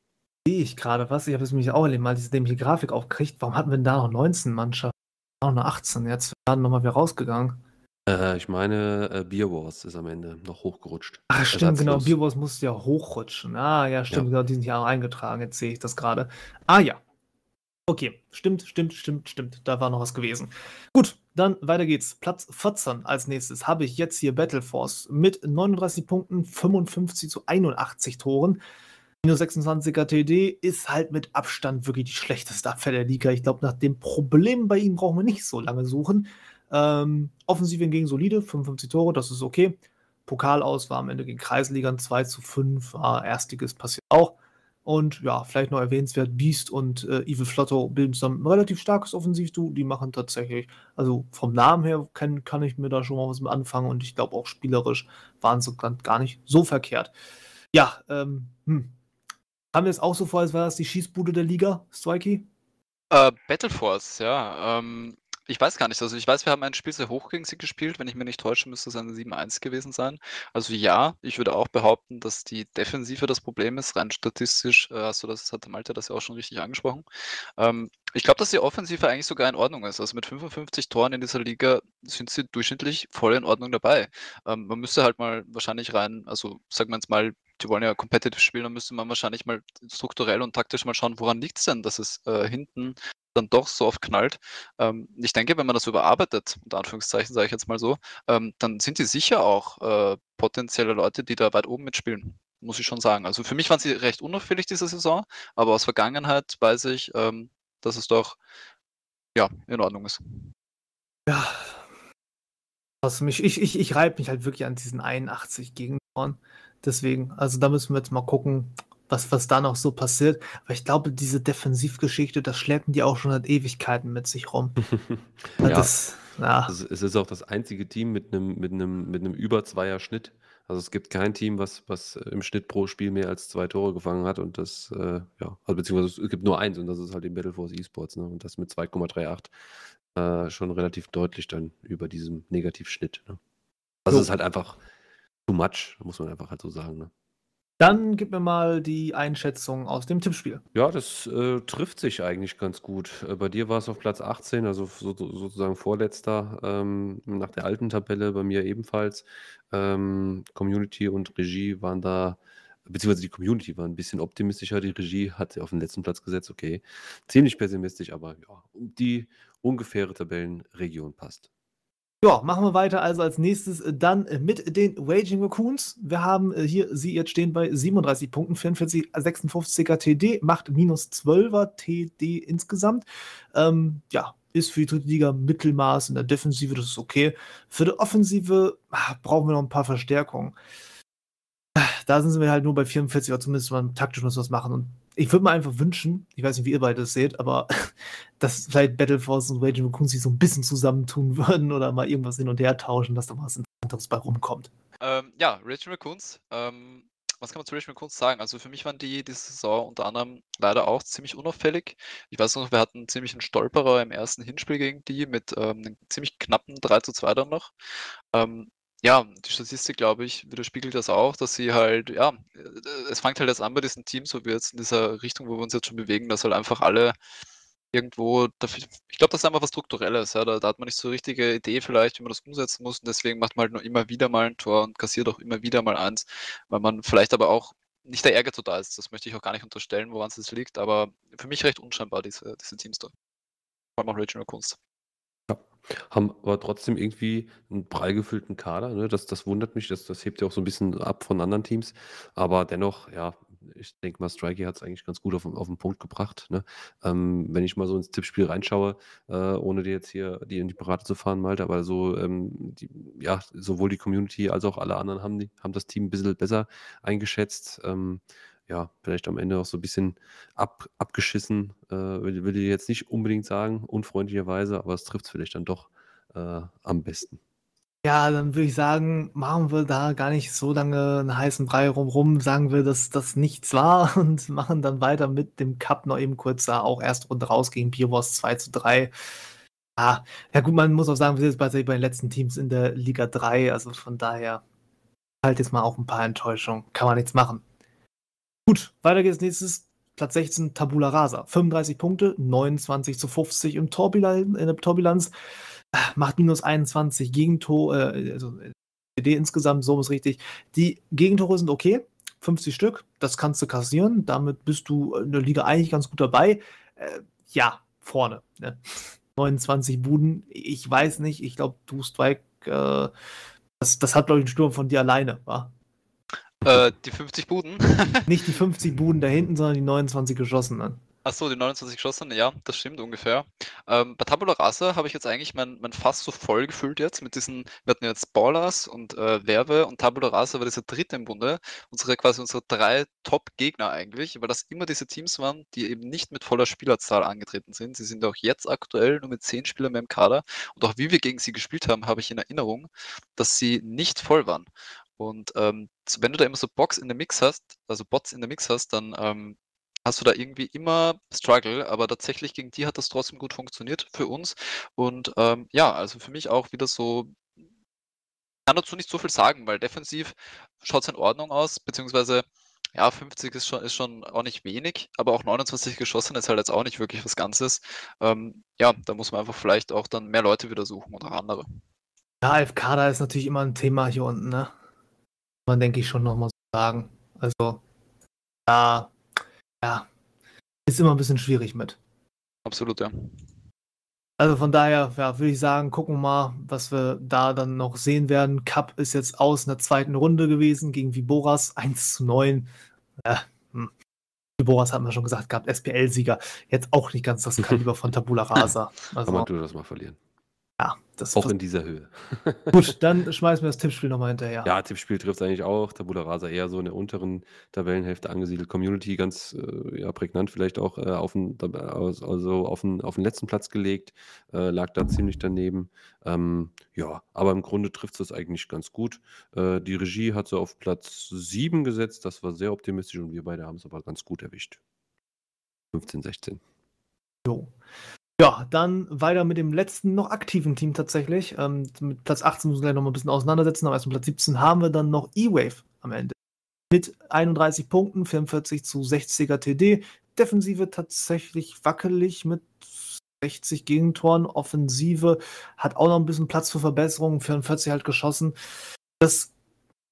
Sehe ich gerade was. Ich habe es mich auch erlebt, mal diese dämliche Grafik aufgekriegt. Warum hatten wir denn da noch 19 Mannschaften? Auch nur 18. Jetzt werden nochmal wieder rausgegangen. Äh, ich meine, äh, Beer Wars ist am Ende noch hochgerutscht. Ach, stimmt, genau. Ersatzlos. Bierboss musste ja hochrutschen. Ah, ja, stimmt. Ja. Genau, die sind ja auch eingetragen. Jetzt sehe ich das gerade. Ah, ja. Okay, stimmt, stimmt, stimmt, stimmt. Da war noch was gewesen. Gut, dann weiter geht's. Platz 14 als nächstes habe ich jetzt hier Battle Force mit 39 Punkten, 55 zu 81 Toren. Minus 26er TD ist halt mit Abstand wirklich die schlechteste Abwehr der Liga. Ich glaube, nach dem Problem bei ihm brauchen wir nicht so lange suchen. Ähm, Offensiv hingegen solide, 55 Tore, das ist okay. Pokal aus war am Ende gegen Kreisligern 2 zu 5, war Erstiges passiert auch. Und ja, vielleicht noch erwähnenswert, Beast und äh, Evil Flotto bilden zusammen ein relativ starkes Offensivduo. Die machen tatsächlich, also vom Namen her kann, kann ich mir da schon mal was mit anfangen und ich glaube auch spielerisch waren sie gar nicht so verkehrt. Ja, ähm, hm. Haben wir es auch so vor, als wäre das die Schießbude der Liga, Strikey? Äh, Battle Force, ja. Ähm, ich weiß gar nicht. Also ich weiß, wir haben ein Spiel sehr hoch gegen sie gespielt. Wenn ich mich nicht täusche, müsste es eine 7-1 gewesen sein. Also ja, ich würde auch behaupten, dass die Defensive das Problem ist. Rein statistisch äh, du das, hat Malte das ja auch schon richtig angesprochen. Ähm, ich glaube, dass die Offensive eigentlich sogar in Ordnung ist. Also mit 55 Toren in dieser Liga sind sie durchschnittlich voll in Ordnung dabei. Ähm, man müsste halt mal wahrscheinlich rein, also sagen wir jetzt mal, die wollen ja competitive spielen, dann müsste man wahrscheinlich mal strukturell und taktisch mal schauen, woran liegt es denn, dass es äh, hinten dann doch so oft knallt. Ähm, ich denke, wenn man das überarbeitet, unter Anführungszeichen sage ich jetzt mal so, ähm, dann sind die sicher auch äh, potenzielle Leute, die da weit oben mitspielen, muss ich schon sagen. Also für mich waren sie recht unauffällig diese Saison, aber aus Vergangenheit weiß ich, ähm, dass es doch ja, in Ordnung ist. Ja. Also mich, ich, ich, ich reibe mich halt wirklich an diesen 81 Gegentoren. Deswegen, also da müssen wir jetzt mal gucken, was, was da noch so passiert. Aber ich glaube, diese Defensivgeschichte, das schleppen die auch schon seit Ewigkeiten mit sich rum. ja, das, ja. es ist auch das einzige Team mit einem mit einem, mit einem über zweier Schnitt. Also es gibt kein Team, was, was im Schnitt pro Spiel mehr als zwei Tore gefangen hat und das, äh, ja, also beziehungsweise es gibt nur eins und das ist halt die Battle Force Esports, ne? Und das mit 2,38 äh, schon relativ deutlich dann über diesem Negativschnitt. Ne? Also es ist halt einfach too much, muss man einfach halt so sagen. Ne? Dann gib mir mal die Einschätzung aus dem Tippspiel. Ja, das äh, trifft sich eigentlich ganz gut. Äh, bei dir war es auf Platz 18, also so, sozusagen vorletzter ähm, nach der alten Tabelle, bei mir ebenfalls. Ähm, Community und Regie waren da, beziehungsweise die Community war ein bisschen optimistischer, die Regie hat sie auf den letzten Platz gesetzt, okay. Ziemlich pessimistisch, aber ja, die ungefähre Tabellenregion passt. Ja, machen wir weiter. Also als nächstes äh, dann äh, mit den Waging Raccoons. Wir haben äh, hier sie jetzt stehen bei 37 Punkten, 44, 56er TD, macht minus 12er TD insgesamt. Ähm, ja, ist für die dritte Liga Mittelmaß in der Defensive, das ist okay. Für die Offensive ach, brauchen wir noch ein paar Verstärkungen. Da sind wir halt nur bei 44, oder zumindest mal taktisch muss was machen. Und ich würde mir einfach wünschen, ich weiß nicht, wie ihr beide das seht, aber dass vielleicht Battle Force und Raging Raccoon sich so ein bisschen zusammentun würden oder mal irgendwas hin und her tauschen, dass da was Interessanteres bei rumkommt. Ähm, ja, Raging Raccoons, ähm, was kann man zu Raging Raccoons sagen? Also für mich waren die diese Saison unter anderem leider auch ziemlich unauffällig. Ich weiß noch, wir hatten ziemlich einen Stolperer im ersten Hinspiel gegen die mit ähm, einem ziemlich knappen 3 zu 2 dann noch. Ähm, ja, die Statistik, glaube ich, widerspiegelt das auch, dass sie halt, ja, äh, es fängt halt jetzt an bei diesen Teams, so wie jetzt in dieser Richtung, wo wir uns jetzt schon bewegen, dass halt einfach alle irgendwo dafür, ich glaube, das ist einfach was Strukturelles, ja, da, da, hat man nicht so richtige Idee vielleicht, wie man das umsetzen muss und deswegen macht man halt nur immer wieder mal ein Tor und kassiert auch immer wieder mal eins, weil man vielleicht aber auch nicht der Ehrgeiz so da ist, das möchte ich auch gar nicht unterstellen, woran es liegt, aber für mich recht unscheinbar, diese, diese Teams da. Vor allem auch Regional Kunst. Haben aber trotzdem irgendwie einen prall gefüllten Kader, ne? Das das wundert mich, das das hebt ja auch so ein bisschen ab von anderen Teams. Aber dennoch, ja, ich denke mal, Strikey hat es eigentlich ganz gut auf auf 'n Punkt gebracht, ne? Ähm, wenn ich mal so ins Tippspiel reinschaue, äh, ohne dir jetzt hier die in die Parade zu fahren, Malte, aber so, ähm, die ja, sowohl die Community als auch alle anderen haben die haben das Team ein bisschen besser eingeschätzt. Ähm, ja, vielleicht am Ende auch so ein bisschen ab, abgeschissen, äh, will, will ich jetzt nicht unbedingt sagen, unfreundlicherweise, aber es trifft es vielleicht dann doch äh, am besten. Ja, dann würde ich sagen, machen wir da gar nicht so lange einen heißen Brei rumrum, sagen wir, dass das nichts war und machen dann weiter mit dem Cup noch eben kurz da auch erst Runde raus gegen Beer Wars 2 zu 3. Ah, ja gut, man muss auch sagen, wir sind jetzt bei den letzten Teams in der Liga 3, also von daher halt jetzt mal auch ein paar Enttäuschungen. Kann man nichts machen. Gut, weiter geht's nächstes. Platz 16, Tabula Rasa. 35 Punkte, 29 zu 50 im in der Torbilanz. Macht minus 21 Gegentore, äh, also CD insgesamt, so ist richtig. Die Gegentore sind okay, 50 Stück, das kannst du kassieren. Damit bist du in der Liga eigentlich ganz gut dabei. Äh, ja, vorne. Ne? 29 Buden, ich weiß nicht, ich glaube, du Strike, äh, das, das hat, glaube ich, ein Sturm von dir alleine, war. Äh, die 50 Buden? Nicht die 50 Buden da hinten, sondern die 29 geschossenen. Achso, die 29 geschossen, ja, das stimmt ungefähr. Ähm, bei Tabula Rasa habe ich jetzt eigentlich mein, mein Fass so voll gefüllt jetzt mit diesen, wir hatten jetzt Ballers und äh, Werbe und Tabula Rasa war dieser dritte im Bunde, unsere quasi unsere drei Top-Gegner eigentlich, weil das immer diese Teams waren, die eben nicht mit voller Spielerzahl angetreten sind. Sie sind auch jetzt aktuell nur mit zehn Spielern mehr im Kader und auch wie wir gegen sie gespielt haben, habe ich in Erinnerung, dass sie nicht voll waren. Und ähm, wenn du da immer so Box in der Mix hast, also Bots in der Mix hast, dann ähm, hast du da irgendwie immer Struggle, aber tatsächlich gegen die hat das trotzdem gut funktioniert für uns. Und ähm, ja, also für mich auch wieder so, kann dazu nicht so viel sagen, weil defensiv schaut es in Ordnung aus, beziehungsweise ja, 50 ist schon, ist schon auch nicht wenig, aber auch 29 geschossen ist halt jetzt auch nicht wirklich was Ganzes. Ähm, ja, da muss man einfach vielleicht auch dann mehr Leute wieder suchen oder andere. Ja, FK, da ist natürlich immer ein Thema hier unten, ne? Man denke ich schon nochmal so sagen. Also, ja, ja, ist immer ein bisschen schwierig mit. Absolut, ja. Also von daher, ja, würde ich sagen, gucken wir mal, was wir da dann noch sehen werden. Cup ist jetzt aus in der zweiten Runde gewesen gegen Viboras 1 zu 9. Ja, hm. Viboras haben wir schon gesagt gehabt, SPL-Sieger. Jetzt auch nicht ganz das Kaliber von Tabula Rasa. Also, Kann man durchaus mal verlieren. Ja, das Auch in dieser Höhe. Gut, dann schmeißen wir das Tippspiel nochmal hinterher. Ja, Tippspiel trifft eigentlich auch. Tabula Rasa eher so in der unteren Tabellenhälfte angesiedelt. Community ganz äh, ja, prägnant vielleicht auch äh, auf, den, also auf, den, auf den letzten Platz gelegt. Äh, lag da ziemlich daneben. Ähm, ja, aber im Grunde trifft es das eigentlich ganz gut. Äh, die Regie hat sie auf Platz 7 gesetzt. Das war sehr optimistisch und wir beide haben es aber ganz gut erwischt. 15, 16. Jo. Ja, dann weiter mit dem letzten noch aktiven Team tatsächlich. Ähm, mit Platz 18 müssen wir gleich noch mal ein bisschen auseinandersetzen, aber erst mit Platz 17 haben wir dann noch E-Wave am Ende. Mit 31 Punkten, 44 zu 60er TD. Defensive tatsächlich wackelig mit 60 Gegentoren. Offensive hat auch noch ein bisschen Platz für Verbesserungen. 44 halt geschossen. Das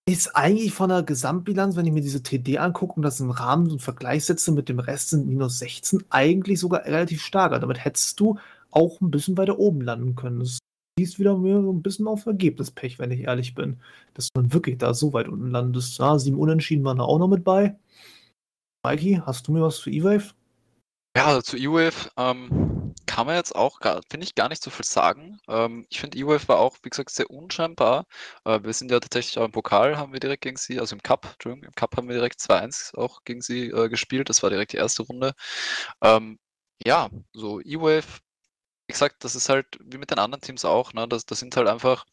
ist eigentlich von der Gesamtbilanz, wenn ich mir diese TD angucke und das im Rahmen und Vergleich setze mit dem Rest sind minus 16, eigentlich sogar relativ stark. Also damit hättest du auch ein bisschen weiter oben landen können. Das siehst wieder mehr so ein bisschen auf Ergebnispech, wenn ich ehrlich bin. Dass dann wirklich da so weit unten landest. Ja, sieben Unentschieden waren da auch noch mit bei. Mikey, hast du mir was für E-Wave? Ja, also zu E-Wave ähm, kann man jetzt auch, finde ich, gar nicht so viel sagen. Ähm, ich finde, E-Wave war auch, wie gesagt, sehr unscheinbar. Äh, wir sind ja tatsächlich auch im Pokal, haben wir direkt gegen sie, also im Cup, Entschuldigung, im Cup haben wir direkt 2-1 auch gegen sie äh, gespielt. Das war direkt die erste Runde. Ähm, ja, so E-Wave, wie gesagt, das ist halt wie mit den anderen Teams auch. Ne? Das, das sind halt einfach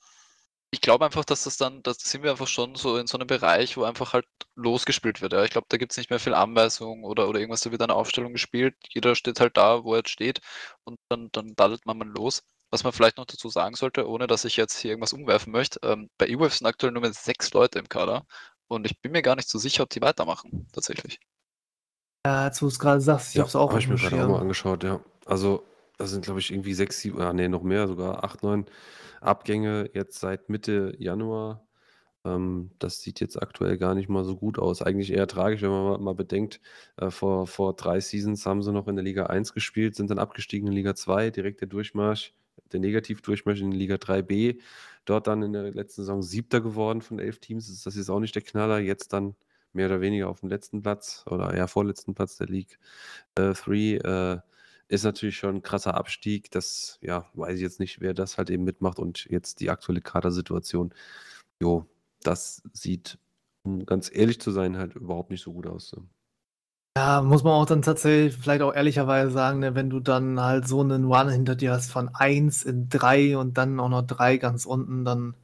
ich glaube einfach, dass das dann, das sind wir einfach schon so in so einem Bereich, wo einfach halt losgespielt wird. Ja. Ich glaube, da gibt es nicht mehr viel Anweisung oder, oder irgendwas, da wird eine Aufstellung gespielt. Jeder steht halt da, wo er jetzt steht und dann, dann daddelt man mal los. Was man vielleicht noch dazu sagen sollte, ohne dass ich jetzt hier irgendwas umwerfen möchte, ähm, bei EWF sind aktuell nur mit sechs Leute im Kader und ich bin mir gar nicht so sicher, ob die weitermachen, tatsächlich. Ja, jetzt wo du es gerade sagst, ich ja, habe es auch hab ich mir gerade auch mal angeschaut, ja. Also, das sind, glaube ich, irgendwie sechs, sieben, ah, nee, noch mehr, sogar acht, neun Abgänge jetzt seit Mitte Januar. Ähm, das sieht jetzt aktuell gar nicht mal so gut aus. Eigentlich eher tragisch, wenn man mal, mal bedenkt, äh, vor, vor drei Seasons haben sie noch in der Liga 1 gespielt, sind dann abgestiegen in Liga 2, direkt der Durchmarsch, der Negativdurchmarsch in Liga 3b. Dort dann in der letzten Saison Siebter geworden von elf Teams. Das ist jetzt auch nicht der Knaller. Jetzt dann mehr oder weniger auf dem letzten Platz oder eher vorletzten Platz der League 3. Äh, äh, ist natürlich schon ein krasser Abstieg. Das, ja, weiß ich jetzt nicht, wer das halt eben mitmacht und jetzt die aktuelle Kadersituation. Jo, das sieht, um ganz ehrlich zu sein, halt überhaupt nicht so gut aus. Ja, muss man auch dann tatsächlich vielleicht auch ehrlicherweise sagen, ne, wenn du dann halt so einen One hinter dir hast von 1 in 3 und dann auch noch 3 ganz unten, dann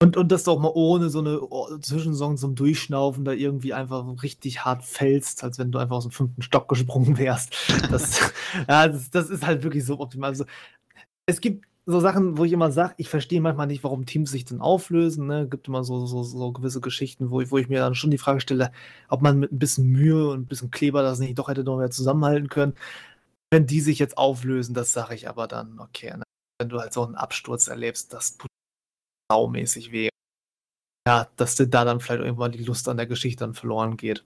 und, und das doch mal ohne so eine Zwischensaison zum Durchschnaufen da irgendwie einfach richtig hart fällst, als wenn du einfach aus dem fünften Stock gesprungen wärst. Das, ja, das, das ist halt wirklich so optimal. Also, es gibt so Sachen, wo ich immer sage, ich verstehe manchmal nicht, warum Teams sich dann auflösen. Ne? Gibt immer so, so, so gewisse Geschichten, wo ich, wo ich mir dann schon die Frage stelle, ob man mit ein bisschen Mühe und ein bisschen Kleber das nicht doch hätte noch mehr zusammenhalten können. Wenn die sich jetzt auflösen, das sage ich aber dann, okay. Ne? Wenn du halt so einen Absturz erlebst, das tut saumäßig weh. Ja, dass dir da dann vielleicht irgendwann die Lust an der Geschichte dann verloren geht.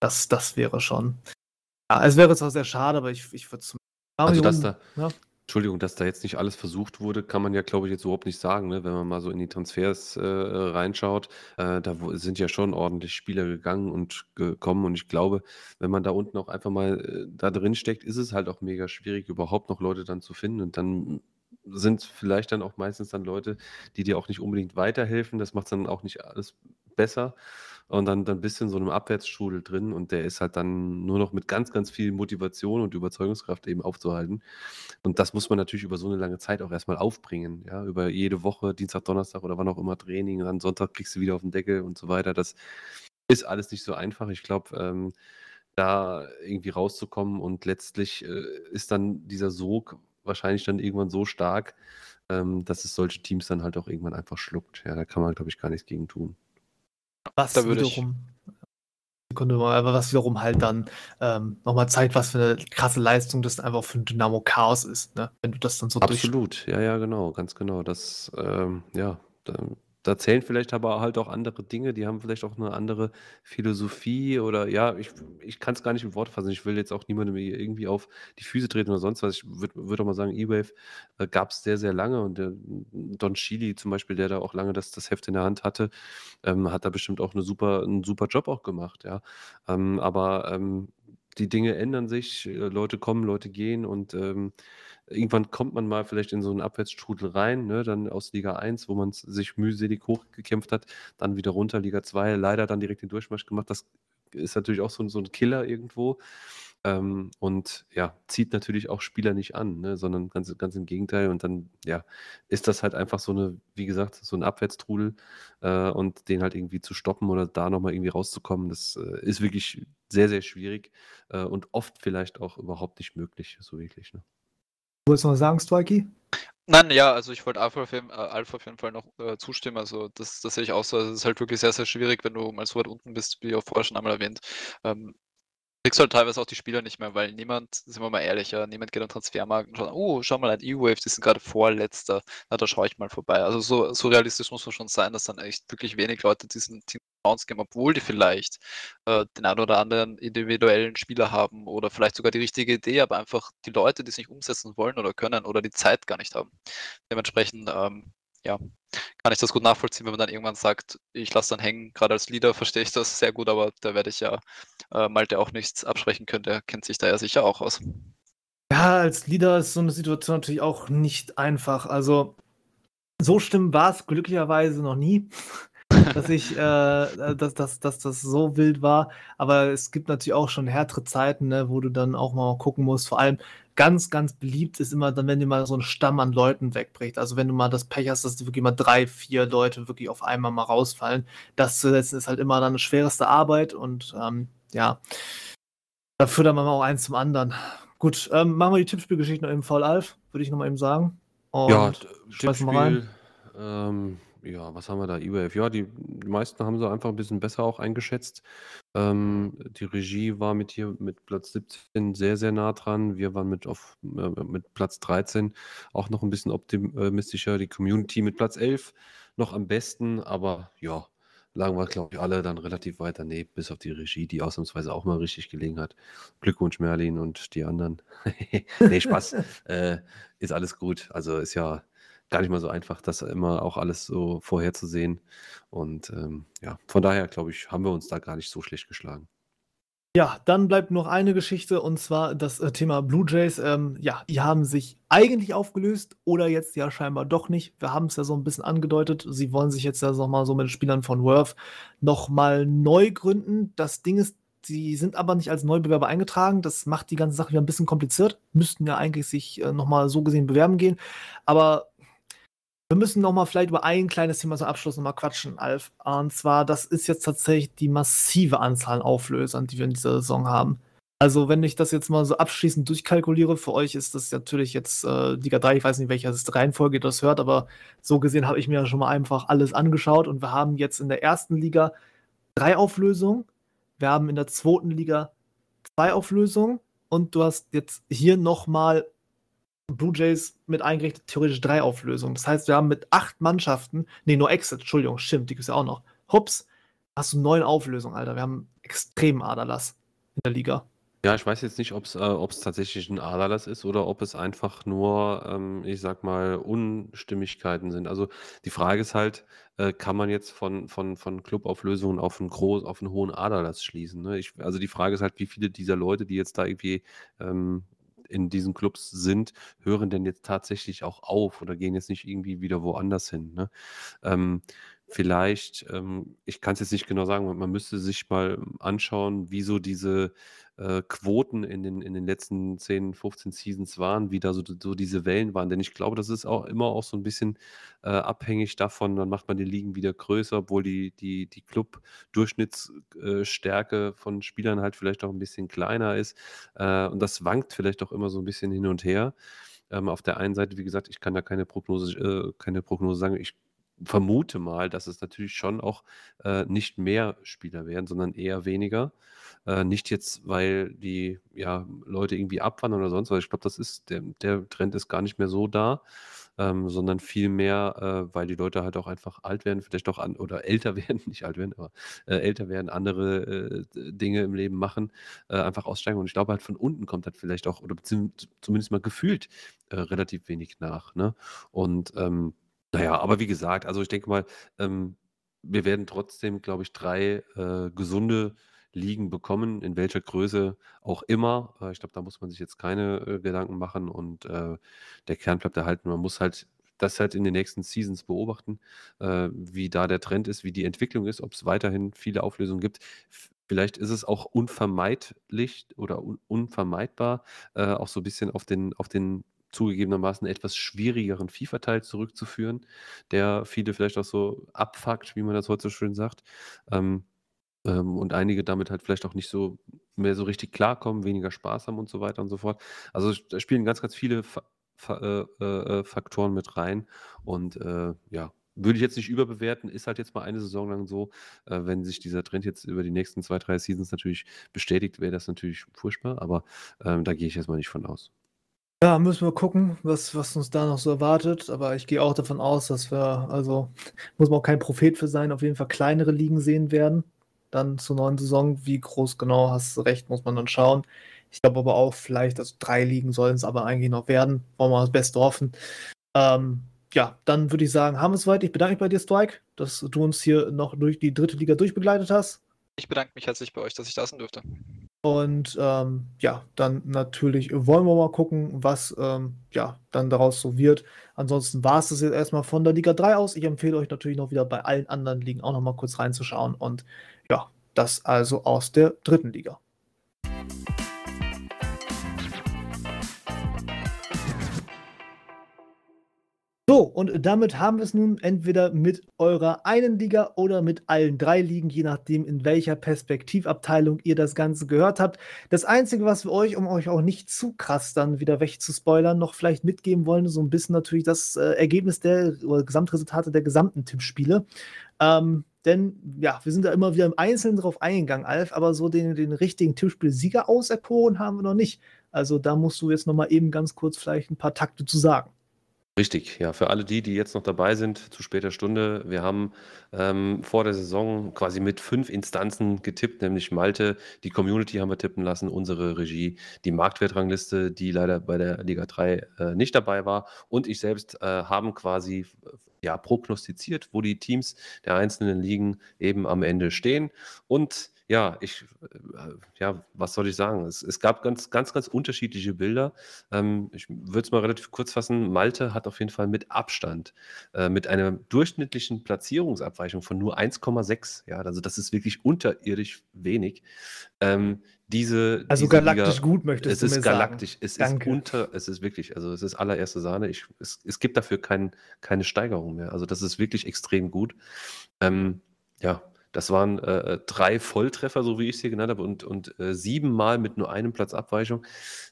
Das, das wäre schon. Ja, es wäre zwar sehr schade, aber ich, ich würde es Also, dass da, ja. Entschuldigung, dass da jetzt nicht alles versucht wurde, kann man ja, glaube ich, jetzt überhaupt nicht sagen, ne? Wenn man mal so in die Transfers äh, reinschaut, äh, da sind ja schon ordentlich Spieler gegangen und gekommen. Und ich glaube, wenn man da unten auch einfach mal äh, da drin steckt, ist es halt auch mega schwierig, überhaupt noch Leute dann zu finden. Und dann sind vielleicht dann auch meistens dann Leute, die dir auch nicht unbedingt weiterhelfen. Das macht dann auch nicht alles besser. Und dann, dann bist du in so einem Abwärtsstrudel drin und der ist halt dann nur noch mit ganz, ganz viel Motivation und Überzeugungskraft eben aufzuhalten. Und das muss man natürlich über so eine lange Zeit auch erstmal aufbringen. Ja, über jede Woche, Dienstag, Donnerstag oder wann auch immer Training, dann Sonntag kriegst du wieder auf den Deckel und so weiter. Das ist alles nicht so einfach. Ich glaube, ähm, da irgendwie rauszukommen und letztlich äh, ist dann dieser Sog wahrscheinlich dann irgendwann so stark, ähm, dass es solche Teams dann halt auch irgendwann einfach schluckt. Ja, da kann man, glaube ich, gar nichts gegen tun. Was da wiederum, Sekunde mal, was wiederum halt dann ähm, nochmal zeigt, was für eine krasse Leistung das einfach für ein Dynamo Chaos ist, ne? wenn du das dann so Absolut, ja, ja, genau, ganz genau. Das, ähm, ja, da, da zählen vielleicht aber halt auch andere Dinge, die haben vielleicht auch eine andere Philosophie oder ja, ich, ich kann es gar nicht in Worte fassen. Ich will jetzt auch niemandem irgendwie auf die Füße treten oder sonst was. Ich würde würd auch mal sagen, E-Wave äh, gab es sehr, sehr lange und der Don Chili zum Beispiel, der da auch lange das, das Heft in der Hand hatte, ähm, hat da bestimmt auch eine super, einen super Job auch gemacht, ja. Ähm, aber ähm, die Dinge ändern sich, äh, Leute kommen, Leute gehen und ähm, irgendwann kommt man mal vielleicht in so einen Abwärtsstrudel rein, ne, dann aus Liga 1, wo man sich mühselig hochgekämpft hat, dann wieder runter, Liga 2, leider dann direkt den Durchmarsch gemacht. Das ist natürlich auch so, so ein Killer irgendwo. Ähm, und ja, zieht natürlich auch Spieler nicht an, ne, sondern ganz, ganz im Gegenteil. Und dann, ja, ist das halt einfach so eine, wie gesagt, so ein Abwärtstrudel äh, und den halt irgendwie zu stoppen oder da nochmal irgendwie rauszukommen, das äh, ist wirklich sehr, sehr schwierig äh, und oft vielleicht auch überhaupt nicht möglich, so wirklich. Ne? Wolltest du noch sagen, Strikey? Nein, ja, also ich wollte Alpha auf jeden, äh, Alpha auf jeden Fall noch äh, zustimmen. Also das, das sehe ich auch so. Also es ist halt wirklich sehr, sehr schwierig, wenn du mal so weit unten bist, wie auch vorher schon einmal erwähnt. Ähm, kriegst halt teilweise auch die Spieler nicht mehr, weil niemand, sind wir mal ehrlich, ja, niemand geht am Transfermarkt und schaut, oh, schau mal, ein E-Wave, die sind gerade vorletzter, na, da schaue ich mal vorbei. Also so, so realistisch muss man schon sein, dass dann echt wirklich wenig Leute diesen Team Bounce obwohl die vielleicht äh, den einen oder anderen individuellen Spieler haben oder vielleicht sogar die richtige Idee, aber einfach die Leute, die es nicht umsetzen wollen oder können oder die Zeit gar nicht haben. Dementsprechend, ähm, ja, kann ich das gut nachvollziehen, wenn man dann irgendwann sagt, ich lasse dann hängen. Gerade als Leader verstehe ich das sehr gut, aber da werde ich ja äh, Malte auch nichts absprechen können. Der kennt sich da ja sicher auch aus. Ja, als Leader ist so eine Situation natürlich auch nicht einfach. Also, so schlimm war es glücklicherweise noch nie dass ich, äh, dass, dass, dass das so wild war. Aber es gibt natürlich auch schon härtere Zeiten, ne, wo du dann auch mal gucken musst. Vor allem ganz, ganz beliebt ist immer dann, wenn dir mal so ein Stamm an Leuten wegbricht. Also wenn du mal das Pech hast, dass wirklich mal drei, vier Leute wirklich auf einmal mal rausfallen. Das zu setzen ist halt immer dann eine schwerste Arbeit und ähm, ja, da führt dann mal auch eins zum anderen. Gut, ähm, machen wir die Tippspielgeschichte noch im Fall Alf, würde ich noch mal eben sagen. Und ja, Tippspiel, ähm, ja, was haben wir da? eWave. Ja, die, die meisten haben sie einfach ein bisschen besser auch eingeschätzt. Ähm, die Regie war mit hier mit Platz 17 sehr, sehr nah dran. Wir waren mit auf äh, mit Platz 13 auch noch ein bisschen optimistischer. Die Community mit Platz 11 noch am besten, aber ja, lagen wir, glaube ich, alle dann relativ weit daneben, bis auf die Regie, die ausnahmsweise auch mal richtig gelegen hat. Glückwunsch, Merlin und die anderen. nee, Spaß. äh, ist alles gut. Also ist ja gar nicht mal so einfach, das immer auch alles so vorherzusehen. Und ähm, ja, von daher glaube ich, haben wir uns da gar nicht so schlecht geschlagen. Ja, dann bleibt noch eine Geschichte und zwar das äh, Thema Blue Jays. Ähm, ja, die haben sich eigentlich aufgelöst oder jetzt ja scheinbar doch nicht. Wir haben es ja so ein bisschen angedeutet. Sie wollen sich jetzt ja nochmal so mit den Spielern von Worth nochmal neu gründen. Das Ding ist, sie sind aber nicht als Neubewerber eingetragen. Das macht die ganze Sache wieder ein bisschen kompliziert. Müssten ja eigentlich sich äh, nochmal so gesehen bewerben gehen. Aber wir müssen noch mal vielleicht über ein kleines Thema zum Abschluss noch mal quatschen, Alf. Und zwar, das ist jetzt tatsächlich die massive Anzahl an Auflösern, die wir in dieser Saison haben. Also, wenn ich das jetzt mal so abschließend durchkalkuliere, für euch ist das natürlich jetzt äh, Liga 3, ich weiß nicht, welcher Reihenfolge das hört, aber so gesehen habe ich mir schon mal einfach alles angeschaut und wir haben jetzt in der ersten Liga drei Auflösungen, wir haben in der zweiten Liga zwei Auflösungen und du hast jetzt hier nochmal Blue Jays mit eingerichtet theoretisch drei Auflösungen. Das heißt, wir haben mit acht Mannschaften, nee, nur Exit, Entschuldigung, stimmt, die gibt es ja auch noch. Hups, hast du neun Auflösungen, Alter. Wir haben extremen Aderlass in der Liga. Ja, ich weiß jetzt nicht, ob's äh, ob's tatsächlich 'n Aderlass ist oder ob es einfach nur, ähm, ich sage mal, Unstimmigkeiten sind. Also, die Frage ist halt, äh, kann man jetzt von von von Clubauflösungen auf 'n gro auf 'n hohen Aderlass schließen, ne? Ich also, die Frage ist halt, wie viele dieser Leute, die jetzt da irgendwie, ähm, in diesen Clubs sind, hören denn jetzt tatsächlich auch auf oder gehen jetzt nicht irgendwie wieder woanders hin, ne? Ähm, vielleicht, ähm ich kann's jetzt nicht genau sagen, man müsste sich mal anschauen, wie so diese, äh, Quoten in den in den letzten 10, 15 Seasons waren, wie da so so diese Wellen waren. Denn ich glaube, das ist auch immer auch so 'n bisschen, äh, abhängig davon dann macht man die Ligen wieder größer, obwohl die die die Klub-Durchschnitts äh, Stärke von Spielern halt vielleicht auch 'n bisschen kleiner ist. Äh, und das wankt vielleicht auch immer so 'n bisschen hin und her. Ähm, auf der einen Seite, wie gesagt, ich kann da keine Prognose äh, keine Prognose sagen. Ich vermute mal, dass es natürlich schon auch, äh, nicht mehr Spieler werden, sondern eher weniger. Äh, nicht jetzt, weil die, ja, Leute irgendwie abwandern oder sonst was. Ich glaube, das ist der der Trend ist gar nicht mehr so da, ähm, sondern vielmehr, äh, weil die Leute halt auch einfach alt werden, vielleicht auch an oder älter werden, nicht alt werden, aber, äh, älter werden, andere, äh, Dinge im Leben machen, äh, einfach aussteigen. Und ich glaube halt, von unten kommt halt vielleicht auch oder zumindest mal gefühlt, äh, relativ wenig nach, ne? Und, ähm na ja, aber wie gesagt, also ich denke mal, ähm, wir werden trotzdem, glaube ich, 3 äh, gesunde Ligen bekommen, in welcher Größe auch immer. Äh, ich glaube, da muss man sich jetzt keine, äh, Gedanken machen und, äh, der Kern bleibt erhalten. Man muss halt das halt in den nächsten Seasons beobachten, äh, wie da der Trend ist, wie die Entwicklung ist, ob's weiterhin viele Auflösungen gibt. Vielleicht ist es auch unvermeidlich oder un unvermeidbar, äh, auch so 'n bisschen auf den auf den zugegebenermaßen etwas schwierigeren FIFA-Teil zurückzuführen, der viele vielleicht auch so abfuckt, wie man das heute so schön sagt. Ähm, ähm, und einige damit halt vielleicht auch nicht so mehr so richtig klarkommen, weniger Spaß haben und so weiter und so fort. Also, da spielen ganz, ganz viele Fa Fa äh, äh, äh, Faktoren mit rein und, äh, ja, würde ich jetzt nicht überbewerten, ist halt jetzt mal eine Saison lang so. Äh, wenn sich dieser Trend jetzt über die nächsten 2, 3 Seasons natürlich bestätigt, wäre das natürlich furchtbar, aber, ähm, da gehe ich erst mal nicht von aus. Ja, müssen wir gucken, was was uns da noch so erwartet, aber ich gehe auch davon aus, dass wir also, muss man auch kein Prophet für sein, auf jeden Fall kleinere Ligen sehen werden, dann zur neuen Saison. Wie groß genau, hast du recht, muss man dann schauen. Ich glaube aber auch vielleicht also 3 Ligen sollen's aber eigentlich noch werden. Wollen wir das Beste hoffen. Ähm, ja, dann würde ich sagen, haben wir's soweit. Ich bedanke mich bei dir, Strike, dass du uns hier noch durch die 3. Liga durchbegleitet hast. Ich bedanke mich herzlich bei euch, dass ich da sein durfte. Und, ähm, ja, dann natürlich wollen wir mal gucken, was, ähm, ja, dann daraus so wird. Ansonsten war's das jetzt erst mal von der Liga 3 aus. Ich empfehle euch natürlich noch wieder bei allen anderen Ligen auch noch mal kurz reinzuschauen und ja, das also aus der 3. Liga. So, und damit haben wir's nun entweder mit eurer einen Liga oder mit allen 3 Ligen, je nachdem, in welcher Perspektivabteilung ihr das Ganze gehört habt. Das Einzige, was wir euch, um euch auch nicht zu krass dann wieder wegzuspoilern, noch vielleicht mitgeben wollen, so 'n bisschen natürlich das, äh, Ergebnis der oder Gesamtresultate der gesamten Tippspiele. Ähm, denn ja, wir sind da immer wieder im Einzelnen drauf eingegangen, Alf, aber so den den richtigen Tippspielsieger auserkoren haben wir noch nicht. Also, da musst du jetzt noch mal eben ganz kurz vielleicht 'n paar Takte zu sagen. Richtig, ja, für alle die, die jetzt noch dabei sind zu später Stunde. Wir haben, ähm, vor der Saison quasi mit 5 Instanzen getippt, nämlich Malte, die Community haben wir tippen lassen, unsere Regie, die Marktwertrangliste, die leider bei der Liga 3, äh, nicht dabei war und ich selbst, äh, haben quasi ja, prognostiziert, wo die Teams der einzelnen Ligen eben am Ende stehen. Und ja, ich äh, ja, was soll ich sagen? Es es gab ganz, ganz, ganz unterschiedliche Bilder. Ähm, ich würde es mal relativ kurz fassen. Malte hat auf jeden Fall mit Abstand, äh, mit einer durchschnittlichen Platzierungsabweichung von nur 1,6, ja, also das ist wirklich unterirdisch wenig. Ähm, diese Also, diese galaktisch Liga gut, möchtest es du ist mir sagen. galaktisch. Es ist Danke. unter es ist wirklich also, es ist allererste Sahne. Ich es es gibt dafür kein keine Steigerung mehr. Also, das ist wirklich extrem gut. Ähm, ja, das waren, äh, äh, 3 Volltreffer, so wie ich's hier genannt habe und und, äh, 7 Mal mit nur einem Platz Abweichung.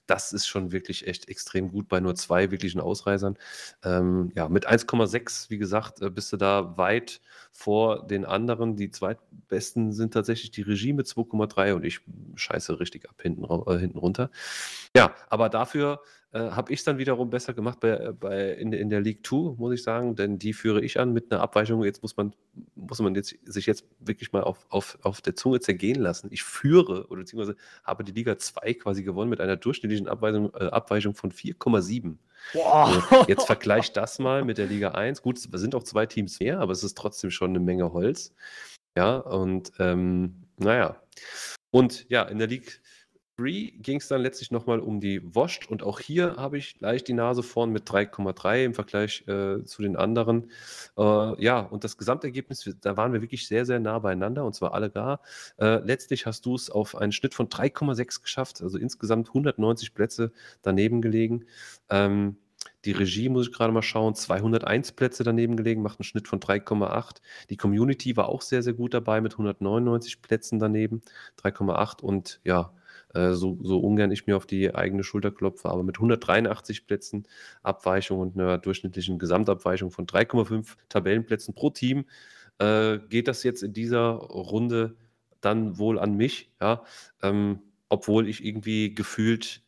Das ist schon wirklich echt extrem gut bei nur 2 wirklichen Ausreißern. Ähm, ja, mit 1,6, wie gesagt, äh, bist du da weit vor den anderen. Die Zweitbesten sind tatsächlich die Regie mit 2,3 und ich scheiße richtig ab hinten äh, hinten runter. Ja, aber dafür, äh, habe ich es dann wiederum besser gemacht bei, äh, bei in, in der League 2, muss ich sagen, denn die führe ich an mit einer Abweichung. Jetzt muss man, muss man jetzt, sich jetzt wirklich mal auf, auf, auf der Zunge zergehen lassen. Ich führe oder beziehungsweise habe die Liga 2 quasi gewonnen mit einer durchschnittlichen Abweichung, äh, Abweichung von 4,7. Also jetzt vergleich das mal mit der Liga 1. Gut, es sind auch zwei Teams mehr, aber es ist trotzdem schon eine Menge Holz. Ja, und ähm, naja. Und ja, in der League 3 ging es dann letztlich nochmal um die Washed und auch hier habe ich leicht die Nase vorn mit 3,3 im Vergleich äh, zu den anderen. Äh, ja, und das Gesamtergebnis, da waren wir wirklich sehr, sehr nah beieinander und zwar alle gar. Äh, letztlich hast du es auf einen Schnitt von 3,6 geschafft, also insgesamt 190 Plätze daneben gelegen. Ähm, die Regie muss ich gerade mal schauen, 201 Plätze daneben gelegen, macht einen Schnitt von 3,8. Die Community war auch sehr, sehr gut dabei mit 199 Plätzen daneben, 3,8 und ja, äh, so, so ungern ich mir auf die eigene Schulter klopfe, aber mit 183 Plätzen Abweichung und einer durchschnittlichen Gesamtabweichung von 3,5 Tabellenplätzen pro Team äh, geht das jetzt in dieser Runde dann wohl an mich, ja, ähm, obwohl ich irgendwie gefühlt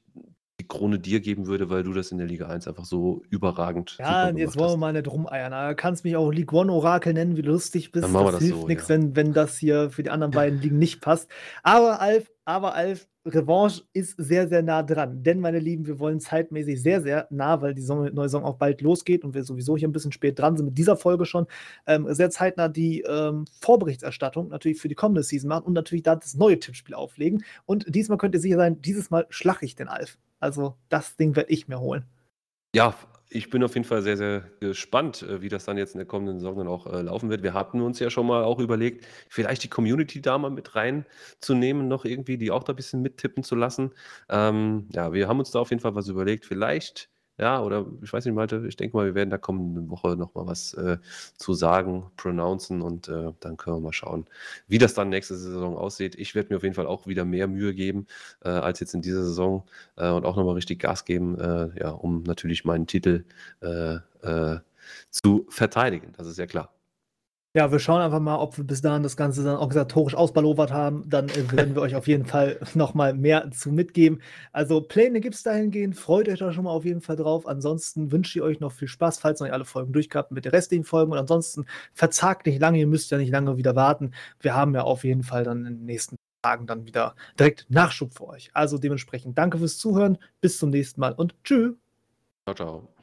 Krone dir geben würde, weil du das in der Liga 1 einfach so überragend Ja, jetzt wollen wir mal nicht rumeiern. Du kannst mich auch League One Orakel nennen, wie lustig bist. Dann machen wir das das hilft so, nichts, ja. wenn, wenn das hier für die anderen beiden Ligen nicht passt. Aber Alf, aber Alf, Revanche ist sehr, sehr nah dran. Denn, meine Lieben, wir wollen zeitmäßig sehr, sehr nah, weil die neue Saison auch bald losgeht und wir sowieso hier ein bisschen spät dran sind mit dieser Folge schon, ähm, sehr zeitnah die ähm, Vorberichterstattung natürlich für die kommende Season machen und natürlich da das neue Tippspiel auflegen. Und diesmal könnt ihr sicher sein, dieses Mal schlach ich den Alf. Also das Ding werde ich mir holen. Ja, ich bin auf jeden Fall sehr, sehr gespannt, äh, wie das dann jetzt in der kommenden Saison dann auch äh, laufen wird. Wir hatten uns ja schon mal auch überlegt, vielleicht die Community da mal mit reinzunehmen, noch irgendwie, die auch da ein bisschen mittippen zu lassen. Ähm, ja, wir haben uns da auf jeden Fall was überlegt. Vielleicht, ja, oder ich weiß nicht, Malte, ich denke mal, wir werden da kommende Woche nochmal was äh, zu sagen, pronouncen und äh, dann können wir mal schauen, wie das dann nächste Saison aussieht. Ich werde mir auf jeden Fall auch wieder mehr Mühe geben äh, als jetzt in dieser Saison äh, und auch nochmal richtig Gas geben, äh, ja, um natürlich meinen Titel äh, zu verteidigen. Das ist ja klar. Ja, wir schauen einfach mal, ob wir bis dahin das Ganze dann organisatorisch ausballowert haben. Dann äh, werden wir euch auf jeden Fall nochmal mehr zu mitgeben. Also Pläne gibt es dahingehend. Freut euch da schon mal auf jeden Fall drauf. Ansonsten wünsche ich euch noch viel Spaß, falls ihr noch nicht alle Folgen durchgehabt mit den restlichen Folgen. Und ansonsten verzagt nicht lange. Ihr müsst ja nicht lange wieder warten. Wir haben ja auf jeden Fall dann in den nächsten Tagen dann wieder direkt Nachschub für euch. Also dementsprechend danke fürs Zuhören. Bis zum nächsten Mal und tschüss. Ciao, ciao.